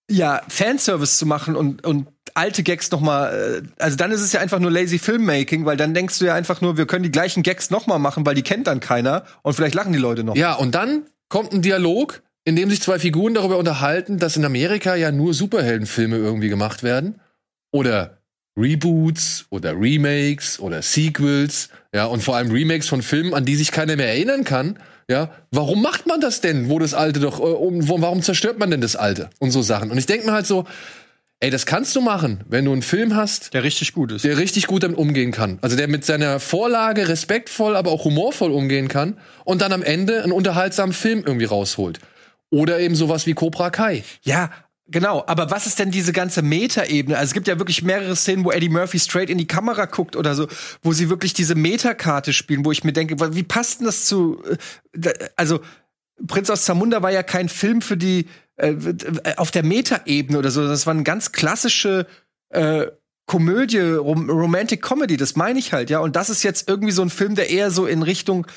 ja Fanservice zu machen und und alte Gags noch mal. Äh, also dann ist es ja einfach nur lazy Filmmaking, weil dann denkst du ja einfach nur, wir können die gleichen Gags noch mal machen, weil die kennt dann keiner und vielleicht lachen die Leute noch. Ja, und dann kommt ein Dialog, in dem sich zwei Figuren darüber unterhalten, dass in Amerika ja nur Superheldenfilme irgendwie gemacht werden. Oder Reboots oder Remakes oder Sequels. Ja, und vor allem Remakes von Filmen, an die sich keiner mehr erinnern kann. Ja, warum macht man das denn, wo das Alte doch, äh, um, warum zerstört man denn das Alte? Und so Sachen. Und ich denke mir halt so, ey, das kannst du machen, wenn du einen Film hast, Der richtig gut ist. der richtig gut damit umgehen kann. Also der mit seiner Vorlage respektvoll, aber auch humorvoll umgehen kann und dann am Ende einen unterhaltsamen Film irgendwie rausholt. Oder eben sowas wie Cobra Kai. Ja, genau. Aber was ist denn diese ganze Metaebene? Also es gibt ja wirklich mehrere Szenen, wo Eddie Murphy straight in die Kamera guckt oder so, wo sie wirklich diese Metakarte spielen, wo ich mir denke, wie passt denn das zu? äh, Also Prinz aus Zamunda war ja kein Film für die äh, auf der Metaebene oder so. Das war eine ganz klassische äh, Komödie, Rom Romantic Comedy. Das meine ich halt, ja. Und das ist jetzt irgendwie so ein Film, der eher so in Richtung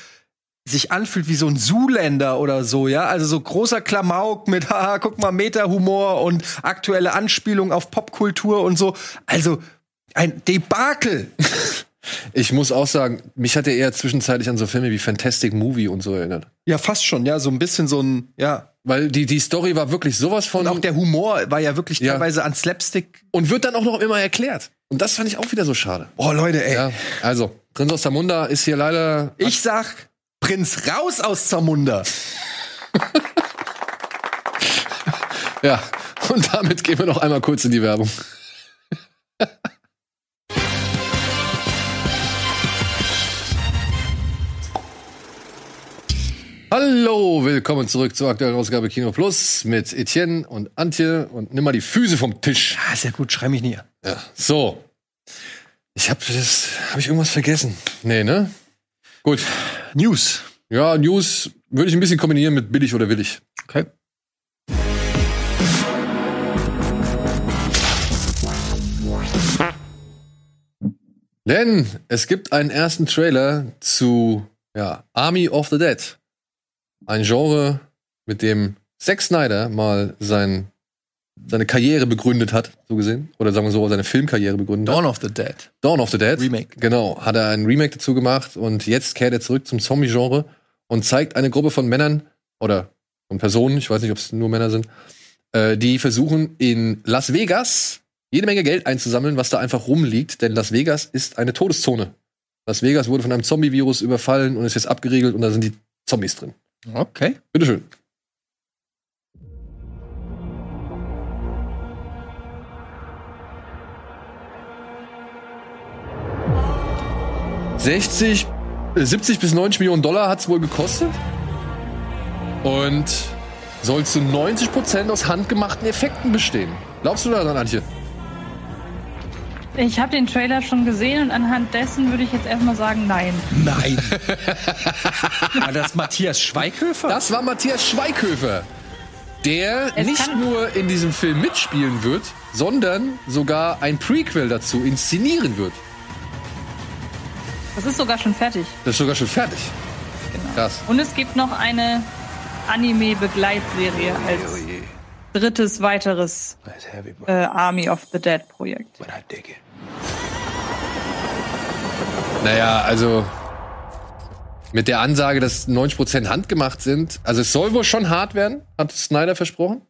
sich anfühlt wie so ein Zuländer oder so, ja? Also so großer Klamauk mit, haha, guck mal, Meta-Humor und aktuelle Anspielung auf Popkultur und so. Also ein Debakel. Ich muss auch sagen, mich hat er eher zwischenzeitlich an so Filme wie Fantastic Movie und so erinnert. Ja, fast schon, ja, so ein bisschen so ein, ja. Weil die, die Story war wirklich sowas von. Und auch der Humor war ja wirklich Ja. teilweise an Slapstick. und wird dann auch noch immer erklärt. Und das fand ich auch wieder so schade. Oh, Leute, ey. Ja, also, Prinz aus Zamunda ist hier leider. Ich sag, Prinz raus aus Zamunda. Ja, und damit gehen wir noch einmal kurz in die Werbung. Hallo, willkommen zurück zur aktuellen Ausgabe Kino Plus mit Etienne und Antje und nimm mal die Füße vom Tisch. Ah, sehr gut, schrei mich nie an. Ja, so. Ich hab das, hab ich irgendwas vergessen? Nee, ne? Gut. News. Ja, News würde ich ein bisschen kombinieren mit billig oder willig. Okay. Denn es gibt einen ersten Trailer zu ja, Army of the Dead. Ein Genre, mit dem Zack Snyder mal sein, seine Karriere begründet hat, so gesehen. Oder sagen wir so, seine Filmkarriere begründet hat. Dawn of the Dead. Dawn of the Dead. Remake. Genau, hat er ein Remake dazu gemacht und jetzt kehrt er zurück zum Zombie-Genre und zeigt eine Gruppe von Männern oder von Personen, ich weiß nicht, ob es nur Männer sind, äh, die versuchen in Las Vegas jede Menge Geld einzusammeln, was da einfach rumliegt, denn Las Vegas ist eine Todeszone. Las Vegas wurde von einem Zombie-Virus überfallen und ist jetzt abgeriegelt und da sind die Zombies drin. Okay. Bitteschön. ...60, äh, 70 bis 90 Millionen Dollar hat es wohl gekostet. Und soll zu 90 Prozent aus handgemachten Effekten bestehen. Glaubst du daran, Antje? Ich habe den Trailer schon gesehen und anhand dessen würde ich jetzt erstmal sagen, nein. Nein. War das Matthias Schweighöfer? Das war Matthias Schweighöfer, der Es nicht nur in diesem Film mitspielen wird, sondern sogar ein Prequel dazu inszenieren wird. Das ist sogar schon fertig. Das ist sogar schon fertig. Genau. Krass. Und es gibt noch eine Anime-Begleitserie als drittes weiteres äh, Army of the Dead Projekt. Naja, also mit der Ansage, dass 90% handgemacht sind, also es soll wohl schon hart werden, hat Snyder versprochen.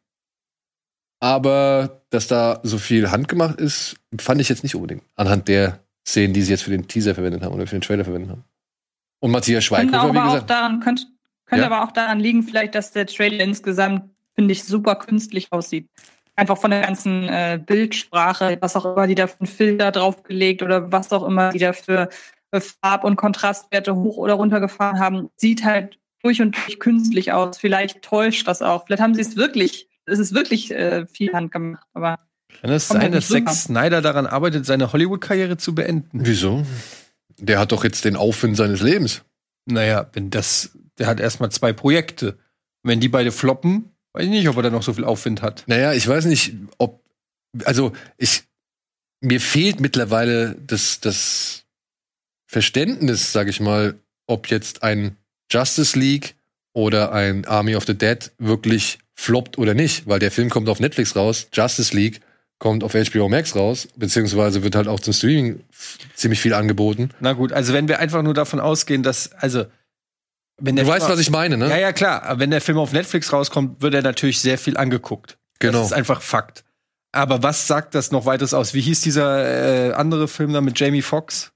Aber dass da so viel handgemacht ist, fand ich jetzt nicht unbedingt. Anhand der Szenen, die sie jetzt für den Teaser verwendet haben oder für den Trailer verwendet haben. Und Matthias Schweighöfer, wie aber auch gesagt. daran, könnte, könnte Ja. aber auch daran liegen, vielleicht, dass der Trailer insgesamt, finde ich, super künstlich aussieht. Einfach von der ganzen äh, Bildsprache, was auch immer die da für einen Filter draufgelegt oder was auch immer die da für äh, Farb- und Kontrastwerte hoch oder runter gefahren haben, sieht halt durch und durch künstlich aus. Vielleicht täuscht das auch. Vielleicht haben sie es wirklich, es ist wirklich äh, viel handgemacht, aber Kann es sein, dass Zack. Snyder daran arbeitet, seine Hollywood-Karriere zu beenden? Wieso? Der hat doch jetzt den Aufwind seines Lebens. Naja, wenn das, der hat erstmal zwei Projekte. Wenn die beide floppen, weiß ich nicht, ob er da noch so viel Aufwind hat. Naja, ich weiß nicht, ob. Also, ich. Mir fehlt mittlerweile das, das Verständnis, sag ich mal, ob jetzt ein Justice League oder ein Army of the Dead wirklich floppt oder nicht, weil der Film kommt auf Netflix raus, Justice League kommt auf HBO Max raus, beziehungsweise wird halt auch zum Streaming ziemlich viel angeboten. Na gut, also wenn wir einfach nur davon ausgehen, dass, also, wenn der Du weißt, Film- was ich meine, ne? Ja, ja, klar. Aber wenn der Film auf Netflix rauskommt, wird er natürlich sehr viel angeguckt. Genau. Das ist einfach Fakt. Aber was sagt das noch weiteres aus? Wie hieß dieser äh, andere Film da mit Jamie Foxx?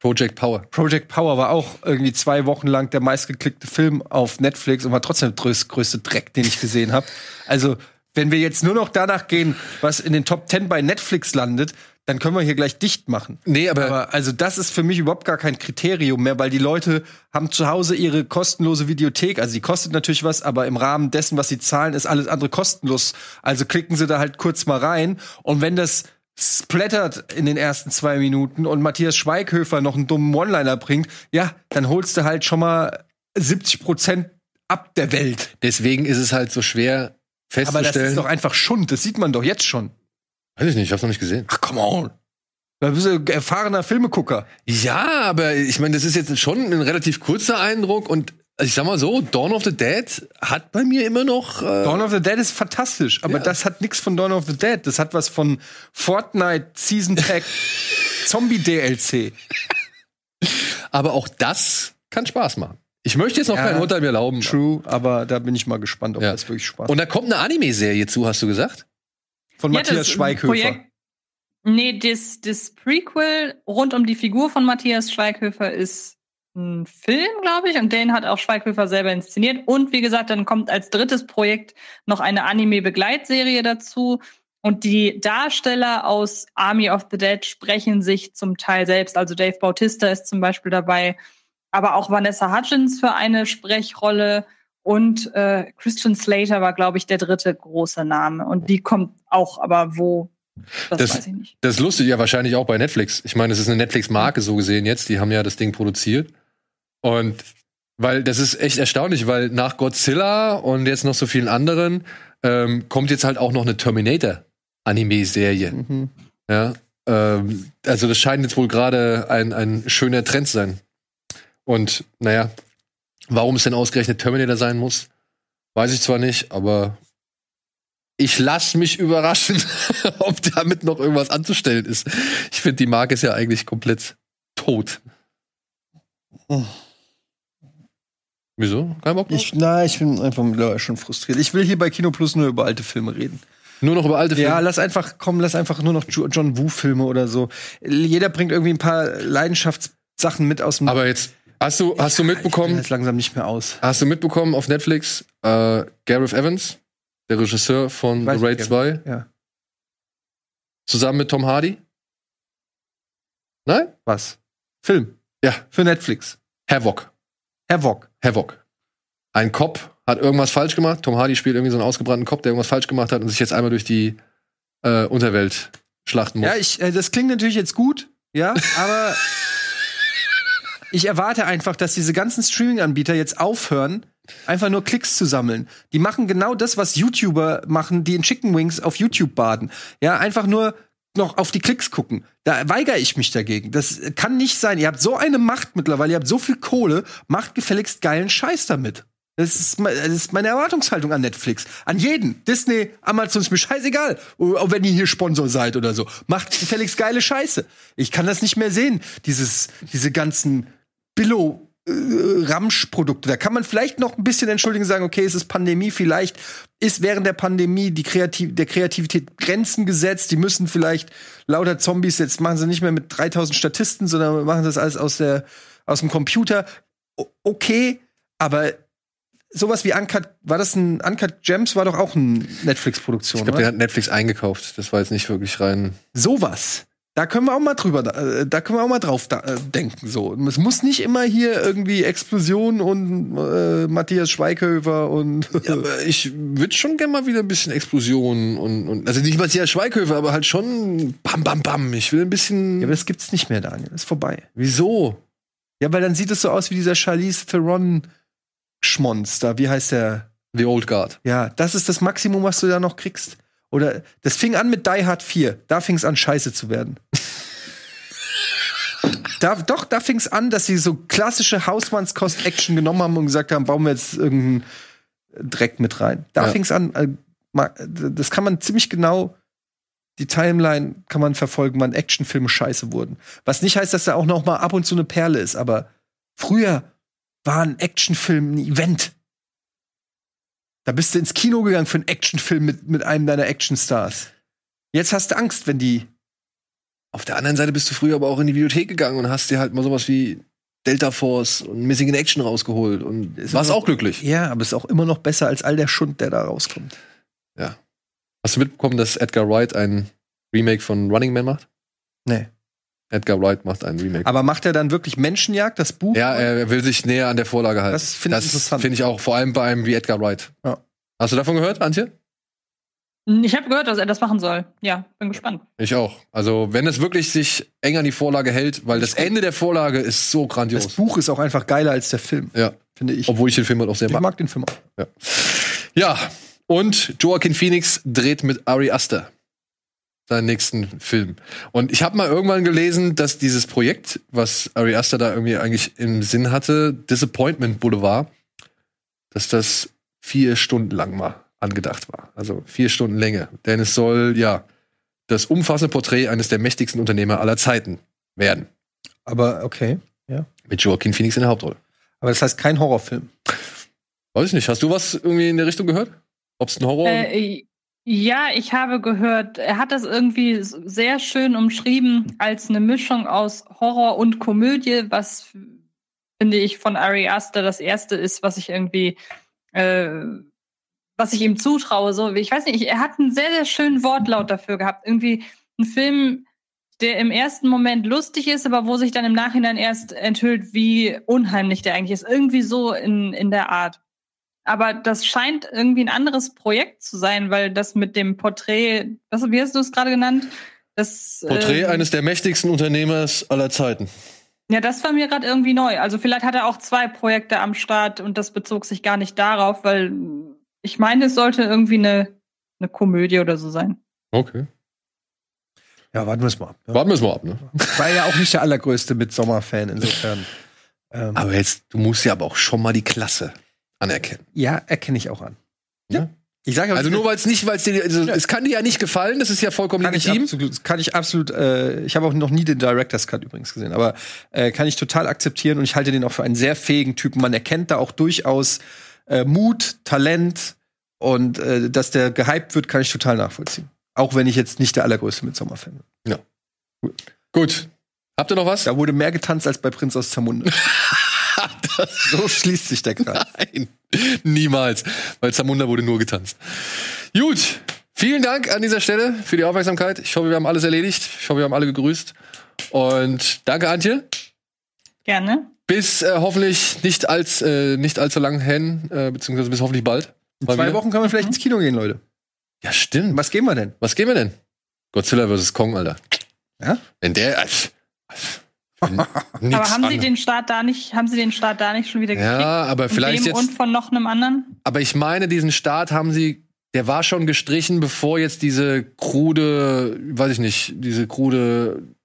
Project Power. Project Power war auch irgendwie zwei Wochen lang der meistgeklickte Film auf Netflix und war trotzdem der größ- größte Dreck, den ich gesehen habe. Also, wenn wir jetzt nur noch danach gehen, was in den Top 10 bei Netflix landet, dann können wir hier gleich dicht machen. Nee, aber, Aber also das ist für mich überhaupt gar kein Kriterium mehr, weil die Leute haben zu Hause ihre kostenlose Videothek. Also die kostet natürlich was, aber im Rahmen dessen, was sie zahlen, ist alles andere kostenlos. Also klicken sie da halt kurz mal rein. Und wenn das splattert in den ersten zwei Minuten und Matthias Schweighöfer noch einen dummen One-Liner bringt, ja, dann holst du halt schon mal 70 Prozent ab der Welt. deswegen ist es halt so schwer Aber das festzustellen. ist doch einfach Schund. Das sieht man doch jetzt schon. Weiß ich nicht, ich hab's noch nicht gesehen. Ach, come on. Da bist du ein erfahrener Filmegucker. Ja, aber ich meine, das ist jetzt schon ein relativ kurzer Eindruck und ich sag mal so, Dawn of the Dead hat bei mir immer noch. Äh, Dawn of the Dead ist fantastisch, aber Ja. das hat nichts von Dawn of the Dead. Das hat was von Fortnite Season Pack Zombie DLC. aber auch das kann Spaß machen. Ich möchte jetzt noch Ja. kein Urteil mehr erlauben. True, aber da bin ich mal gespannt, ob Ja. das wirklich Spaß Und da kommt eine Anime-Serie zu, hast du gesagt? Von Ja, Matthias Schweighöfer. Projekt- Nee, das, das Prequel rund um die Figur von Matthias Schweighöfer ist ein Film, glaube ich, und den hat auch Schweighöfer selber inszeniert. Und wie gesagt, dann kommt als drittes Projekt noch eine Anime-Begleitserie dazu. Und die Darsteller aus Army of the Dead sprechen sich zum Teil selbst. Also Dave Bautista ist zum Beispiel dabei, aber auch Vanessa Hudgens für eine Sprechrolle und äh, Christian Slater war, glaube ich, der dritte große Name. Und die kommt auch, aber wo, das, Das- weiß ich nicht. Das ist lustig, ja, wahrscheinlich auch bei Netflix. Ich meine, es ist eine Netflix-Marke so gesehen jetzt. Die haben ja das Ding produziert. Und weil das ist echt erstaunlich, weil nach Godzilla und jetzt noch so vielen anderen ähm, kommt jetzt halt auch noch eine Terminator-Anime-Serie. Mhm. Ja. Ähm, also das scheint jetzt wohl gerade ein, ein schöner Trend zu sein. Und naja, warum es denn ausgerechnet Terminator sein muss, weiß ich zwar nicht, aber ich lasse mich überraschen, ob damit noch irgendwas anzustellen ist. Ich finde, die Marke ist ja eigentlich komplett tot. Wieso? Kein Bock drauf? Ich, na, ich bin einfach mittlerweile schon frustriert. Ich will hier bei Kino Plus nur über alte Filme reden. Nur noch über alte Filme. Ja, lass einfach, komm, lass einfach nur noch Jo- John Woo-Filme oder so. Jeder bringt irgendwie ein paar Leidenschaftssachen mit aus dem. aber jetzt, hast du, hast du Ich mitbekommen, jetzt langsam nicht mehr aus. Hast du mitbekommen auf Netflix, äh, Gareth Evans, der Regisseur von The Raid ich, 2, Ja. zusammen mit Tom Hardy? Nein? Was? Film. Ja. Für Netflix. Havoc. Havoc. Havoc. Ein Cop hat irgendwas falsch gemacht. Tom Hardy spielt irgendwie so einen ausgebrannten Cop, der irgendwas falsch gemacht hat und sich jetzt einmal durch die äh, Unterwelt schlachten muss. Ja, ich, äh, das klingt natürlich jetzt gut, ja, aber ich erwarte einfach, dass diese ganzen Streaming-Anbieter jetzt aufhören, einfach nur Klicks zu sammeln. Die machen genau das, was YouTuber machen, die in Chicken Wings auf YouTube baden. Ja, einfach nur noch auf die Klicks gucken. Da weigere ich mich dagegen. Das kann nicht sein. Ihr habt so eine Macht mittlerweile, ihr habt so viel Kohle, macht gefälligst geilen Scheiß damit. Das ist, das ist meine Erwartungshaltung an Netflix. An jeden. Disney, Amazon ist mir scheißegal. Auch wenn ihr hier Sponsor seid oder so. Macht gefälligst geile Scheiße. Ich kann das nicht mehr sehen. Dieses, diese ganzen Billo, äh, Ramsch-Produkte. Da kann man vielleicht noch ein bisschen entschuldigen und sagen, okay, es ist Pandemie, vielleicht ist während der Pandemie die Kreativ der Kreativität Grenzen gesetzt. Die müssen vielleicht lauter Zombies, jetzt machen sie nicht mehr mit 3000 Statisten, sondern machen das alles aus, der, aus dem Computer. O okay, aber sowas wie Uncut, war das ein Uncut Gems, war doch auch eine Netflix-Produktion, ich glaube, der hat Netflix eingekauft. Das war jetzt nicht wirklich rein. sowas. Da können wir auch mal drüber, äh, da können wir auch mal drauf da, äh, denken. So, es muss nicht immer hier irgendwie Explosion und äh, Matthias Schweighöfer und Ja, aber ich würde schon gerne mal wieder ein bisschen Explosionen und, und also nicht Matthias Schweighöfer, aber halt schon bam, bam, bam. Ich will ein bisschen. ja, aber das gibt's nicht mehr, Daniel. Ist vorbei. Wieso? Ja, weil dann sieht es so aus wie dieser Charlize Theron Schmonz da. Wie heißt der? The Old Guard. Ja, das ist das Maximum, was du da noch kriegst. Oder das fing an mit Die Hard 4. Da fing es an, scheiße zu werden. da, doch, da fing es an, dass sie so klassische Hausmannskost-Action genommen haben und gesagt haben, bauen wir jetzt irgendeinen Dreck mit rein. Da Ja. fing es an. äh, Das kann man ziemlich genau, die Timeline kann man verfolgen, wann Actionfilme scheiße wurden. Was nicht heißt, dass da auch noch mal ab und zu eine Perle ist, aber früher war ein Actionfilm ein Event. Da bist du ins Kino gegangen für einen Actionfilm mit, mit einem deiner Actionstars. Jetzt hast du Angst, wenn die. Auf der anderen Seite bist du früher aber auch in die Bibliothek gegangen und hast dir halt mal sowas wie Delta Force und Missing in Action rausgeholt und Ist warst auch glücklich. Ja, aber ist auch immer noch besser als all der Schund, der da rauskommt. Hast du mitbekommen, dass Edgar Wright ein Remake von Running Man macht? Nee. Edgar Wright macht ein Remake. Aber macht er dann wirklich Menschenjagd, das Buch? ja, er will sich näher an der Vorlage halten. Das finde ich interessant. finde ich auch, vor allem bei einem wie Edgar Wright. Ja. Hast du davon gehört, Antje? Ich habe gehört, dass er das machen soll. Ja, bin gespannt. Ich auch. Also, wenn es wirklich sich eng an die Vorlage hält, weil das Ende der Vorlage ist so das grandios. Buch ist auch einfach geiler als der Film, Ja. finde ich. Obwohl ich den Film halt auch sehr ich mag. mag den Film auch. Ja. Und Joaquin Phoenix dreht mit Ari Aster seinen nächsten Film. Und ich habe mal irgendwann gelesen, dass dieses Projekt, was Ari Aster da irgendwie eigentlich im Sinn hatte, Disappointment Boulevard, dass das vier Stunden lang mal angedacht war. Also vier Stunden Länge. Denn es soll, ja, das umfassende Porträt eines der mächtigsten Unternehmer aller Zeiten werden. Aber okay. Mit Joaquin Phoenix in der Hauptrolle. Aber das heißt kein Horrorfilm. Weiß ich nicht. Hast du was irgendwie in der Richtung gehört? Ob es ein Horror? Äh, ja, ich habe gehört, er hat das irgendwie sehr schön umschrieben als eine Mischung aus Horror und Komödie, was finde ich von Ari Aster das erste ist, was ich irgendwie, äh, was ich ihm zutraue. So, ich weiß nicht, er hat einen sehr, sehr schönen Wortlaut dafür gehabt. Irgendwie ein Film, der im ersten Moment lustig ist, aber wo sich dann im Nachhinein erst enthüllt, wie unheimlich der eigentlich ist. Irgendwie so in, in der Art. Aber das scheint irgendwie ein anderes Projekt zu sein, weil das mit dem Porträt, was, wie hast du es gerade genannt? Das, Porträt ähm, eines der mächtigsten Unternehmers aller Zeiten. Ja, das war mir gerade irgendwie neu. Also vielleicht hat er auch zwei Projekte am Start und das bezog sich gar nicht darauf, weil ich meine, es sollte irgendwie eine, eine Komödie oder so sein. Okay. Ja, warten wir es mal ab. Ne? Warten wir es mal ab, ne? War ja auch nicht der allergrößte Midsommar-Fan, insofern. ähm, Aber jetzt, du musst ja aber auch schon mal die Klasse anerkennen. ja, erkenne ich auch an. Ja. Ich sage Also nur weil es nicht, weil es dir, also, Ja. es kann dir ja nicht gefallen, das ist ja vollkommen kann ich legitim. absolut, kann ich absolut, äh, ich habe auch noch nie den Director's Cut übrigens gesehen, aber äh, kann ich total akzeptieren und ich halte den auch für einen sehr fähigen Typen. Man erkennt da auch durchaus äh, Mut, Talent und äh, dass der gehypt wird, kann ich total nachvollziehen. Auch wenn ich jetzt nicht der allergrößte Midsommar-Fan bin. Gut. Habt ihr noch was? Da wurde mehr getanzt als bei Prinz aus Zamunda. so schließt sich der Kreis. Nein, niemals. Weil Zamunda wurde nur getanzt. Gut. Vielen Dank an dieser Stelle für die Aufmerksamkeit. Ich hoffe, wir haben alles erledigt. Ich hoffe, wir haben alle gegrüßt. Und danke, Antje. Gerne. Bis äh, hoffentlich nicht, als, äh, nicht allzu lang hin, äh, beziehungsweise bis hoffentlich bald. In zwei wieder. Wochen können wir vielleicht ins Kino gehen, Leute. Ja, stimmt. Was gehen wir denn? Was gehen wir denn? Godzilla vs. Kong, Alter. Ja? Wenn der. Äh, Aber haben Sie den Start da nicht, haben Sie den Start da nicht schon wieder gekriegt? Ja, aber vielleicht dem jetzt. und von noch einem anderen? Aber ich meine, diesen Start haben sie, der war schon gestrichen, bevor jetzt diese krude, weiß ich nicht, diese krude,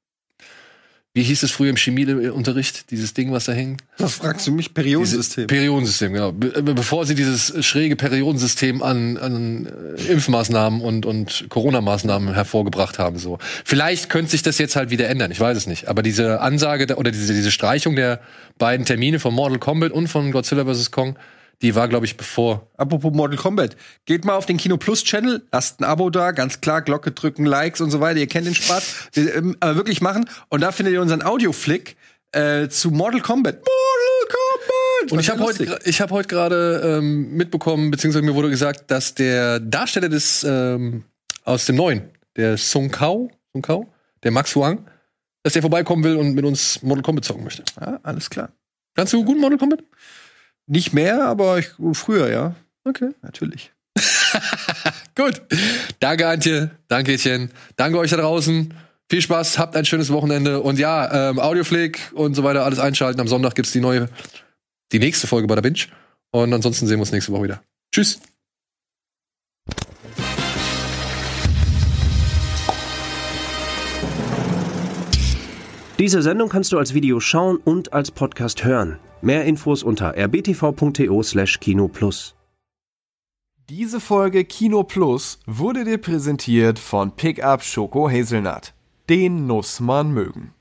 wie hieß es früher im Chemieunterricht, dieses Ding, was da hing? Was fragst du mich? Periodensystem. Periodensystem, genau. Be äh, bevor sie dieses schräge Periodensystem an, an äh, Impfmaßnahmen und, und Corona-Maßnahmen hervorgebracht haben. So. Vielleicht könnte sich das jetzt halt wieder ändern, ich weiß es nicht. Aber diese Ansage oder diese, diese Streichung der beiden Termine von Mortal Kombat und von Godzilla vs. Kong, die war, glaube ich, bevor Apropos Mortal Kombat. Geht mal auf den Kino Plus Channel, lasst ein Abo da, ganz klar, Glocke drücken, Likes und so weiter. Ihr kennt den Spaß. Ähm, aber wirklich machen. Und da findet ihr unseren Audioflick äh, zu Mortal Kombat. Mortal Kombat! Und ich habe heute, ich habe heute gerade ähm, mitbekommen, beziehungsweise mir wurde gesagt, dass der Darsteller des ähm, aus dem neuen, der Sung Kao, Sung Kao, der Max Huang, dass der vorbeikommen will und mit uns Mortal Kombat zocken möchte. Ja, alles klar. Kannst du gut Mortal Kombat? Nicht mehr, aber ich, früher, ja. Okay. Natürlich. Gut. Danke, Antje. Danke, Etienne. Danke euch da draußen. Viel Spaß, habt ein schönes Wochenende. Und ja, ähm, Audioflick und so weiter, alles einschalten. Am Sonntag gibt's die neue, die nächste Folge bei der Binge. Und ansonsten sehen wir uns nächste Woche wieder. Tschüss. Diese Sendung kannst du als Video schauen und als Podcast hören. Mehr Infos unter rbtv.to/kinoplus. Diese Folge Kino Plus wurde dir präsentiert von Pickup Schoko Hazelnut. Den muss man mögen.